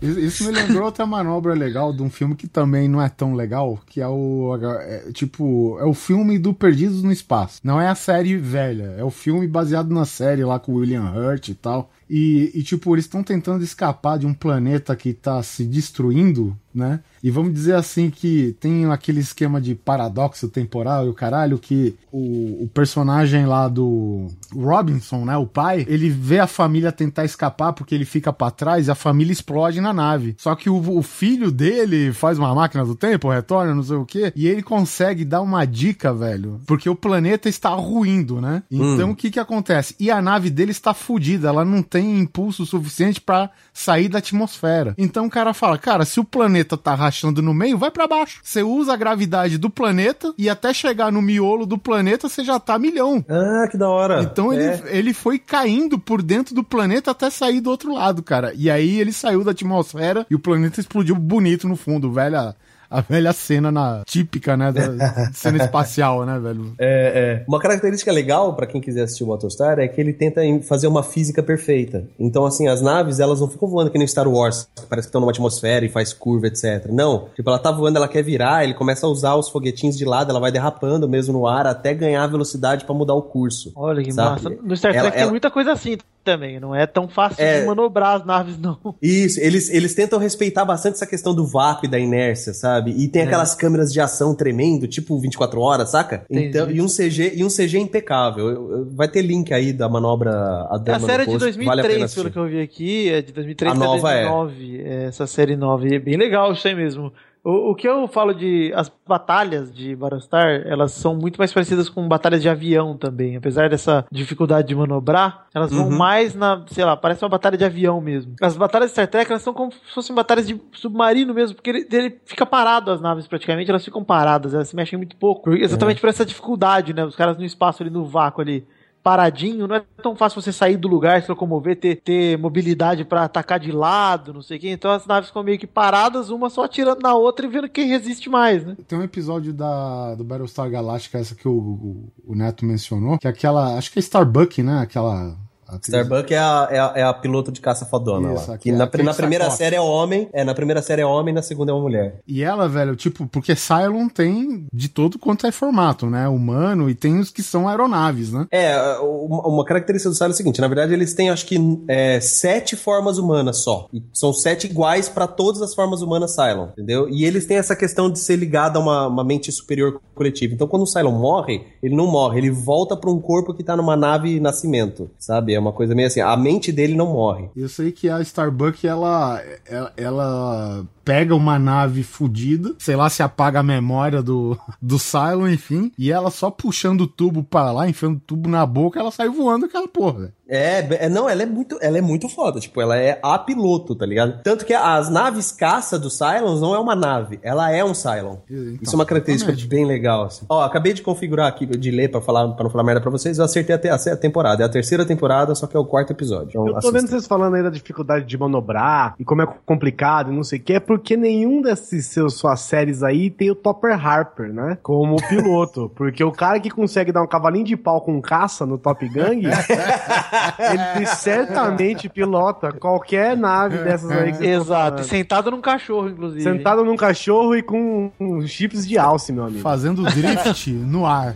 Isso me lembrou outra manobra legal de um filme que também não é tão legal, que é o. é, tipo, é o filme do Perdidos no Espaço. Não é a série velha, é o filme baseado na série lá com o William Hurt e tal. E, e, tipo, eles estão tentando escapar de um planeta que tá se destruindo, né? E vamos dizer assim que tem aquele esquema de paradoxo temporal e o caralho, que o, o personagem lá do Robinson, né? O pai, ele vê a família tentar escapar porque ele fica pra trás e a família explode na nave. Só que o, o filho dele faz uma máquina do tempo, retorna, não sei o quê, e ele consegue dar uma dica, velho. Porque o planeta está ruindo, né? Então o que que acontece? E a nave dele está fodida, ela não tem impulso suficiente pra sair da atmosfera. Então o cara fala, cara, se o planeta tá rachando no meio, vai pra baixo. Você usa a gravidade do planeta e até chegar no miolo do planeta, você já tá milhão. Ah, que da hora. Então ele, É. ele foi caindo por dentro do planeta até sair do outro lado, cara. E aí ele saiu da atmosfera e o planeta explodiu bonito no fundo, velha. A velha cena na, típica, né? Da cena espacial, né, velho? É, é. Uma característica legal pra quem quiser assistir o Battlestar é que ele tenta em- fazer uma física perfeita. Então, assim, as naves, elas não ficam voando que nem Star Wars, que parece que estão numa atmosfera e faz curva, etc. Não. Tipo, ela tá voando, ela quer virar, ele começa a usar os foguetinhos de lado, ela vai derrapando mesmo no ar até ganhar velocidade pra mudar o curso. Olha que Sabe? massa. No Star Trek Ela- tem ela- muita coisa assim também. Não é tão fácil É. de manobrar as naves, não. Isso, eles, eles tentam respeitar bastante essa questão do vácuo e da inércia, sabe? E tem É. aquelas câmeras de ação tremendo, tipo 24 horas, saca? Entendi. Então, e um CG, e um CG impecável. Vai ter link aí da manobra a É dama a série no de post, vale a pena 2003, assistir. pelo que eu vi aqui. É de 2003 A nova é. 2009. É. Essa série nova. E é bem legal isso aí mesmo. O, o que eu falo de. As batalhas de Battlestar, elas são muito mais parecidas com batalhas de avião também. Apesar dessa dificuldade de manobrar, elas vão Uhum. mais na. Sei lá, parece uma batalha de avião mesmo. As batalhas de Star Trek, elas são como se fossem batalhas de submarino mesmo, porque ele, ele fica parado as naves praticamente, elas ficam paradas, elas se mexem muito pouco. Exatamente por essa dificuldade, né? Os caras no espaço ali, no vácuo ali paradinho, não é tão fácil você sair do lugar, se locomover, ter, ter mobilidade pra atacar de lado, não sei o quê. Então as naves ficam meio que paradas, uma só atirando na outra e vendo quem resiste mais, né? Tem um episódio da, do Battlestar Galactica, essa que o, o, o Neto mencionou, que é aquela. Acho que é Starbuck, né? Aquela. Atriz- Starbuck é a, é, a, é a piloto de caça fodona Isso, lá. aqui Que é na, na primeira série é homem, é, na primeira série é homem, na segunda é uma mulher. E ela, velho, tipo, porque Cylon tem de todo quanto é formato, né? Humano e tem os que são aeronaves, né? É, uma, característica do Cylon é o seguinte, na verdade eles têm acho que é, sete formas humanas só. E são sete iguais pra todas as formas humanas Cylon, entendeu? E eles têm essa questão de ser ligado a uma, uma mente superior coletiva. Então quando o Cylon morre, ele não morre, ele volta pra um corpo que tá numa nave nascimento, sabe? É uma coisa meio assim, a mente dele não morre. Eu sei que a Starbuck, ela, ela, ela pega uma nave fodida, sei lá se apaga a memória do, do Cylon, enfim, e ela só puxando o tubo pra lá, enfiando o tubo na boca, ela sai voando aquela porra, velho. É, é, não, ela é muito, ela é muito foda, tipo, ela é a piloto, tá ligado? Tanto que as naves caça dos Cylons não é uma nave, ela é um Cylon. Então, Isso é uma característica exatamente. bem legal, assim. Ó, acabei de configurar aqui, de ler pra, falar, pra não falar merda pra vocês, eu acertei até a, a temporada. É a terceira temporada, só que é o quarto episódio. Então, Eu tô assista. vendo vocês falando aí da dificuldade de manobrar e como é complicado e não sei o que, é porque nenhum desses seus suas séries aí tem o Topper Harper, né? Como piloto. porque o cara que consegue dar um cavalinho de pau com caça no Top Gang ele certamente pilota qualquer nave dessas aí que Exato. Sentado num cachorro, inclusive. Sentado num cachorro e com um chips de alce, meu amigo. Fazendo drift no ar.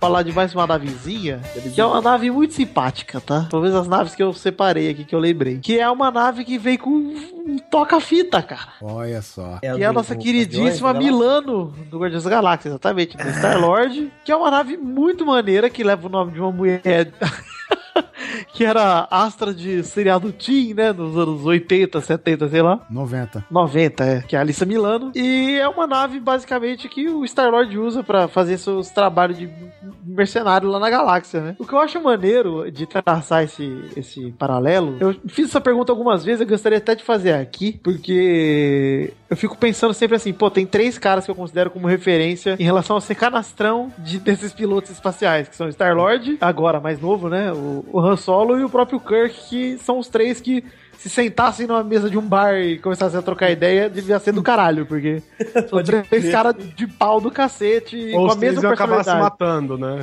Falar de mais uma navezinha, que é uma nave muito simpática, tá? Talvez as naves que eu separei aqui, que eu lembrei. Que é uma nave que vem com um toca-fita, cara. Olha só. que é a nossa queridíssima Milano do Guardiões da Galáxia, exatamente, do Star-Lord, que é uma nave muito maneira, que leva o nome de uma mulher... que era astra de seriado teen, né? Nos anos 80, 70, sei lá. 90. 90, é. Que é a Alissa Milano. E é uma nave, basicamente, que o Star-Lord usa pra fazer seus trabalhos de mercenário lá na galáxia, né? O que eu acho maneiro de traçar esse, esse paralelo, eu fiz essa pergunta algumas vezes, eu gostaria até de fazer aqui, porque eu fico pensando sempre assim, pô, tem três caras que eu considero como referência em relação ao ser canastrão de, desses pilotos espaciais, que são o Star-Lord, agora mais novo, né? O, o Han Solo e o próprio Kirk, que são os três que se sentassem numa mesa de um bar e começassem a trocar ideia, devia ser do caralho, porque são três caras de pau do cacete e Ou com a mesma acabar se personalidade. matando, né?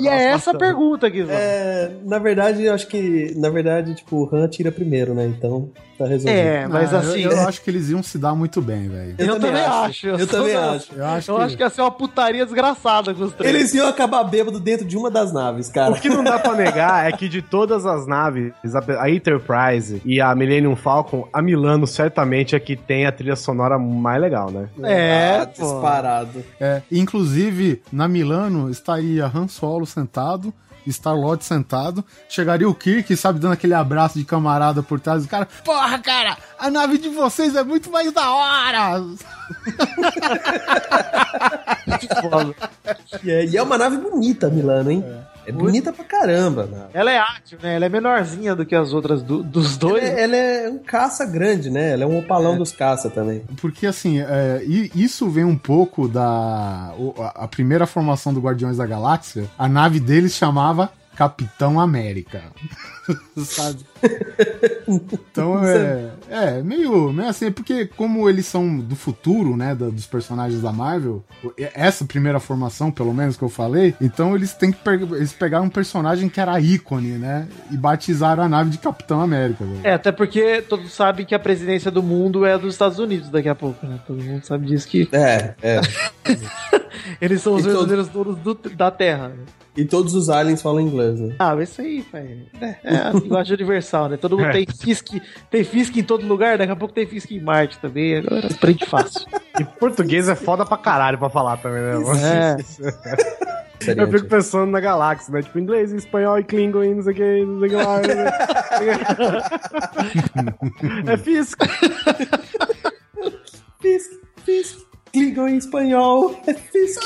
E é essa a matando. pergunta, Guizão. É, na verdade, eu acho que. Na verdade, tipo, o Han tira primeiro, né? Então, tá resolvido. É, mas Ah, assim. Eu, eu acho que eles iam se dar muito bem, velho. Eu, também acho. Eu, também acho. Eu acho Eu que. acho que ia ser uma putaria desgraçada com os três. Eles iam acabar bêbado dentro de uma das naves, cara. O que não dá pra negar é que de todas as naves, a a Enterprise e a Millennium Falcon, a Milano certamente é que tem a trilha sonora mais legal, né? É, Ah, disparado. É, inclusive, na Milano estaria Han Solo sentado, Star-Lord sentado, chegaria o Kirk, sabe, dando aquele abraço de camarada por trás do cara. Porra, cara, a nave de vocês é muito mais da hora! E é, e é uma nave bonita, a Milano, hein? É, bonita pra caramba, né? Ela é ágil, né? Ela é menorzinha do que as outras do- dos Ela dois. é, ela é um caça grande, né? Ela é um opalão dos caça também. Porque, assim, é, e- isso vem um pouco da... o- a, a primeira formação do Guardiões da Galáxia, a nave deles chamava Capitão América. Sabe? Então é, é meio, meio assim, porque como eles são do futuro, né, da- dos personagens da Marvel, essa primeira formação, pelo menos que eu falei, então eles têm que pe- eles pegaram um personagem que era ícone, né, e batizaram a nave de Capitão América. velho. É, até porque todos sabem que a presidência do mundo é dos Estados Unidos daqui a pouco, né? Todo mundo sabe disso que É, é. eles são os verdadeiros donos do- da Terra. né? E todos os aliens falam inglês, né? Ah, mas isso aí, pai. É, é a linguagem universal, né? Todo mundo tem Fisk, tem Fisk em todo lugar, daqui a pouco tem Fisk em Marte também. Agora aprende fácil. E português é foda pra caralho pra falar também, né? É. Seria, Eu fico pensando na galáxia, né? Tipo, inglês, espanhol e klingon e não sei o que, não sei o que lá. é físico. Fisk, Fisk, Klingon em espanhol. É Fisk.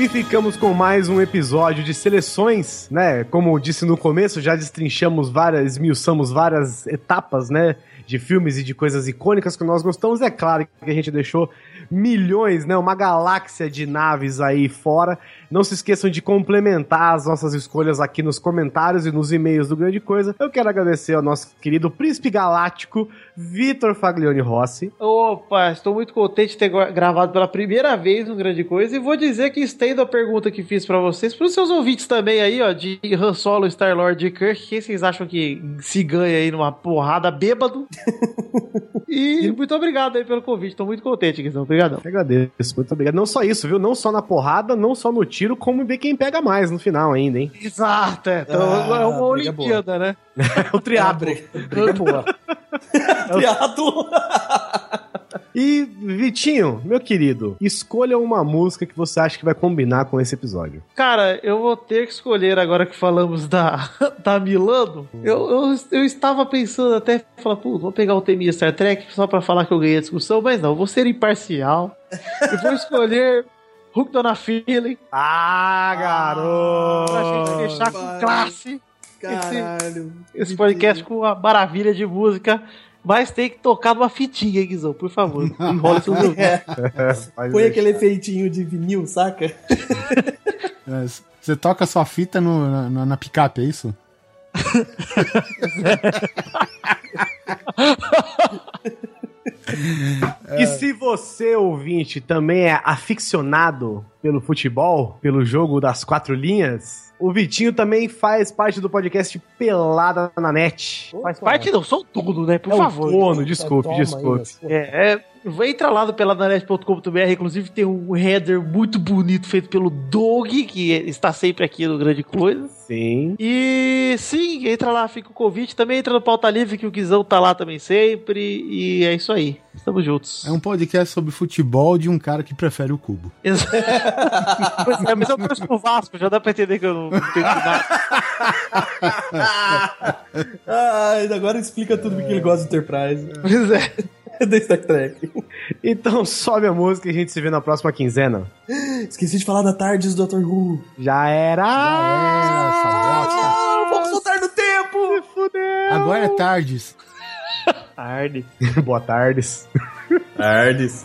E ficamos com mais um episódio de seleções, né? Como disse no começo, já destrinchamos várias, esmiuçamos várias etapas, né? De filmes e de coisas icônicas que nós gostamos. É claro que a gente deixou milhões, né? Uma galáxia de naves aí fora. Não se esqueçam de complementar as nossas escolhas aqui nos comentários e nos e-mails do Grande Coisa. Eu quero agradecer ao nosso querido Príncipe Galáctico, Vitor Faglione Rossi. Opa, estou muito contente de ter gra- gravado pela primeira vez um grande coisa e vou dizer que estendo a pergunta que fiz pra vocês, pros seus ouvintes também aí, ó, de Han Solo, Star-Lord e Kirk, quem vocês acham que se ganha aí numa porrada bêbado? e muito obrigado aí pelo convite, tô muito contente, Guizão, obrigadão. Eu agradeço, muito obrigado. Não só isso, viu? Não só na porrada, não só no tiro, como ver quem pega mais no final ainda, hein? Exato, é, então, Ah, é uma Olimpíada, né? É o triatlo. Briga boa. Triatlo. E, Vitinho, meu querido, escolha uma música que você acha que vai combinar com esse episódio. Cara, eu vou ter que escolher agora que falamos da, da Milano. Eu, eu, eu estava pensando até falar, pô, vou pegar o teminha Star Trek só pra falar que eu ganhei a discussão, mas não, vou ser imparcial. e vou escolher Hook Dona Feeling Ah, garoto! pra gente fechar com classe Caralho. esse podcast com uma maravilha de música. Mas tem que tocar numa fitinha, hein, Guizão? Por favor. Enrola seus ouvidos. Faz Põe aí. aquele efeitinho de vinil, saca? É, Você toca sua fita no- na, na- na picape, é isso? E se você, ouvinte, também é aficionado pelo futebol, pelo jogo das quatro linhas, o Vitinho também faz parte do podcast Pelada na Net. Faz parte não, sou tudo, né? Por é favor. o dono, desculpe, desculpe. É, é, entra lá no peladanet.com.br, inclusive tem um header muito bonito feito pelo Doug, que está sempre aqui no Grande Coisa. Sim. E sim, entra lá, fica o convite. Também entra no Pauta Livre, que o Guizão tá lá também sempre. E é isso aí. Estamos juntos. É um podcast sobre futebol de um cara que prefere o cubo. Exa- pois é, mas eu torço pro Vasco, já dá pra entender que eu não não tenho nada. Ah, agora explica tudo porque ele gosta do Enterprise. Pois é. da Star Trek. Então sobe a música e a gente se vê na próxima quinzena. Esqueci de falar da Tardes do Dr. Who. Já era! Ah, vamos soltar no tempo! Fudeu! Agora é tardes. Tarde. Boa tardes. Tardes.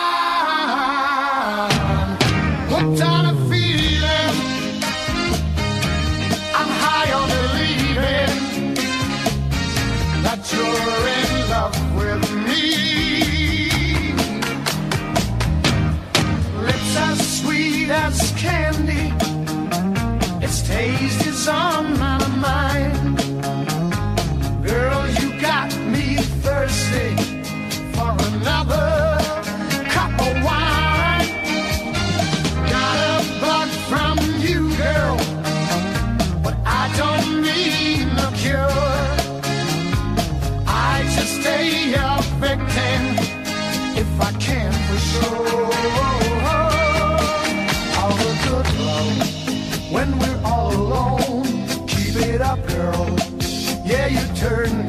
As candy. Its taste is on my turn me